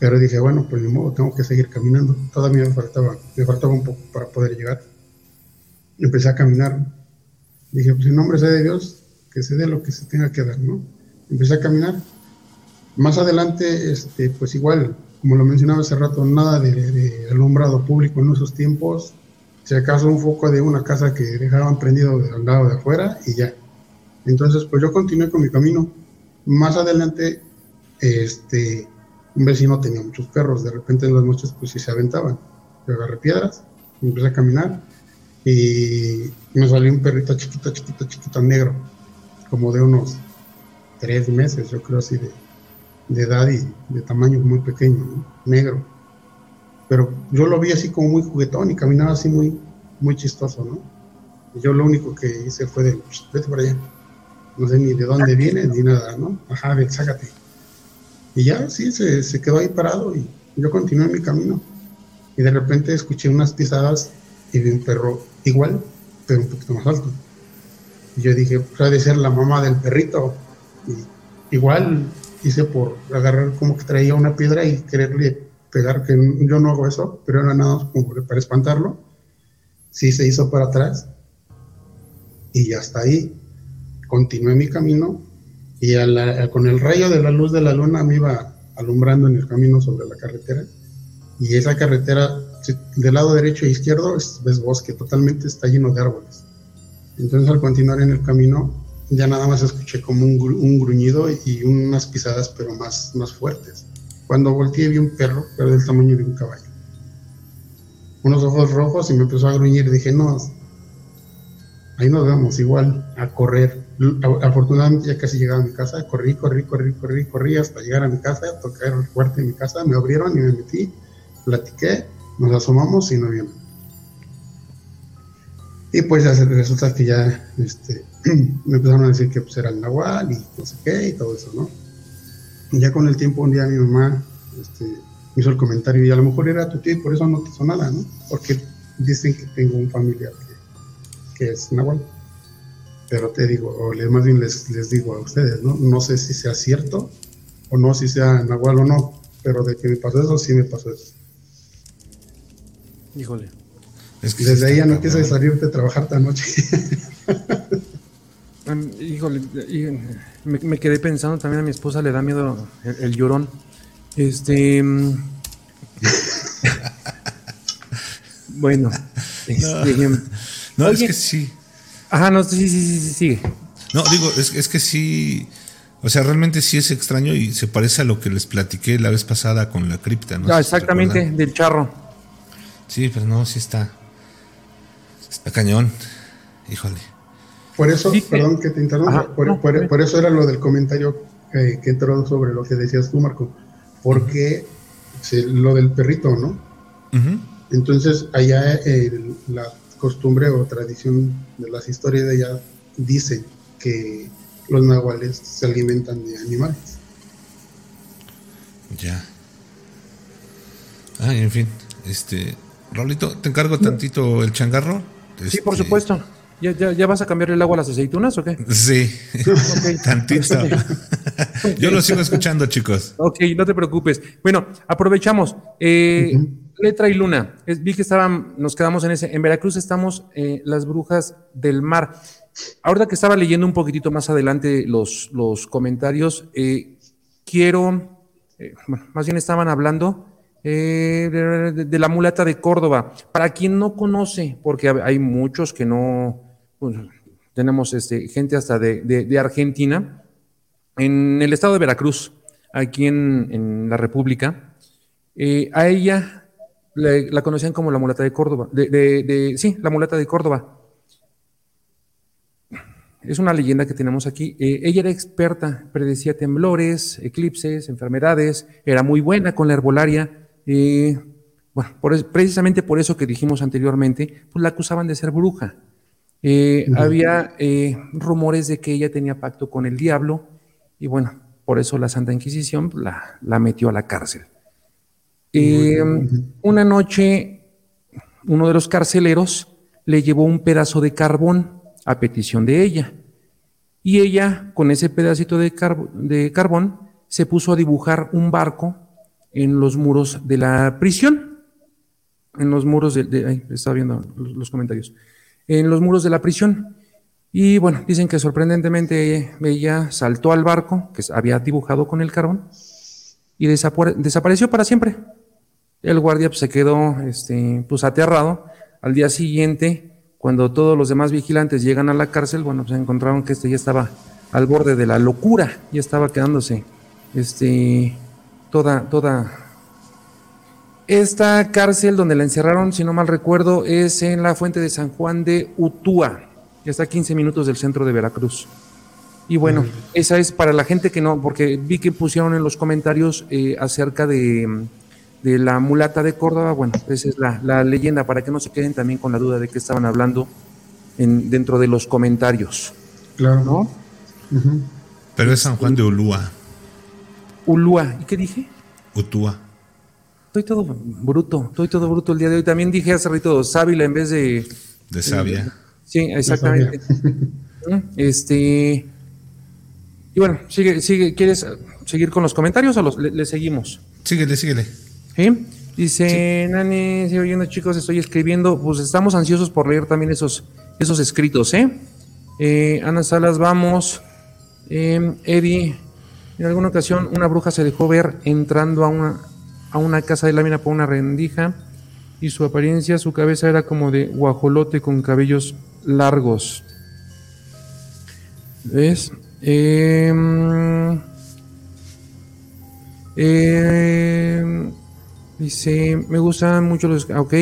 Pero dije, bueno, pues ni modo, tengo que seguir caminando. Todavía me faltaba, me faltaba un poco para poder llegar. Empecé a caminar. Dije, pues en nombre sea de Dios, que se dé lo que se tenga que dar, ¿no? empecé a caminar. Más adelante, este, pues igual, como lo mencionaba hace rato, nada de, alumbrado público en esos tiempos. Si acaso un foco de una casa que dejaban prendido al lado de afuera y ya. Entonces, pues yo continué con mi camino. Más adelante, este, un vecino tenía muchos perros. De repente en las noches, pues sí se aventaban. Yo agarré piedras, empecé a caminar y me salió un perrito chiquito, chiquito, chiquito, negro, como de unos tres meses, yo creo así, de, edad y de tamaño muy pequeño, negro. Pero yo lo vi así como muy juguetón y caminaba así muy, muy chistoso, ¿no? Y yo lo único que hice fue de, vete por allá. No sé ni de dónde viene ni nada, ¿no? Ajá, ven, sácate. Y ya, sí, se, se quedó ahí parado y yo continué mi camino. Y de repente escuché unas pisadas y vi un perro igual, pero un poquito más alto. Y yo dije, puede ser la mamá del perrito igual hice por agarrar como que traía una piedra y quererle pegar, que yo no hago eso, pero era nada como para espantarlo. Sí se hizo para atrás y ya está ahí. Continué mi camino y con el rayo de la luz de la luna me iba alumbrando en el camino sobre la carretera. Y esa carretera, del lado derecho e izquierdo, es, es bosque, totalmente está lleno de árboles. Entonces al continuar en el camino ya nada más escuché como un, gruñido y unas pisadas, pero más, más fuertes. Cuando volteé vi un perro, pero del tamaño de un caballo. Unos ojos rojos y me empezó a gruñir. Dije, no, ahí nos vemos, igual, a correr. Afortunadamente ya casi llegaba a mi casa. Corrí, corrí, corrí, corrí, corrí hasta llegar a mi casa, tocar el fuerte en mi casa. Me abrieron y me metí, platiqué, nos asomamos y no vieron. Y pues resulta que ya este, me empezaron a decir que pues, era el nahual y no sé qué y todo eso, ¿no? Y ya con el tiempo un día mi mamá este, me hizo el comentario y a lo mejor era tu tío y por eso no te hizo nada, ¿no? Porque dicen que tengo un familiar que, es nahual. Pero te digo, o más bien les, les digo a ustedes, ¿no? No sé si sea cierto o no, si sea nahual o no, pero de que me pasó eso, sí me pasó eso. Híjole. Desde ahí ya no quise salirte a trabajar tan noche. Híjole, me, quedé pensando también a mi esposa le da miedo el, llorón. Este. Mm, bueno. Este, no, es que sí. Ajá, no, sí, sí, sí, sigue. No, digo, es, es que sí. O sea, realmente sí es extraño y se parece a lo que les platiqué la vez pasada con la cripta, ¿no? Ah, exactamente, del charro. Sí, pero no, sí está. Está cañón. Híjole. Por eso, perdón que te interrumpa, por, eso era lo del comentario que entró sobre lo que decías tú, Marco, porque lo del perrito, ¿no? Entonces, allá la costumbre o tradición de las historias de allá dice que los nahuales se alimentan de animales. Ya. Ah, en fin, este, Raulito, te encargo tantito el changarro. Sí, por este, supuesto. ¿Ya, ya, vas a cambiar el agua a las aceitunas o qué? Sí, tantito. Yo lo sigo escuchando, chicos. Ok, no te preocupes. Bueno, aprovechamos. Eh, letra y luna. vi que estaban, nos quedamos en ese. En Veracruz estamos eh, las brujas del mar. Ahora que estaba leyendo un poquitito más adelante los, los comentarios, eh, quiero, bueno, más bien estaban hablando eh, de, la mulata de Córdoba. Para quien no conoce, porque hay muchos que no, pues, tenemos este, gente hasta de, Argentina, en el estado de Veracruz aquí en, en la República. Eh, a ella le- la conocían como la mulata de Córdoba. De, de- de- sí, la mulata de Córdoba. Es una leyenda que tenemos aquí. Eh, ella era experta, predecía temblores, eclipses, enfermedades, era muy buena con la herbolaria. eh, bueno, por precisamente por eso que dijimos anteriormente, pues la acusaban de ser bruja. Eh, Había eh, rumores de que ella tenía pacto con el diablo y bueno, por eso la Santa Inquisición pues, la, la metió a la cárcel. Eh, una noche, uno de los carceleros le llevó un pedazo de carbón a petición de ella. Y ella, con ese pedacito de, carb- de carbón, se puso a dibujar un barco en los muros de la prisión. En los muros de... de- ay, estaba viendo los, los comentarios. En los muros de la prisión. Y bueno, dicen que sorprendentemente ella saltó al barco que había dibujado con el carbón y desapare- desapareció para siempre. El guardia pues, se quedó este, pues, aterrado. Al día siguiente, cuando todos los demás vigilantes llegan a la cárcel, bueno, pues encontraron que este ya estaba al borde de la locura, ya estaba quedándose este, toda, toda. Esta cárcel donde la encerraron, si no mal recuerdo, es en la fuente de San Juan de Utúa, que está a 15 minutos del centro de Veracruz. Y bueno, esa es para la gente que no, porque vi que pusieron en los comentarios eh, acerca de, de la mulata de Córdoba. Bueno, esa es la, la leyenda, para que no se queden también con la duda de qué estaban hablando en, dentro de los comentarios. Claro. ¿No? Pero es San Juan de Ulúa, Ulúa. ¿Y qué dije? Utúa. Estoy todo bruto, estoy todo bruto el día de hoy. También dije hace rato Sábila en vez de. de Sabia. Sí, exactamente. Este. Y bueno, sigue, sigue, ¿quieres seguir con los comentarios o los, le- le seguimos? Síguele, síguele. ¿Sí? Dice, Nani, sigo oyendo chicos, estoy escribiendo, pues estamos ansiosos por leer también esos, esos escritos, ¿eh? Eh, Ana Salas, vamos. Eh, Eddie, en alguna ocasión una bruja se dejó ver entrando a una, a una casa de lámina por una rendija y su apariencia, su cabeza era como de guajolote con cabellos largos. ¿Ves? Eh, eh, dice, me gustan mucho los... ah, Ok,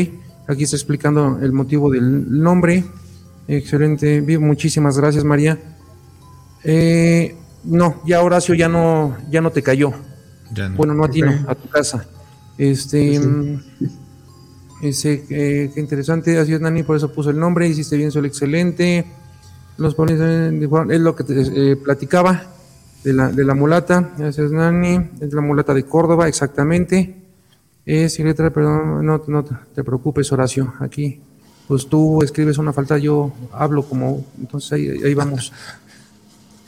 aquí está explicando el motivo del nombre. Excelente, muchísimas gracias María. Eh, no, ya Horacio ya no, ya no te cayó. Ya no. Bueno, no a ti, no, a tu casa. Este, Sí. mm, ese, eh, qué interesante, así es Nani, por eso puso el nombre, hiciste bien, soy excelente. Los ponis eh, es lo que te eh, platicaba de la, de la mulata, gracias Nani, es la mulata de Córdoba, exactamente. Es letra, perdón, no, no te preocupes, Horacio, aquí, pues tú escribes una falta, yo hablo como, entonces ahí, ahí vamos.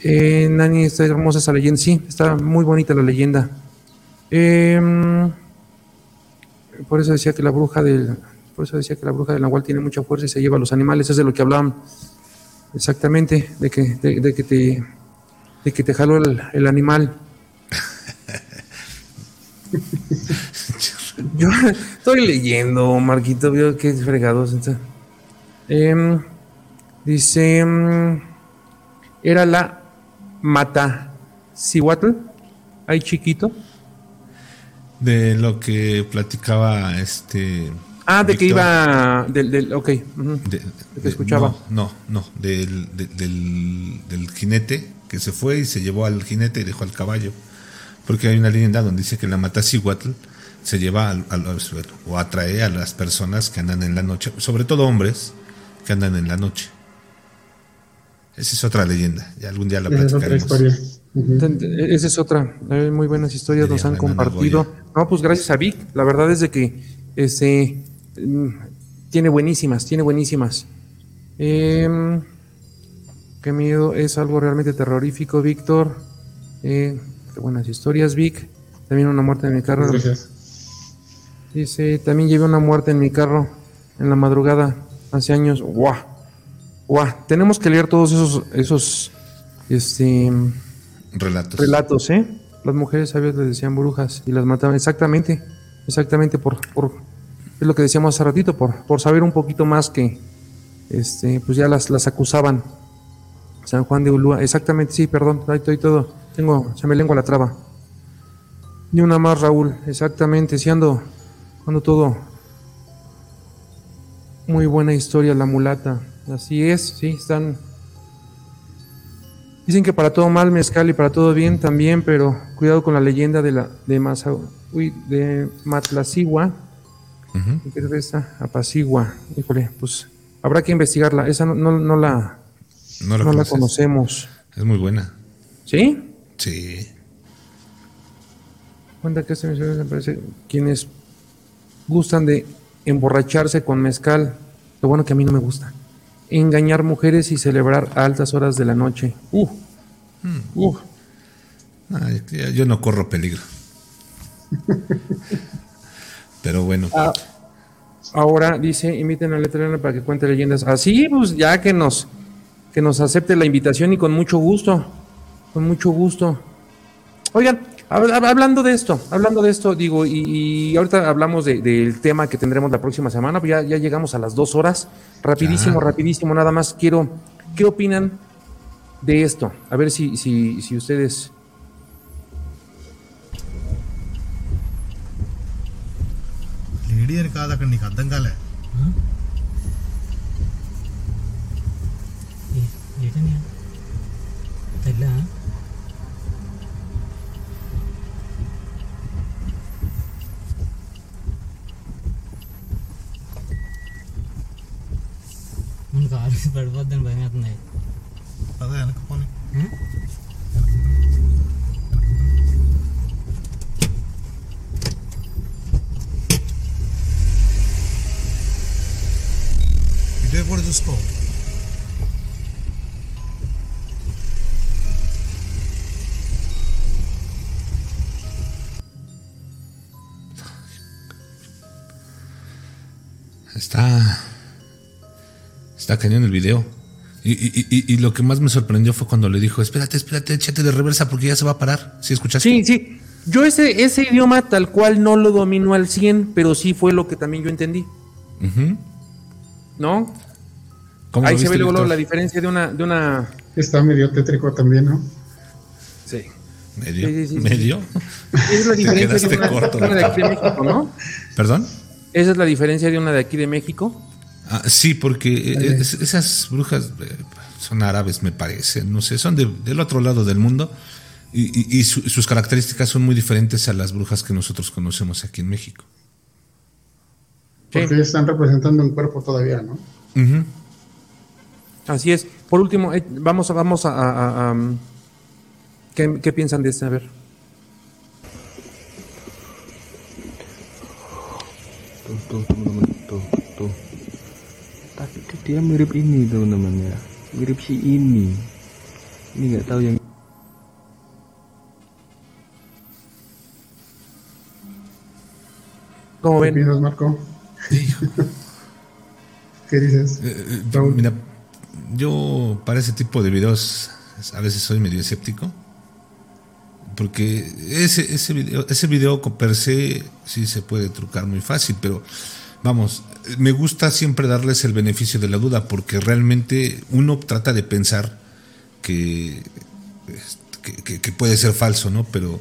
Eh, Nani, está hermosa esa leyenda, sí, está muy bonita la leyenda. Em, por eso decía que la bruja del, por eso decía que la bruja del Nahual tiene mucha fuerza y se lleva a los animales, es de lo que hablaban exactamente, de que, de que te, de que te jaló el, el animal. Yo estoy leyendo, Marquito, veo que fregados. está. Em, dice, em, era la mata Cihuatl, ahí chiquito. De lo que platicaba este. Ah, de que iba, del, del, ok. ujú. De- que de- escuchaba. No, no, no, del, de- del, del jinete que se fue y se llevó al jinete y dejó al caballo. Porque hay una leyenda donde dice que la Mataciguatl se lleva al- a los- o atrae a las personas que andan en la noche, sobre todo hombres que andan en la noche. Esa es otra leyenda, ya algún día la Esa es otra platicaremos. historia. Esa es otra. eh, muy buenas historias nos han compartido. No, pues gracias a Vic. La verdad es de que este mm, tiene buenísimas, tiene buenísimas. Em, qué miedo, es algo realmente terrorífico, Víctor. Eh, qué buenas historias, Vic. También una muerte en mi carro. Gracias. Dice, también llevé una muerte en mi carro en la madrugada hace años. ¡Guau! ¡Guau! Tenemos que leer todos esos, esos, este, Relatos. relatos, ¿eh? Las mujeres sabias les decían brujas y las mataban. Exactamente, exactamente por, por es lo que decíamos hace ratito, por, por saber un poquito más que, este, pues ya las, las acusaban. San Juan de Ulúa, exactamente, sí, perdón, ahí estoy todo, tengo, se me lengua la traba. Ni una más, Raúl, exactamente, si ando, ando todo. Muy buena historia, la mulata. Así es, sí, están. Dicen que para todo mal mezcal y para todo bien también, pero cuidado con la leyenda de la de Masa, uy, de Matlacigua. Ujú. Cerveza apacigua. Híjole, pues habrá que investigarla. Esa no, no, no la, No la, no la conoces? conocemos. Es muy buena. ¿Sí? Sí. Cuenta que mensaje me parece quienes gustan de emborracharse con mezcal, lo bueno que a mí no me gusta. Engañar mujeres y celebrar a altas horas de la noche. Uh, uh. Ay, ya- yo no corro peligro. Pero bueno. Ah, ahora dice, inviten a Letrana para que cuente leyendas. Así, pues ya que nos, que nos acepte la invitación y con mucho gusto. Con mucho gusto. Oigan, hablando de esto, hablando de esto, digo, y, y ahorita hablamos de- del tema que tendremos la próxima semana, pues ya, ya llegamos a las dos horas. Rapidísimo, Ya. rapidísimo, nada más quiero, ¿qué opinan de esto? A ver si, si, si ustedes... Mudar, para o dar bem a dené. Cadê a Ana What is this called? Está. Está cañón el video. Y, y- y- y lo que más me sorprendió fue cuando le dijo: Espérate, espérate, échate de reversa porque ya se va a parar. ¿Sí escuchaste? Sí, sí. Yo ese, ese idioma tal cual no lo domino al 100, pero sí fue lo que también yo entendí. ¿no? ¿Cómo Ahí lo se ve viste, luego, la diferencia de una, de una. Está medio tétrico también, ¿no? Sí. ¿Medio? Sí, sí, sí. ¿Medio? Esa es la diferencia de quedaste una, corto, una de aquí de México, ¿no? ¿Perdón? Esa es la diferencia de una de aquí de México. Ah, sí, porque eh, es- esas brujas eh, son árabes, me parece. No sé, son de- del otro lado del mundo. Y, y- y su- sus características son muy diferentes a las brujas que nosotros conocemos aquí en México. Sí. Porque están representando un cuerpo todavía, ¿no? Ujú. Así es. Por último, eh, vamos a, vamos a, a- a- a, um, ¿qué, qué piensan de este? A ver. Dia mirip ini teman-teman ya, mirip si ini. Ini nggak tahu yang ¿Cómo ¿Qué ven? piensas, Marco? ¿Qué dices? Eh, eh, mira, yo para ese tipo de videos a veces soy medio escéptico. Porque ese, ese, video, ese video con per se sí se puede trucar muy fácil, pero vamos, me gusta siempre darles el beneficio de la duda, porque realmente uno trata de pensar que, que, que- que puede ser falso, ¿no? Pero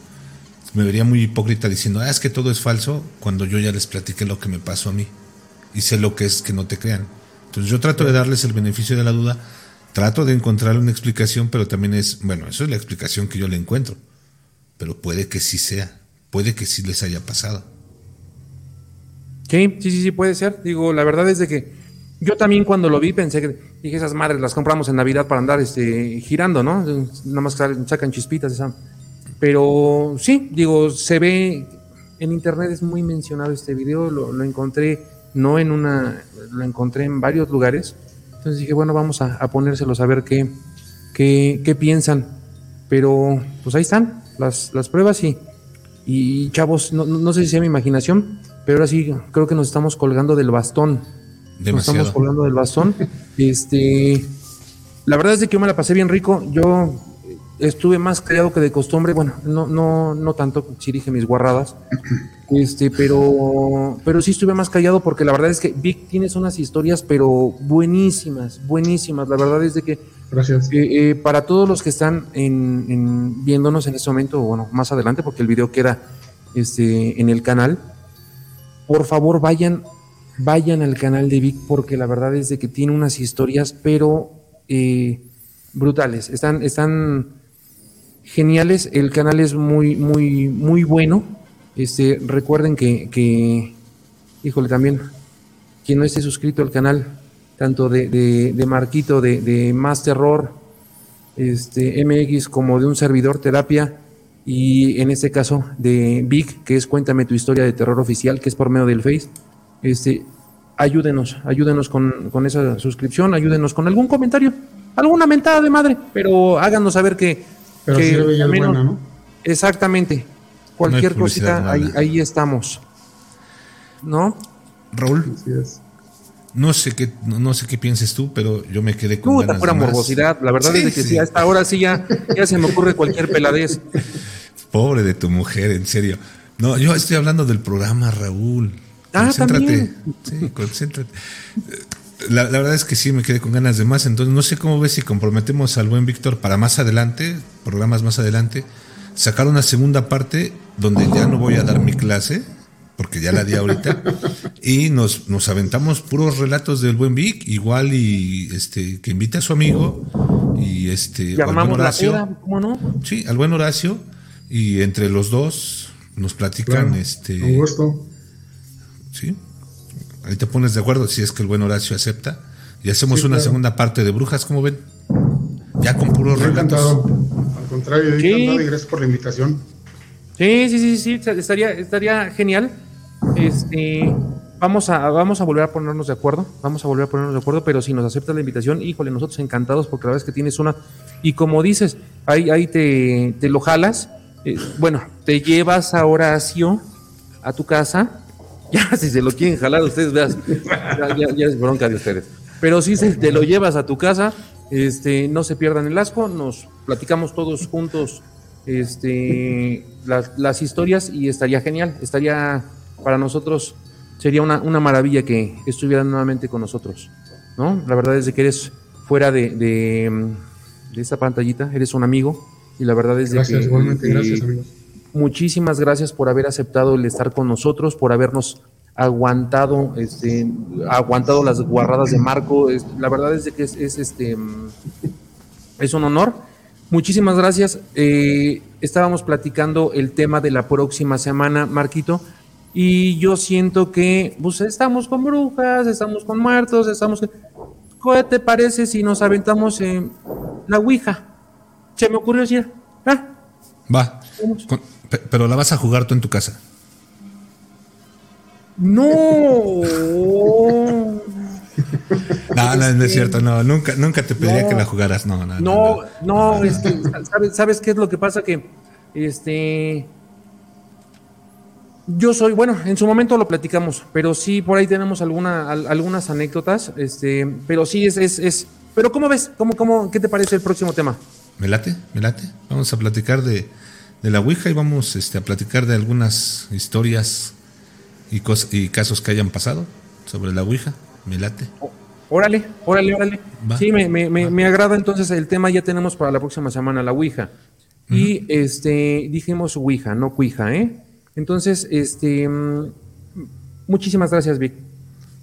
me vería muy hipócrita diciendo, ah, es que todo es falso, cuando yo ya les platiqué lo que me pasó a mí y sé lo que es que no te crean. Entonces yo trato de darles el beneficio de la duda, trato de encontrar una explicación, pero también es, bueno, eso es la explicación que yo le encuentro, pero puede que sí sea, puede que sí les haya pasado. Sí, sí, sí, sí, puede ser. Digo, la verdad es de que yo también cuando lo vi pensé que dije, esas madres las compramos en Navidad para andar este, girando, ¿no? Nada más sal- sacan chispitas esa. Pero sí, digo, se ve en internet es muy mencionado este video, lo, encontré no en una, lo encontré en varios lugares. Entonces dije, bueno, vamos a, a ponérselos a ver qué, qué, qué piensan. Pero pues ahí están las, las pruebas y, y chavos, no no sé si sea mi imaginación, pero ahora sí creo que nos estamos colgando del bastón. Nos Demasiado. estamos colgando del bastón. Este, la verdad es de que yo me la pasé bien rico. Yo estuve más callado que de costumbre. Bueno, no, no, no tanto, sí dije mis guarradas. Este, pero, pero sí estuve más callado porque la verdad es que Vic tienes unas historias, pero buenísimas, buenísimas. La verdad es de que Gracias. eh, eh, para todos los que están en, en- viéndonos en este momento, bueno, más adelante, porque el video queda, este, en el canal. Por favor, vayan, vayan al canal de Vic, porque la verdad es de que tiene unas historias, pero eh, brutales. Están, están geniales. El canal es muy, muy, muy bueno. Este, recuerden que, que, híjole, también, quien no esté suscrito al canal, tanto de, de, de Marquito, de, de Más Terror, este, MX, como de un servidor terapia, y en este caso de Vic, que es Cuéntame tu historia de terror oficial, que es por medio del Face. Este, ayúdenos, ayúdenos con, con esa suscripción, ayúdenos con algún comentario, alguna mentada de madre, pero háganos saber que, Pero que es al menos- buena, ¿no? Exactamente. Cualquier cosita, ahí, ahí estamos. ¿No? Raúl, no sé qué, no, no sé qué pienses tú, pero yo me quedé con Puta, ganas pura de más. morbosidad. La verdad Sí, es de que sí. sí. a esta hora sí ya, ya se me ocurre cualquier peladez. Pobre de tu mujer, en serio. No, yo estoy hablando del programa, Raúl. Ah, Concéntrate. también. Sí, concéntrate. La, la verdad es que sí me quedé con ganas de más, entonces no sé cómo ves si comprometemos al buen Víctor para más adelante, programas más adelante, sacar una segunda parte donde ya no voy a dar mi clase, porque ya la di ahorita, y nos, nos aventamos puros relatos del buen Vic, igual y este que invite a su amigo y este Y o al buen armamos la Horacio. peda, ¿cómo no? Sí, al buen Horacio. Y entre los dos nos platican, Claro, este. Con gusto. Sí. Ahí te pones de acuerdo si es que el buen Horacio acepta. Y hacemos Sí, una claro. segunda parte de brujas, como ven. Ya con puros relatos. encantado. Al contrario, Sí. encantado y gracias por la invitación. Sí, sí, sí, sí, estaría, estaría genial. Este, vamos a, vamos a volver a ponernos de acuerdo, vamos a volver a ponernos de acuerdo, pero si nos aceptas la invitación, híjole, nosotros encantados porque la verdad es que tienes una, y como dices, ahí, ahí te, te lo jalas, eh, bueno, te llevas a Horacio a tu casa, ya si se lo quieren jalar ustedes, veas, ya, es bronca de ustedes, pero si se- te lo llevas a tu casa, este, no se pierdan el asco, nos platicamos todos juntos este, las, las historias y estaría genial, estaría para nosotros, sería una, maravilla que estuvieran nuevamente con nosotros, ¿no? La verdad es que eres fuera de, de, mm, de esta pantallita, eres un amigo y la verdad es Gracias, que igualmente, eh, gracias, amigos. muchísimas gracias por haber aceptado el estar con nosotros, por habernos aguantado, este, aguantado las guarradas de Marco. Es- la verdad es de que es, es, este, es un honor. Muchísimas gracias. Eh, estábamos platicando el tema de la próxima semana, Marquito, y yo siento que pues, estamos con brujas, estamos con muertos, estamos. ¿Qué te parece si nos aventamos en la Ouija? Se me ocurrió decir, ah, Va. Con- pero la vas a jugar tú en tu casa. No. No, no, no es cierto. No, nunca, nunca te pediría No. que la jugaras. No, no, no. No, no. no, es que, ¿sabes, ¿sabes qué es lo que pasa? Que, este, yo soy, bueno, en su momento lo platicamos, pero sí, por ahí tenemos alguna, al- algunas anécdotas, este, pero sí es, es, es, pero ¿cómo ves? ¿Cómo, cómo, qué te parece el próximo tema? Me late, me late. Vamos a platicar de, de la Ouija y vamos este, a platicar de algunas historias y, cos- y casos que hayan pasado sobre la Ouija. Me late. Órale, órale, órale. Va. Sí, me, me, me, me agrada entonces el tema, ya tenemos para la próxima semana la Ouija. Y este, dijimos Ouija, no Cuija, ¿eh? Entonces, este, mm, muchísimas gracias, Vic.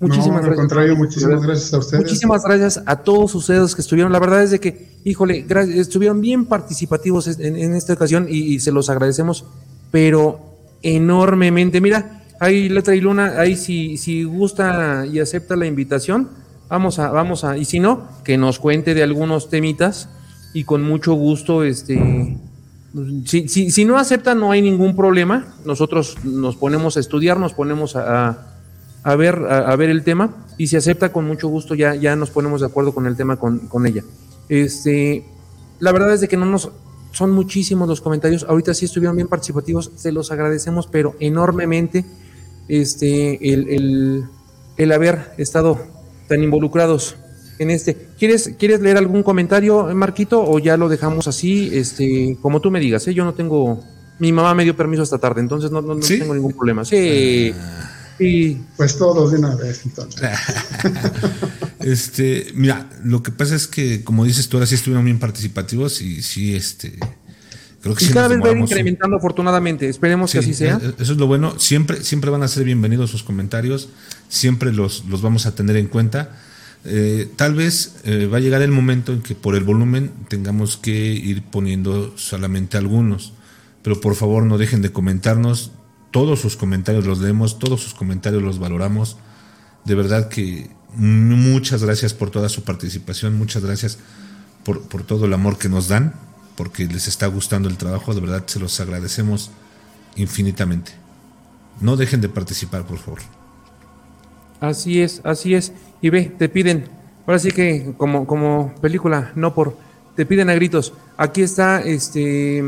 Muchísimas no, al gracias. contrario, muchísimas gracias a ustedes. Muchísimas gracias a todos ustedes que estuvieron. La verdad es de que, híjole, gra- estuvieron bien participativos en, en esta ocasión y, y se los agradecemos, pero enormemente. Mira, ahí Letra y Luna, ahí si, si gusta y acepta la invitación, vamos a, vamos a, y si no, que nos cuente de algunos temitas y con mucho gusto, este, si, si, si no acepta, no hay ningún problema. Nosotros nos ponemos a estudiar, nos ponemos a, a- a ver, a, a ver el tema. Y si acepta, con mucho gusto, ya, ya nos ponemos de acuerdo con el tema con, con ella. Este, la verdad es de que no nos. Son muchísimos los comentarios. Ahorita sí estuvieron bien participativos. Se los agradecemos, pero enormemente. Este, el, el, el haber estado tan involucrados en este. ¿Quieres, ¿Quieres leer algún comentario, Marquito? O ya lo dejamos así, este, como tú me digas, ¿eh? Yo no tengo. Mi mamá me dio permiso hasta tarde, entonces no, no, no ¿Sí? tengo ningún problema. Sí. Sí. Pues todos de una vez, entonces. Este, mira, lo que pasa es que, como dices tú, ahora sí estuvieron bien participativos y sí, este, Creo que Y sí cada vez va a ir demoramos un- incrementando afortunadamente. Esperemos que Sí, así sea. eh, Eso es lo bueno. Siempre, siempre van a ser bienvenidos sus comentarios. Siempre los, los vamos a tener en cuenta. Eh, tal vez eh, va a llegar el momento en que por el volumen tengamos que ir poniendo solamente algunos. Pero por favor no dejen de comentarnos. Todos sus comentarios los leemos, todos sus comentarios los valoramos. De verdad que muchas gracias por toda su participación, muchas gracias por, por todo el amor que nos dan, porque les está gustando el trabajo, de verdad se los agradecemos infinitamente. No dejen de participar, por favor. Así es, así es. Y ve, te piden, ahora sí que como, como película, no por, te piden a gritos. Aquí está, este,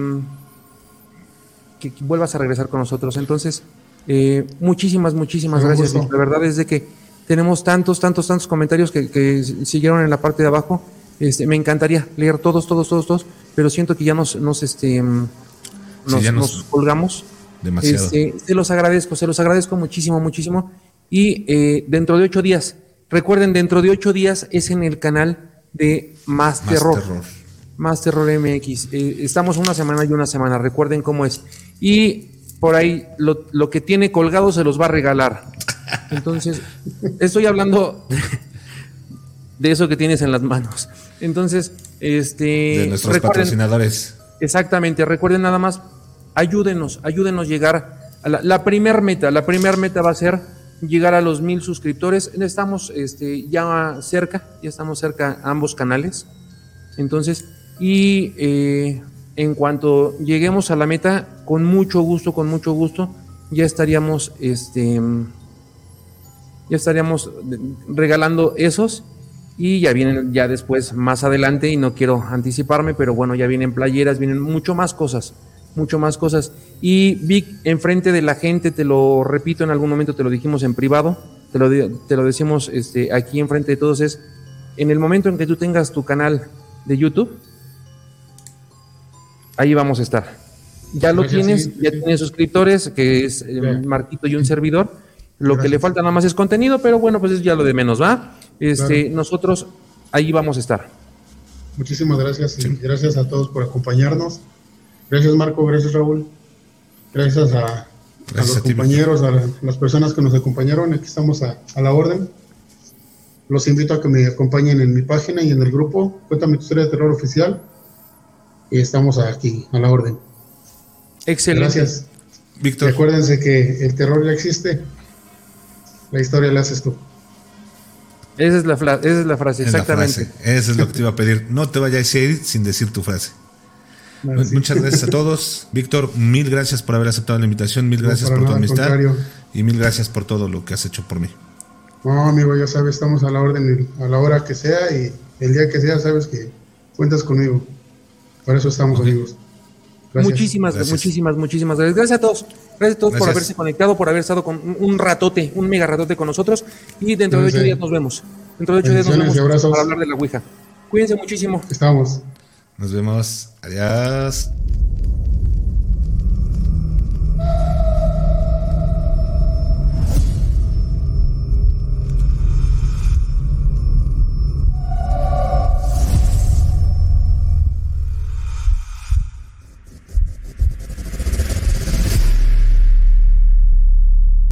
que, vuelvas a regresar con nosotros. Entonces, eh, muchísimas, muchísimas gracias. gusto. La verdad es de que tenemos tantos, tantos, tantos comentarios que, que siguieron en la parte de abajo. Este, me encantaría leer todos, todos, todos, todos, pero siento que ya nos, nos, este, mm, Sí, nos, ya nos- nos colgamos. Demasiado. Este, se los agradezco, se los agradezco muchísimo, muchísimo. Y eh, dentro de ocho días, recuerden, dentro de ocho días es en el canal de Más, Más Terror. terror. Más Terror MX. Eh, estamos una semana y una semana, recuerden cómo es. Y por ahí lo, lo que tiene colgado se los va a regalar. Entonces, estoy hablando de eso que tienes en las manos. Entonces, este. De nuestros patrocinadores. Exactamente, recuerden nada más, ayúdenos, ayúdenos llegar a la, la primer meta. La primer meta va a ser llegar a los mil suscriptores. Estamos este, ya cerca, ya estamos cerca a ambos canales. Entonces, y eh, en cuanto lleguemos a la meta, con mucho gusto, con mucho gusto, ya estaríamos, este, ya estaríamos regalando esos. Y ya vienen ya después, más adelante, y no quiero anticiparme, pero bueno, ya vienen playeras, vienen mucho más cosas, mucho más cosas. Y Vic, enfrente de la gente, te lo repito, en algún momento te lo dijimos en privado, te lo, te lo decimos este, aquí enfrente de todos, es en el momento en que tú tengas tu canal de YouTube, ahí vamos a estar. Ya lo Gracias, tienes, sí, ya sí. tienes suscriptores, que es eh. Marquito y un servidor. Lo que le falta nada más es contenido, pero bueno, pues es ya lo de menos, ¿va? Este, nosotros ahí vamos a estar. Muchísimas gracias y gracias a todos por acompañarnos. Gracias Marco, gracias Raúl. Gracias a, los a ti, compañeros, a la- las personas que nos acompañaron. Aquí estamos a, a la orden. Los invito a que me acompañen en mi página y en el grupo. Cuéntame tu historia de terror oficial. Y estamos aquí, a la orden. Excelente. Gracias. Víctor, Recuérdense que el terror ya existe. La historia la haces tú. Esa es la, fla- esa es la frase, es la exactamente. frase. Eso es lo que te iba a pedir. No te vayas a ir sin decir tu frase. Bueno, sí. Muchas gracias a todos. Víctor, mil gracias por haber aceptado la invitación. Mil gracias por tu nada, amistad. contrario. Y mil gracias por todo lo que has hecho por mí. No, amigo, ya sabes, estamos a la orden, a la hora que sea y el día que sea, sabes que cuentas conmigo. Para eso estamos, Ok. amigos. Gracias. Muchísimas, Gracias. muchísimas, muchísimas gracias. Gracias a todos. Gracias a todos por haberse conectado, por haber estado con un- ratote, un mega ratote con nosotros. Y dentro de ocho días nos vemos. Dentro de ocho días nos vemos abrazos. para hablar de la Ouija. Cuídense muchísimo. Estamos. Nos vemos. Adiós.